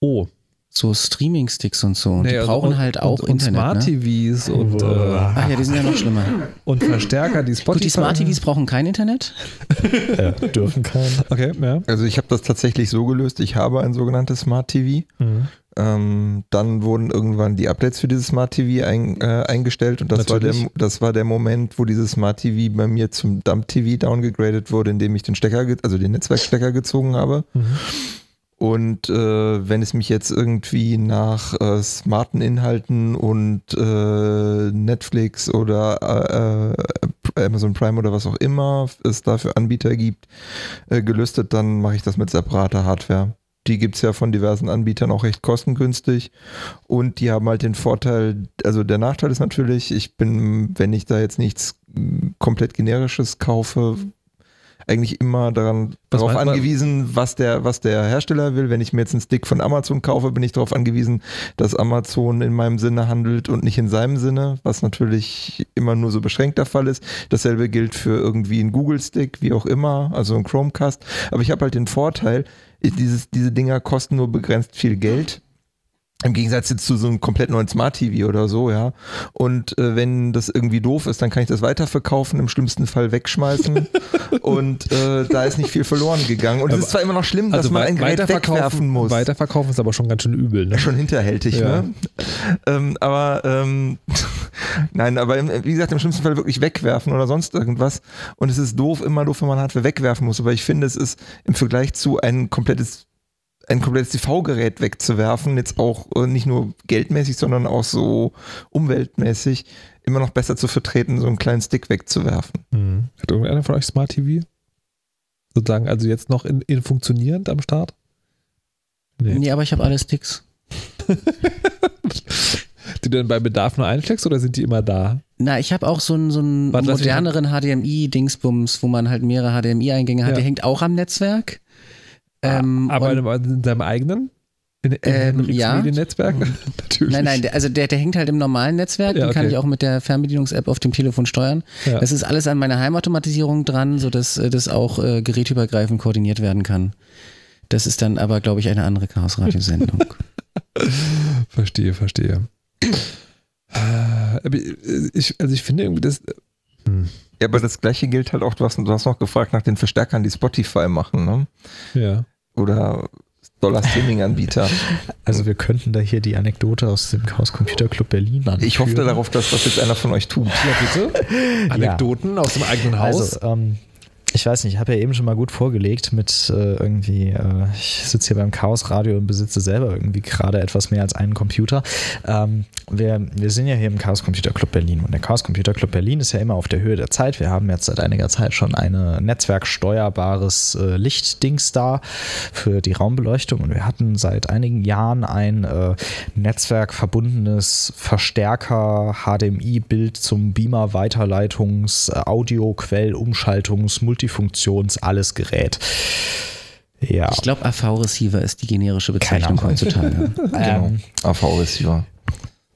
Oh, so Streaming-Sticks und so. Und nee, die also brauchen und, halt auch und, Internet. Und Smart TVs ne? und. Äh, Ach ja, die sind ja noch schlimmer. Und Verstärker, die Spotify. Gut, die Smart TVs brauchen kein Internet? ja, dürfen kein. Okay, ja. Also ich habe das tatsächlich so gelöst. Ich habe ein sogenanntes Smart TV. Mhm. Ähm, dann wurden irgendwann die Updates für dieses Smart TV ein, äh, eingestellt und das war, der, das war der Moment, wo dieses Smart TV bei mir zum Dump TV downgegradet wurde, indem ich den Stecker, also den Netzwerkstecker gezogen habe. Mhm. Und äh, wenn es mich jetzt irgendwie nach äh, smarten Inhalten und äh, Netflix oder äh, äh, Amazon Prime oder was auch immer es da für Anbieter gibt, äh, gelüstet, dann mache ich das mit separater Hardware. Die gibt es ja von diversen Anbietern auch recht kostengünstig. Und die haben halt den Vorteil, also der Nachteil ist natürlich, ich bin, wenn ich da jetzt nichts komplett generisches kaufe, eigentlich immer daran, darauf angewiesen, was der, was der Hersteller will. Wenn ich mir jetzt einen Stick von Amazon kaufe, bin ich darauf angewiesen, dass Amazon in meinem Sinne handelt und nicht in seinem Sinne, was natürlich immer nur so beschränkt der Fall ist. Dasselbe gilt für irgendwie einen Google-Stick, wie auch immer, also ein Chromecast. Aber ich habe halt den Vorteil, dieses, diese Dinger kosten nur begrenzt viel Geld im Gegensatz jetzt zu so einem komplett neuen Smart TV oder so, ja. Und äh, wenn das irgendwie doof ist, dann kann ich das weiterverkaufen, im schlimmsten Fall wegschmeißen. und äh, da ist nicht viel verloren gegangen. Und es ist zwar immer noch schlimm, dass also man ein Gerät wegwerfen muss. Weiterverkaufen ist aber schon ganz schön übel, ne? Schon hinterhältig, ja. ne? Ähm, aber ähm, nein, aber im, wie gesagt, im schlimmsten Fall wirklich wegwerfen oder sonst irgendwas. Und es ist doof, immer doof, wenn man Hardware wegwerfen muss. Aber ich finde, es ist im Vergleich zu ein komplettes ein komplettes TV-Gerät wegzuwerfen, jetzt auch äh, nicht nur geldmäßig, sondern auch so umweltmäßig, immer noch besser zu vertreten, so einen kleinen Stick wegzuwerfen. Mhm. Hat irgendeiner von euch Smart TV? Sozusagen, also jetzt noch in, in funktionierend am Start? Nee, nee aber ich habe alle Sticks. die du dann bei Bedarf nur einsteckst oder sind die immer da? Na, ich habe auch so einen, so einen moderneren HDMI-Dingsbums, wo man halt mehrere HDMI-Eingänge hat. Ja. Der hängt auch am Netzwerk. Ähm, aber in seinem eigenen? In, in ähm, ja. Mediennetzwerk? Natürlich. Nein, nein, also der, der hängt halt im normalen Netzwerk, ja, den kann ich auch mit der Fernbedienungs-App auf dem Telefon steuern. Ja. Das ist alles an meiner Heimautomatisierung dran, sodass äh, das auch äh, gerätübergreifend koordiniert werden kann. Das ist dann aber, glaube ich, eine andere Chaos-Radiosendung. verstehe, verstehe. Äh, ich, also ich finde irgendwie das. Hm. Ja, aber das gleiche gilt halt auch, du hast, du hast noch gefragt nach den Verstärkern, die Spotify machen, ne? Ja. Oder Dollar-Streaming-Anbieter. Also wir könnten da hier die Anekdote aus dem Chaos Computer Club Berlin anführen. Ich hoffe darauf, dass das jetzt einer von euch tut. Ja, bitte. Anekdoten ja. aus dem eigenen Haus. Also, ähm, ich weiß nicht, ich habe ja eben schon mal gut vorgelegt mit äh, irgendwie, äh, ich sitze hier beim Chaos Radio und besitze selber irgendwie gerade etwas mehr als einen Computer. Ähm, wir, wir sind ja hier im Chaos Computer Club Berlin und der Chaos Computer Club Berlin ist ja immer auf der Höhe der Zeit. Wir haben jetzt seit einiger Zeit schon ein netzwerksteuerbares äh, Lichtdings da für die Raumbeleuchtung und wir hatten seit einigen Jahren ein äh, netzwerkverbundenes Verstärker HDMI-Bild zum Beamer Weiterleitungs Audio Quell Umschaltungs Multi Multifunktions-Alles-Gerät. Ja. Ich glaube, AV-Receiver ist die generische Bezeichnung heutzutage. Ähm, AV-Receiver.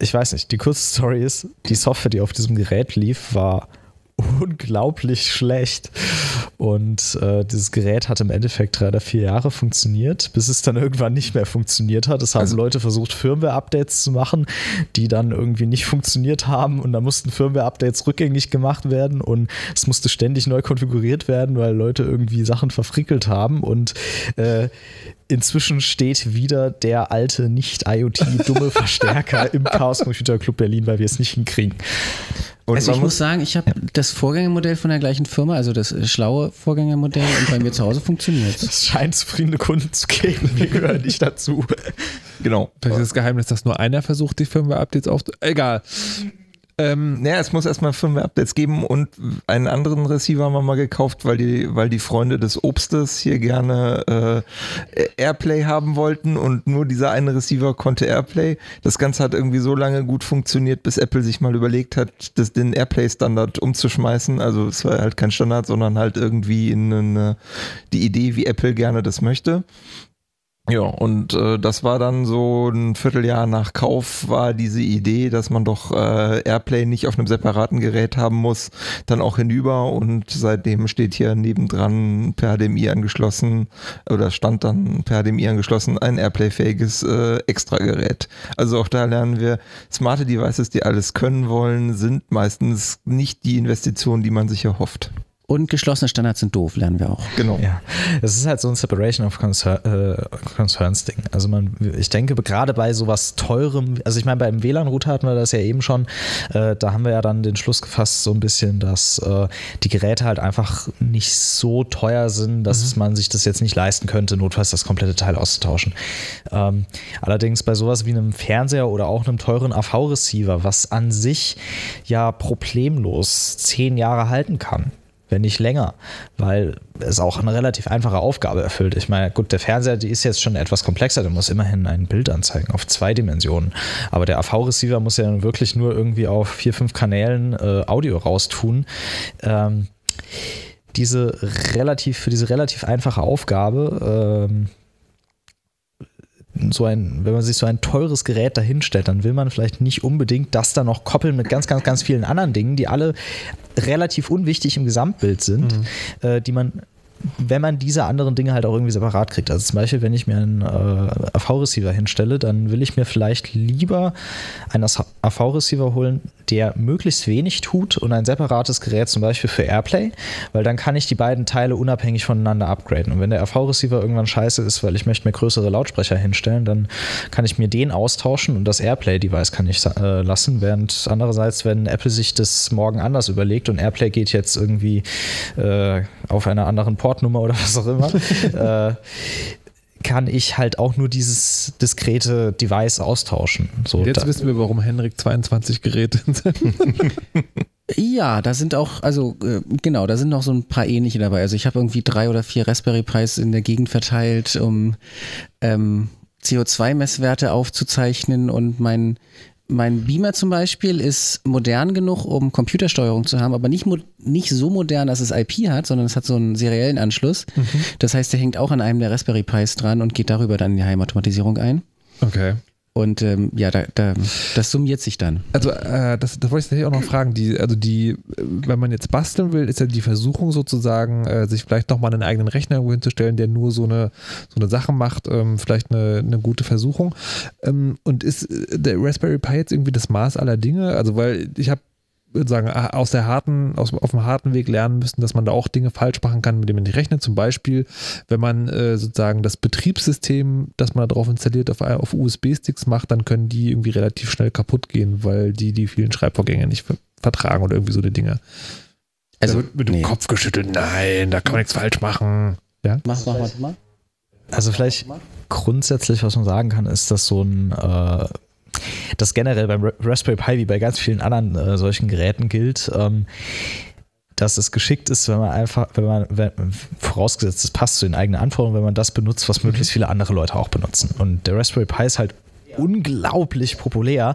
ich weiß nicht, die kurze Story ist, die Software, die auf diesem Gerät lief, war unglaublich schlecht. Und äh, dieses Gerät hat im Endeffekt drei oder vier Jahre funktioniert, bis es dann irgendwann nicht mehr funktioniert hat. Es haben Also- Leute versucht, Firmware-Updates zu machen, die dann irgendwie nicht funktioniert haben und da mussten Firmware-Updates rückgängig gemacht werden und es musste ständig neu konfiguriert werden, weil Leute irgendwie Sachen verfrickelt haben und äh, Inzwischen steht wieder der alte nicht-IoT-dumme Verstärker im Chaos Computer Club Berlin, weil wir es nicht hinkriegen. Und Also ich muss sagen, ich habe das Vorgängermodell von der gleichen Firma, also das äh, schlaue Vorgängermodell und bei mir zu Hause funktioniert Es scheint zufriedene Kunden zu geben. Wir gehören nicht dazu. genau. Vielleicht ist das Geheimnis, dass nur einer versucht, die Firmware-Updates auf. Egal. Ähm, Naja, es muss erstmal Firmware-Updates geben und einen anderen Receiver haben wir mal gekauft, weil die, weil die Freunde des Obstes hier gerne äh, Airplay haben wollten und nur dieser eine Receiver konnte Airplay. Das Ganze hat irgendwie so lange gut funktioniert, bis Apple sich mal überlegt hat, das, den Airplay-Standard umzuschmeißen. Also es war halt kein Standard, sondern halt irgendwie in eine, die Idee, wie Apple gerne das möchte. Ja, und äh, das war dann so ein Vierteljahr nach Kauf war diese Idee, dass man doch äh, Airplay nicht auf einem separaten Gerät haben muss, dann auch hinüber und seitdem steht hier nebendran per HDMI angeschlossen oder stand dann per HDMI angeschlossen ein Airplay-fähiges äh, Extragerät. Also auch da lernen wir, smarte Devices, die alles können wollen, sind meistens nicht die Investition, die man sich erhofft. Und geschlossene Standards sind doof, lernen wir auch. Genau. Ja, es ist halt so ein Separation of Concer äh, Concerns Ding. Also man, ich denke gerade bei sowas teurem, also ich meine beim WLAN-Router hatten wir das ja eben schon, äh, da haben wir ja dann den Schluss gefasst so ein bisschen, dass äh, die Geräte halt einfach nicht so teuer sind, dass man sich das jetzt nicht leisten könnte, notfalls das komplette Teil auszutauschen. Ähm, allerdings bei sowas wie einem Fernseher oder auch einem teuren AV-Receiver, was an sich ja problemlos zehn Jahre halten kann wenn nicht länger, weil es auch eine relativ einfache Aufgabe erfüllt. Ich meine, gut, der Fernseher, die ist jetzt schon etwas komplexer, der muss immerhin ein Bild anzeigen auf zwei Dimensionen. Aber der AV-Receiver muss ja wirklich nur irgendwie auf vier, fünf Kanälen äh, Audio raustun. Ähm, diese relativ, für diese relativ einfache Aufgabe, ähm, so ein, wenn man sich so ein teures Gerät dahinstellt, dann will man vielleicht nicht unbedingt das dann noch koppeln mit ganz, ganz, ganz vielen anderen Dingen, die alle relativ unwichtig im Gesamtbild sind, äh, die man wenn man diese anderen Dinge halt auch irgendwie separat kriegt. Also zum Beispiel, wenn ich mir einen äh, AV-Receiver hinstelle, dann will ich mir vielleicht lieber einen AV-Receiver holen, der möglichst wenig tut und ein separates Gerät zum Beispiel für Airplay, weil dann kann ich die beiden Teile unabhängig voneinander upgraden. Und wenn der AV-Receiver irgendwann scheiße ist, weil ich möchte mir größere Lautsprecher hinstellen, dann kann ich mir den austauschen und das Airplay-Device kann ich äh, lassen, während andererseits, wenn Apple sich das morgen anders überlegt und Airplay geht jetzt irgendwie äh, auf einer anderen Portnummer oder was auch immer, äh, kann ich halt auch nur dieses diskrete Device austauschen. So, jetzt da, wissen wir, warum Henrik 22 Geräte sind. Ja, da sind auch, also äh, genau, da sind noch so ein paar ähnliche dabei. Also ich habe irgendwie drei oder vier Raspberry Pis in der Gegend verteilt, um ähm, CO2-Messwerte aufzuzeichnen und mein mein Beamer zum Beispiel ist modern genug, um Computersteuerung zu haben, aber nicht, nicht so modern, dass es IP hat, sondern es hat so einen seriellen Anschluss. Das heißt, der hängt auch an einem der Raspberry Pis dran und geht darüber dann in die Heimautomatisierung ein. Okay. Und ähm, ja, da, da, das summiert sich dann. Also, äh, das, das wollte ich tatsächlich auch noch fragen. Die, also die, äh, wenn man jetzt basteln will, ist ja die Versuchung sozusagen, äh, sich vielleicht nochmal einen eigenen Rechner irgendwo hinzustellen, der nur so eine, so eine Sache macht, ähm, vielleicht eine, eine gute Versuchung. Ähm, und ist äh, der Raspberry Pi jetzt irgendwie das Maß aller Dinge? Also, weil ich habe würde sagen, aus der harten, aus, auf dem harten Weg lernen müssen, dass man da auch Dinge falsch machen kann, mit denen man nicht rechnet. Zum Beispiel, wenn man äh, sozusagen das Betriebssystem, das man da drauf installiert, auf, auf USB-Sticks macht, dann können die irgendwie relativ schnell kaputt gehen, weil die die vielen Schreibvorgänge nicht ver vertragen oder irgendwie so eine Dinge. Also, wird mit dem nee. Kopf geschüttelt, nein, da kann man nichts falsch machen. Ja? Mach, mach, mach, mach. Also vielleicht grundsätzlich, was man sagen kann, ist, dass so ein äh, das generell beim Ra- Raspberry Pi wie bei ganz vielen anderen äh, solchen Geräten gilt, ähm, dass es geschickt ist, wenn man einfach, wenn man, wenn, vorausgesetzt, es passt zu den eigenen Anforderungen, wenn man das benutzt, was möglichst viele andere Leute auch benutzen. Und der Raspberry Pi ist halt unglaublich populär.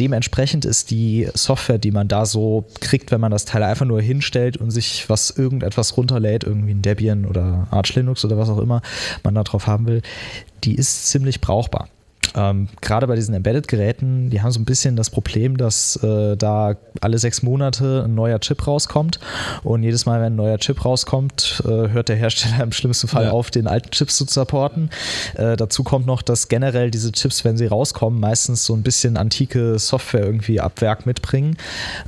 Dementsprechend ist die Software, die man da so kriegt, wenn man das Teil einfach nur hinstellt und sich was irgendetwas runterlädt, irgendwie ein Debian oder Arch Linux oder was auch immer man da drauf haben will, die ist ziemlich brauchbar. Ähm, Gerade bei diesen Embedded-Geräten, die haben so ein bisschen das Problem, dass äh, da alle sechs Monate ein neuer Chip rauskommt und jedes Mal, wenn ein neuer Chip rauskommt, äh, hört der Hersteller im schlimmsten Fall Ja. auf, den alten Chips zu supporten. Äh, dazu kommt noch, dass generell diese Chips, wenn sie rauskommen, meistens so ein bisschen antike Software irgendwie ab Werk mitbringen.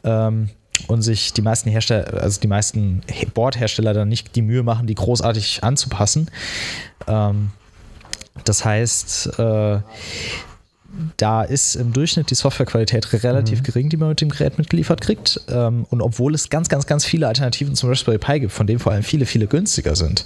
Ähm, und sich die meisten Hersteller, also die meisten He- Bordhersteller dann nicht die Mühe machen, die großartig anzupassen. Ähm, das heißt, äh, da ist im Durchschnitt die Softwarequalität relativ gering, die man mit dem Gerät mitgeliefert kriegt. Ähm, und obwohl es ganz, ganz, ganz viele Alternativen zum Raspberry Pi gibt, von denen vor allem viele, viele günstiger sind,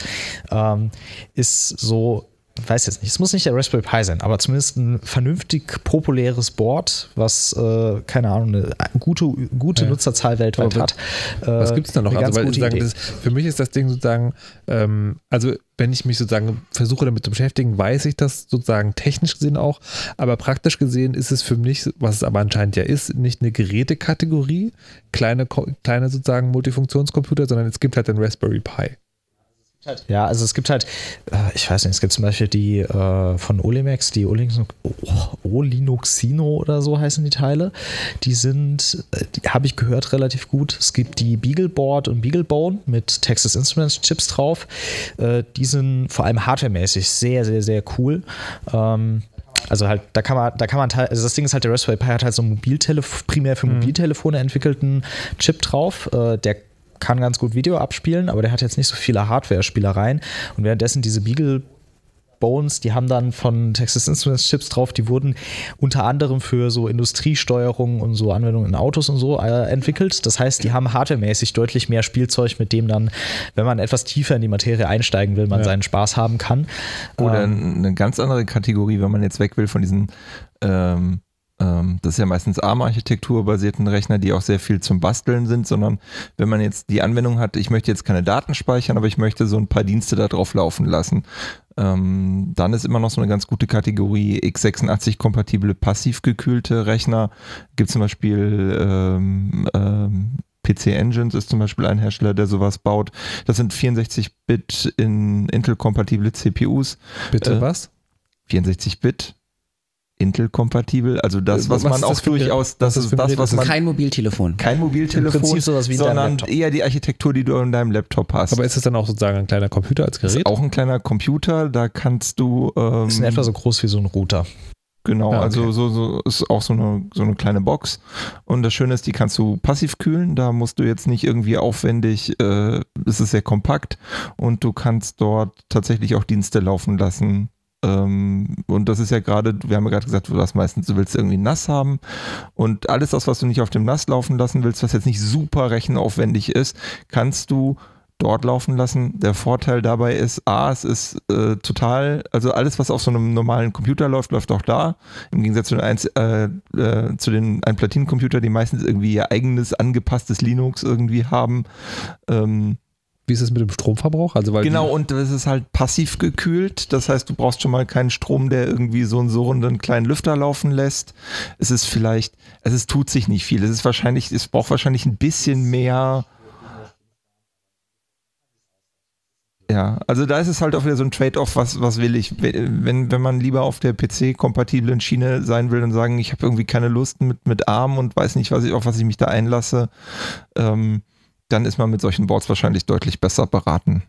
ähm, ist so, weiß jetzt nicht, es muss nicht der Raspberry Pi sein, aber zumindest ein vernünftig populäres Board, was, äh, keine Ahnung, eine gute, gute Ja. Nutzerzahl weltweit Aber hat. Was äh, gibt es da noch? Also, weil das, für mich ist das Ding sozusagen, ähm, also wenn ich mich sozusagen versuche damit zu beschäftigen, weiß ich das sozusagen technisch gesehen auch, aber praktisch gesehen ist es für mich, was es aber anscheinend ja ist, nicht eine Gerätekategorie, kleine, kleine sozusagen Multifunktionscomputer, sondern es gibt halt den Raspberry Pi. Ja, also es gibt halt, äh, ich weiß nicht, es gibt zum Beispiel die äh, von Olimex, die Olin- oh, Olinoxino oder so heißen die Teile. Die sind, äh, die habe ich gehört, relativ gut. Es gibt die Beagleboard und Beaglebone mit Texas Instruments Chips drauf. Äh, die sind vor allem hardwaremäßig sehr, sehr, sehr cool. Ähm, also halt, da kann man, da kann man, also das Ding ist halt, der Raspberry Pi hat halt so einen Mobiltelefon, primär für Mobiltelefone entwickelten Chip drauf, äh, der kann ganz gut Video abspielen, aber der hat jetzt nicht so viele Hardware-Spielereien. Und währenddessen diese Beagle Bones, die haben dann von Texas Instruments Chips drauf, die wurden unter anderem für so Industriesteuerung und so Anwendungen in Autos und so äh, entwickelt. Das heißt, die haben hardwaremäßig deutlich mehr Spielzeug, mit dem dann, wenn man etwas tiefer in die Materie einsteigen will, man Ja. seinen Spaß haben kann. Oder Ähm, eine ganz andere Kategorie, wenn man jetzt weg will von diesen, ähm, das ist ja meistens ARM-Architektur basierten Rechner, die auch sehr viel zum Basteln sind, sondern wenn man jetzt die Anwendung hat, ich möchte jetzt keine Daten speichern, aber ich möchte so ein paar Dienste da drauf laufen lassen, ähm, dann ist immer noch so eine ganz gute Kategorie x86-kompatible passiv gekühlte Rechner. Gibt zum Beispiel ähm, ähm, PC Engines ist zum Beispiel ein Hersteller, der sowas baut. Das sind 64-Bit in Intel-kompatible CPUs. Bitte Äh, was? 64-Bit Intel-kompatibel, also das, Äh, was, was man auch durchaus, das ist das, was Das man, Kein Mobiltelefon. kein Mobiltelefon, Im sowas wie sondern eher die Architektur, die du in deinem Laptop hast. Aber ist es dann auch sozusagen ein kleiner Computer als das Gerät? ist auch ein kleiner Computer, da kannst du ähm, ist in etwa so groß wie so ein Router. Genau, Ah, okay. also so, so ist auch so eine, so eine kleine Box. Und das Schöne ist, die kannst du passiv kühlen. Da musst du jetzt nicht irgendwie aufwendig, äh, es ist sehr kompakt und du kannst dort tatsächlich auch Dienste laufen lassen. Ähm, und das ist ja gerade, wir haben ja gerade gesagt, du hast meistens, du willst irgendwie nass haben. Und alles das, was du nicht auf dem Nass laufen lassen willst, was jetzt nicht super rechenaufwendig ist, kannst du dort laufen lassen. Der Vorteil dabei ist, A, es ist äh, total, also alles, was auf so einem normalen Computer läuft, läuft auch da. Im Gegensatz zu den, Einz- äh, äh, zu den Einplatinencomputer, die meistens irgendwie ihr eigenes angepasstes Linux irgendwie haben. Ähm, Wie ist es mit dem Stromverbrauch? Also weil genau, und das ist halt passiv gekühlt. Das heißt, du brauchst schon mal keinen Strom, der irgendwie so einen surrenden kleinen Lüfter laufen lässt. Es ist vielleicht, also es tut sich nicht viel. Es ist wahrscheinlich, es braucht wahrscheinlich ein bisschen mehr. Ja, also da ist es halt auch wieder so ein Trade-off, was, was will ich? Wenn, wenn man lieber auf der PC-kompatiblen Schiene sein will und sagen, ich habe irgendwie keine Lust mit, mit ARM und weiß nicht, was ich, auf was ich mich da einlasse, ähm, dann ist man mit solchen Boards wahrscheinlich deutlich besser beraten.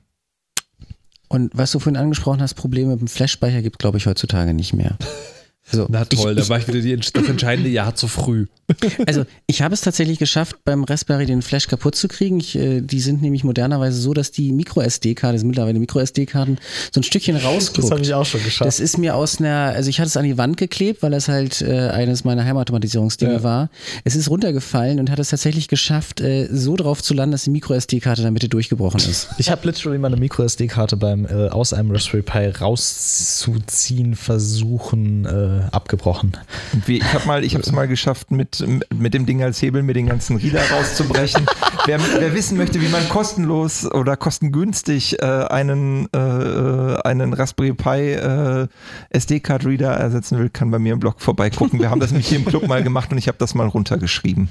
Und was du vorhin angesprochen hast, Probleme mit dem Flash-Speicher gibt glaube ich heutzutage nicht mehr. So, na toll, ich, da ich, war ich wieder die, das entscheidende Jahr zu früh. Also ich habe es tatsächlich geschafft, beim Raspberry den Flash kaputt zu kriegen. Ich, äh, die sind nämlich modernerweise so, dass die Micro-SD-Karte, das sind mittlerweile Micro-SD-Karten, so ein Stückchen rausguckt. auch schon geschafft. Das ist mir aus einer, also ich hatte es an die Wand geklebt, weil das halt äh, eines meiner Heimautomatisierungsdinge Ja. war. Es ist runtergefallen und hat es tatsächlich geschafft, äh, so drauf zu landen, dass die Micro-SD-Karte in der Mitte durchgebrochen ist. Ich habe literally meine Micro-SD-Karte beim äh, aus einem Raspberry Pi rauszuziehen versuchen, äh, äh, abgebrochen. Wie, ich habe mal, ich habe es mal geschafft, mit, mit dem Ding als Hebel mir den ganzen Reader rauszubrechen. wer, wer wissen möchte, wie man kostenlos oder kostengünstig äh, einen, äh, einen Raspberry Pi äh, SD-Card-Reader ersetzen will, kann bei mir im Blog vorbeigucken. Wir haben das nämlich hier im Club mal gemacht und ich habe das mal runtergeschrieben.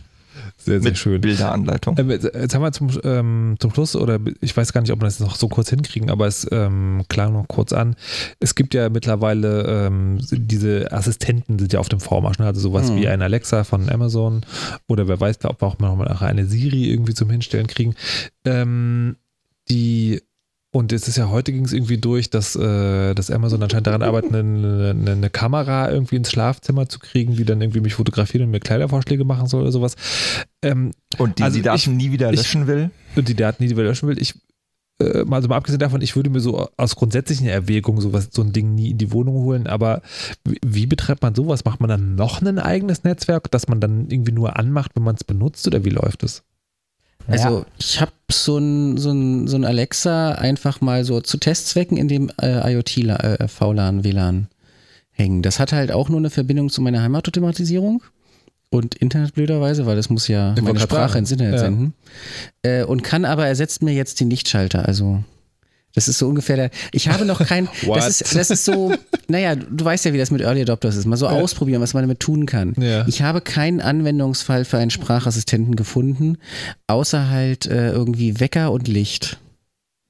Sehr, sehr mit schön. Bilderanleitung. Ähm, jetzt haben wir zum, ähm, zum Schluss, oder ich weiß gar nicht, ob wir das noch so kurz hinkriegen, aber es ähm, klang noch kurz an. Es gibt ja mittlerweile ähm, diese Assistenten, sind ja auf dem Vormarsch, ne? also sowas Mhm. wie ein Alexa von Amazon oder wer weiß, ob wir auch mal noch eine Siri irgendwie zum Hinstellen kriegen. Ähm, die und es ist ja heute ging es irgendwie durch, dass, äh, dass Amazon anscheinend daran arbeitet, eine, eine, eine Kamera irgendwie ins Schlafzimmer zu kriegen, die dann irgendwie mich fotografiert und mir Kleidervorschläge machen soll oder sowas. Ähm, Und die also die Daten ich- nie wieder ich- löschen will. und die Daten, die die löschen will. Ich, äh, mal- also mal abgesehen davon, ich würde mir so aus grundsätzlichen Erwägungen sowas, so ein Ding nie in die Wohnung holen, aber wie, wie betreibt man sowas? Macht man dann noch ein eigenes Netzwerk, das man dann irgendwie nur anmacht, wenn man es benutzt oder wie läuft es? Also ich habe so ein, so, ein, so ein Alexa einfach mal so zu Testzwecken in dem äh, IoT äh, VLAN, WLAN hängen. Das hat halt auch nur eine Verbindung zu meiner Heimatautomatisierung und Internet blöderweise, weil das muss ja Ich meine Sprache ins Internet Ja. senden. Äh, und kann aber ersetzt mir jetzt den Lichtschalter. Also das ist so ungefähr der. Ich habe noch kein. Das, ist, das ist so. Naja, du weißt ja, wie das mit Early Adopters ist. Mal so Ja. ausprobieren, was man damit tun kann. Ja. Ich habe keinen Anwendungsfall für einen Sprachassistenten gefunden, außer halt äh, irgendwie Wecker und Licht.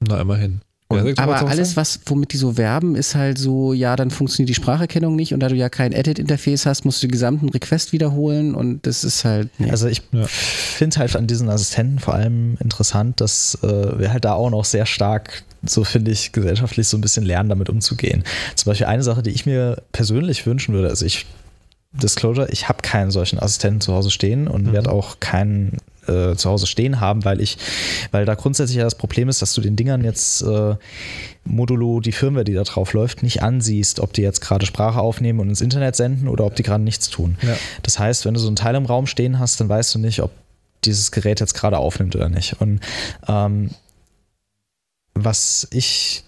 Na, immerhin. Doch Aber alles, was, womit die so werben, ist halt so, ja, dann funktioniert die Spracherkennung nicht und da du ja kein Edit-Interface hast, musst du den gesamten Request wiederholen und das ist halt. Nee. Also ich Ja. finde halt an diesen Assistenten vor allem interessant, dass äh, wir halt da auch noch sehr stark, so finde ich, gesellschaftlich so ein bisschen lernen, damit umzugehen. Zum Beispiel eine Sache, die ich mir persönlich wünschen würde, also ich, Disclosure, ich habe keinen solchen Assistenten zu Hause stehen und Mhm. werde auch keinen äh, zu Hause stehen haben, weil ich, weil da grundsätzlich ja das Problem ist, dass du den Dingern jetzt äh, modulo die Firmware, die da drauf läuft, nicht ansiehst, ob die jetzt gerade Sprache aufnehmen und ins Internet senden oder ob die gerade nichts tun. Ja. Das heißt, wenn du so ein Teil im Raum stehen hast, dann weißt du nicht, ob dieses Gerät jetzt gerade aufnimmt oder nicht. Und ähm, was ich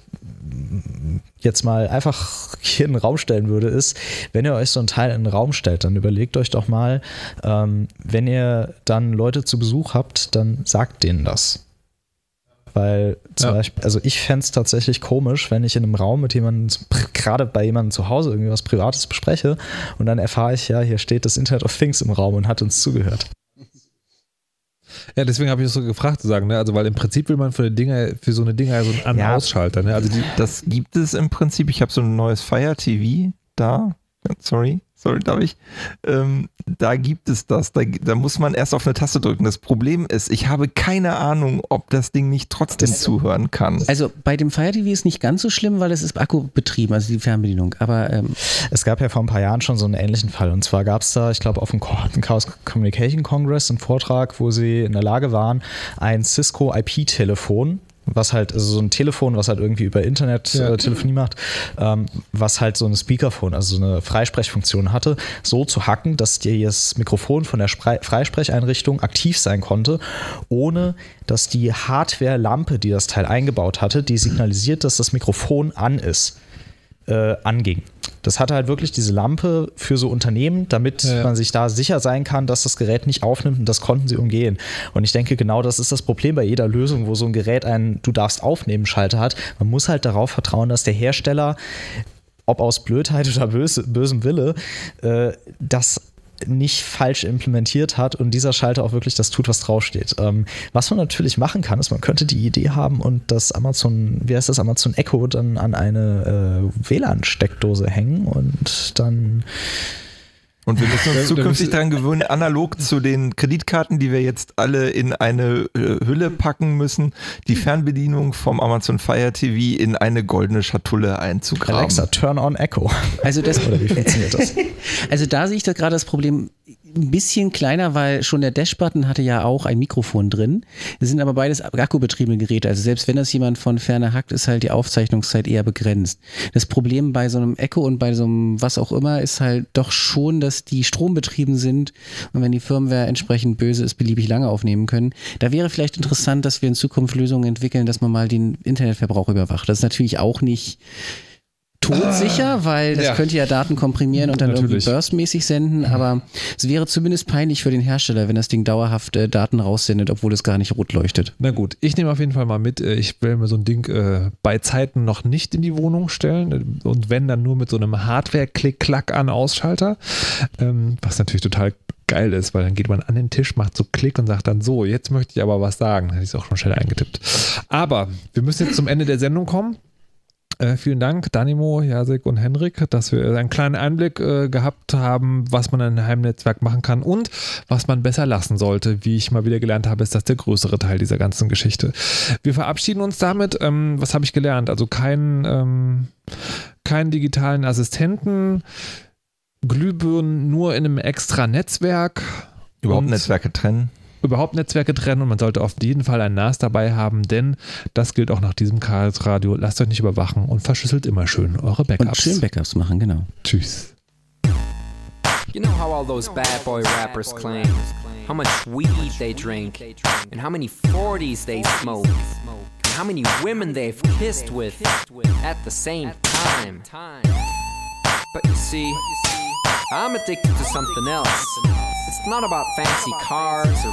jetzt mal einfach hier in den Raum stellen würde, ist, wenn ihr euch so ein Teil in den Raum stellt, dann überlegt euch doch mal, ähm, wenn ihr dann Leute zu Besuch habt, dann sagt denen das. Weil zum Ja. Beispiel, also ich fände es tatsächlich komisch, wenn ich in einem Raum mit jemandem, gerade bei jemandem zu Hause irgendwie was Privates bespreche und dann erfahre ich, ja, hier steht das Internet of Things im Raum und hat uns zugehört. Ja, deswegen habe ich das so gefragt zu sagen, ne? Also, weil im Prinzip will man für, eine Dinger, für so eine Dinger so einen An- Ja. Ausschalter, ne? Also die, Das gibt es im Prinzip. Ich habe so ein neues Fire TV da. Sorry, sorry, darf ich? Ähm, da gibt es das. Da, da muss man erst auf eine Taste drücken. Das Problem ist, ich habe keine Ahnung, ob das Ding nicht trotzdem zuhören kann. Also bei dem Fire TV ist nicht ganz so schlimm, weil es ist akkubetrieben, also die Fernbedienung. Aber ähm, Es gab ja vor ein paar Jahren schon so einen ähnlichen Fall. Und zwar gab es da, ich glaube, auf dem Chaos Communication Congress einen Vortrag, wo sie in der Lage waren, ein Cisco IP-Telefon, was halt, also so ein Telefon, was halt irgendwie über Internet Ja. äh, Telefonie macht, ähm, was halt so eine Speakerphone, also so eine Freisprechfunktion hatte, so zu hacken, dass dir das Mikrofon von der Sprei Freisprecheinrichtung aktiv sein konnte, ohne dass die Hardware-Lampe, die das Teil eingebaut hatte, die signalisiert, dass das Mikrofon an ist äh, anging. Das hatte halt wirklich diese Lampe für so Unternehmen, damit Ja, man sich da sicher sein kann, dass das Gerät nicht aufnimmt und das konnten sie umgehen. Und ich denke, genau das ist das Problem bei jeder Lösung, wo so ein Gerät einen Du darfst aufnehmen Schalter hat. Man muss halt darauf vertrauen, dass der Hersteller, ob aus Blödheit oder böse, bösem Wille, äh, das nicht falsch implementiert hat und dieser Schalter auch wirklich das tut, was draufsteht. Ähm, was man natürlich machen kann, ist, man könnte die Idee haben und das Amazon, wie heißt das, Amazon Echo dann an eine äh, WLAN-Steckdose hängen und dann Und wir müssen uns zukünftig daran gewöhnen, analog zu den Kreditkarten, die wir jetzt alle in eine äh, Hülle packen müssen, die Fernbedienung vom Amazon Fire TV in eine goldene Schatulle einzugraben. Alexa, turn on Echo. also das, Oder wie funktioniert das? Also da sehe ich da gerade das Problem ein bisschen kleiner, weil schon der Dash-Button hatte ja auch ein Mikrofon drin. Das sind aber beides akkubetriebene Geräte. Also selbst wenn das jemand von ferne hackt, ist halt die Aufzeichnungszeit eher begrenzt. Das Problem bei so einem Echo und bei so einem was auch immer ist halt doch schon, dass die strombetrieben sind und wenn die Firmware entsprechend böse ist, beliebig lange aufnehmen können. Da wäre vielleicht interessant, dass wir in Zukunft Lösungen entwickeln, dass man mal den Internetverbrauch überwacht. Das ist natürlich auch nicht todsicher, weil das Ja. könnte ja Daten komprimieren und dann Natürlich. irgendwie burstmäßig senden, aber es wäre zumindest peinlich für den Hersteller, wenn das Ding dauerhaft äh, Daten raussendet, obwohl es gar nicht rot leuchtet. Na gut, ich nehme auf jeden Fall mal mit. äh, Ich will mir so ein Ding äh, bei Zeiten noch nicht in die Wohnung stellen und wenn dann nur mit so einem Hardware-Klick-Klack-an-Ausschalter, ähm, was natürlich total geil ist, weil dann geht man an den Tisch, macht so Klick und sagt dann so, jetzt möchte ich aber was sagen. Hätte ich es auch schon schnell eingetippt. Aber wir müssen jetzt zum Ende der Sendung kommen. Äh, vielen Dank, Danimo, Jasek und Henrik, dass wir einen kleinen Einblick äh, gehabt haben, was man in einem Heimnetzwerk machen kann und was man besser lassen sollte. Wie ich mal wieder gelernt habe, ist das der größere Teil dieser ganzen Geschichte. Wir verabschieden uns damit. Ähm, was habe ich gelernt? Also keinen ähm, keinen digitalen Assistenten, Glühbirnen nur in einem extra Netzwerk. Überhaupt Netzwerke trennen. Überhaupt Netzwerke trennen und man sollte auf jeden Fall ein NAS dabei haben, denn das gilt auch nach diesem Chaos Radio. Lasst euch nicht überwachen und verschlüsselt immer schön eure Und Backups. schön Backups machen, genau. Tschüss. You know how all those bad boy rappers claim how much weed they drink, and how many 40s they smoke, and how many women they've kissed with at the same time. But you see, I'm addicted to something else. It's not about fancy cars or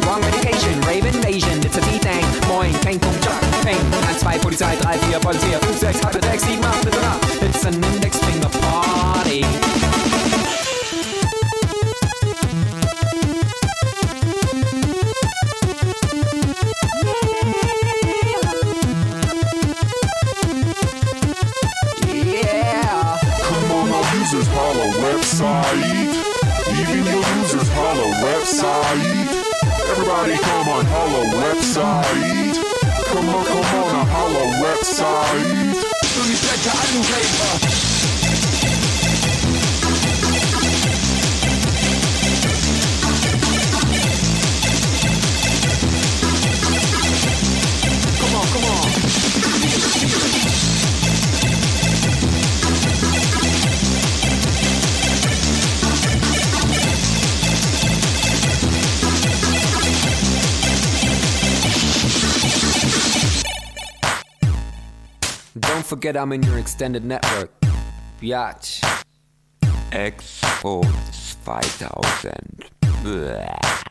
wrong medication. Rave invasion, it's a D-Thing. Moin, Peng, Pum, Chuck, Peng. 1, 2, Polizei, 3, 4, Polizei, 5, 6, halbe 6, 7, 8, bitte nach. It's an index finger party. Yeah. Come on, all users, holla website. Even your users, holla website. Everybody, come on, holla website. Come on, come on, holla website. Forget I'm in your extended network. Biatch. Expos 2000. Bäh.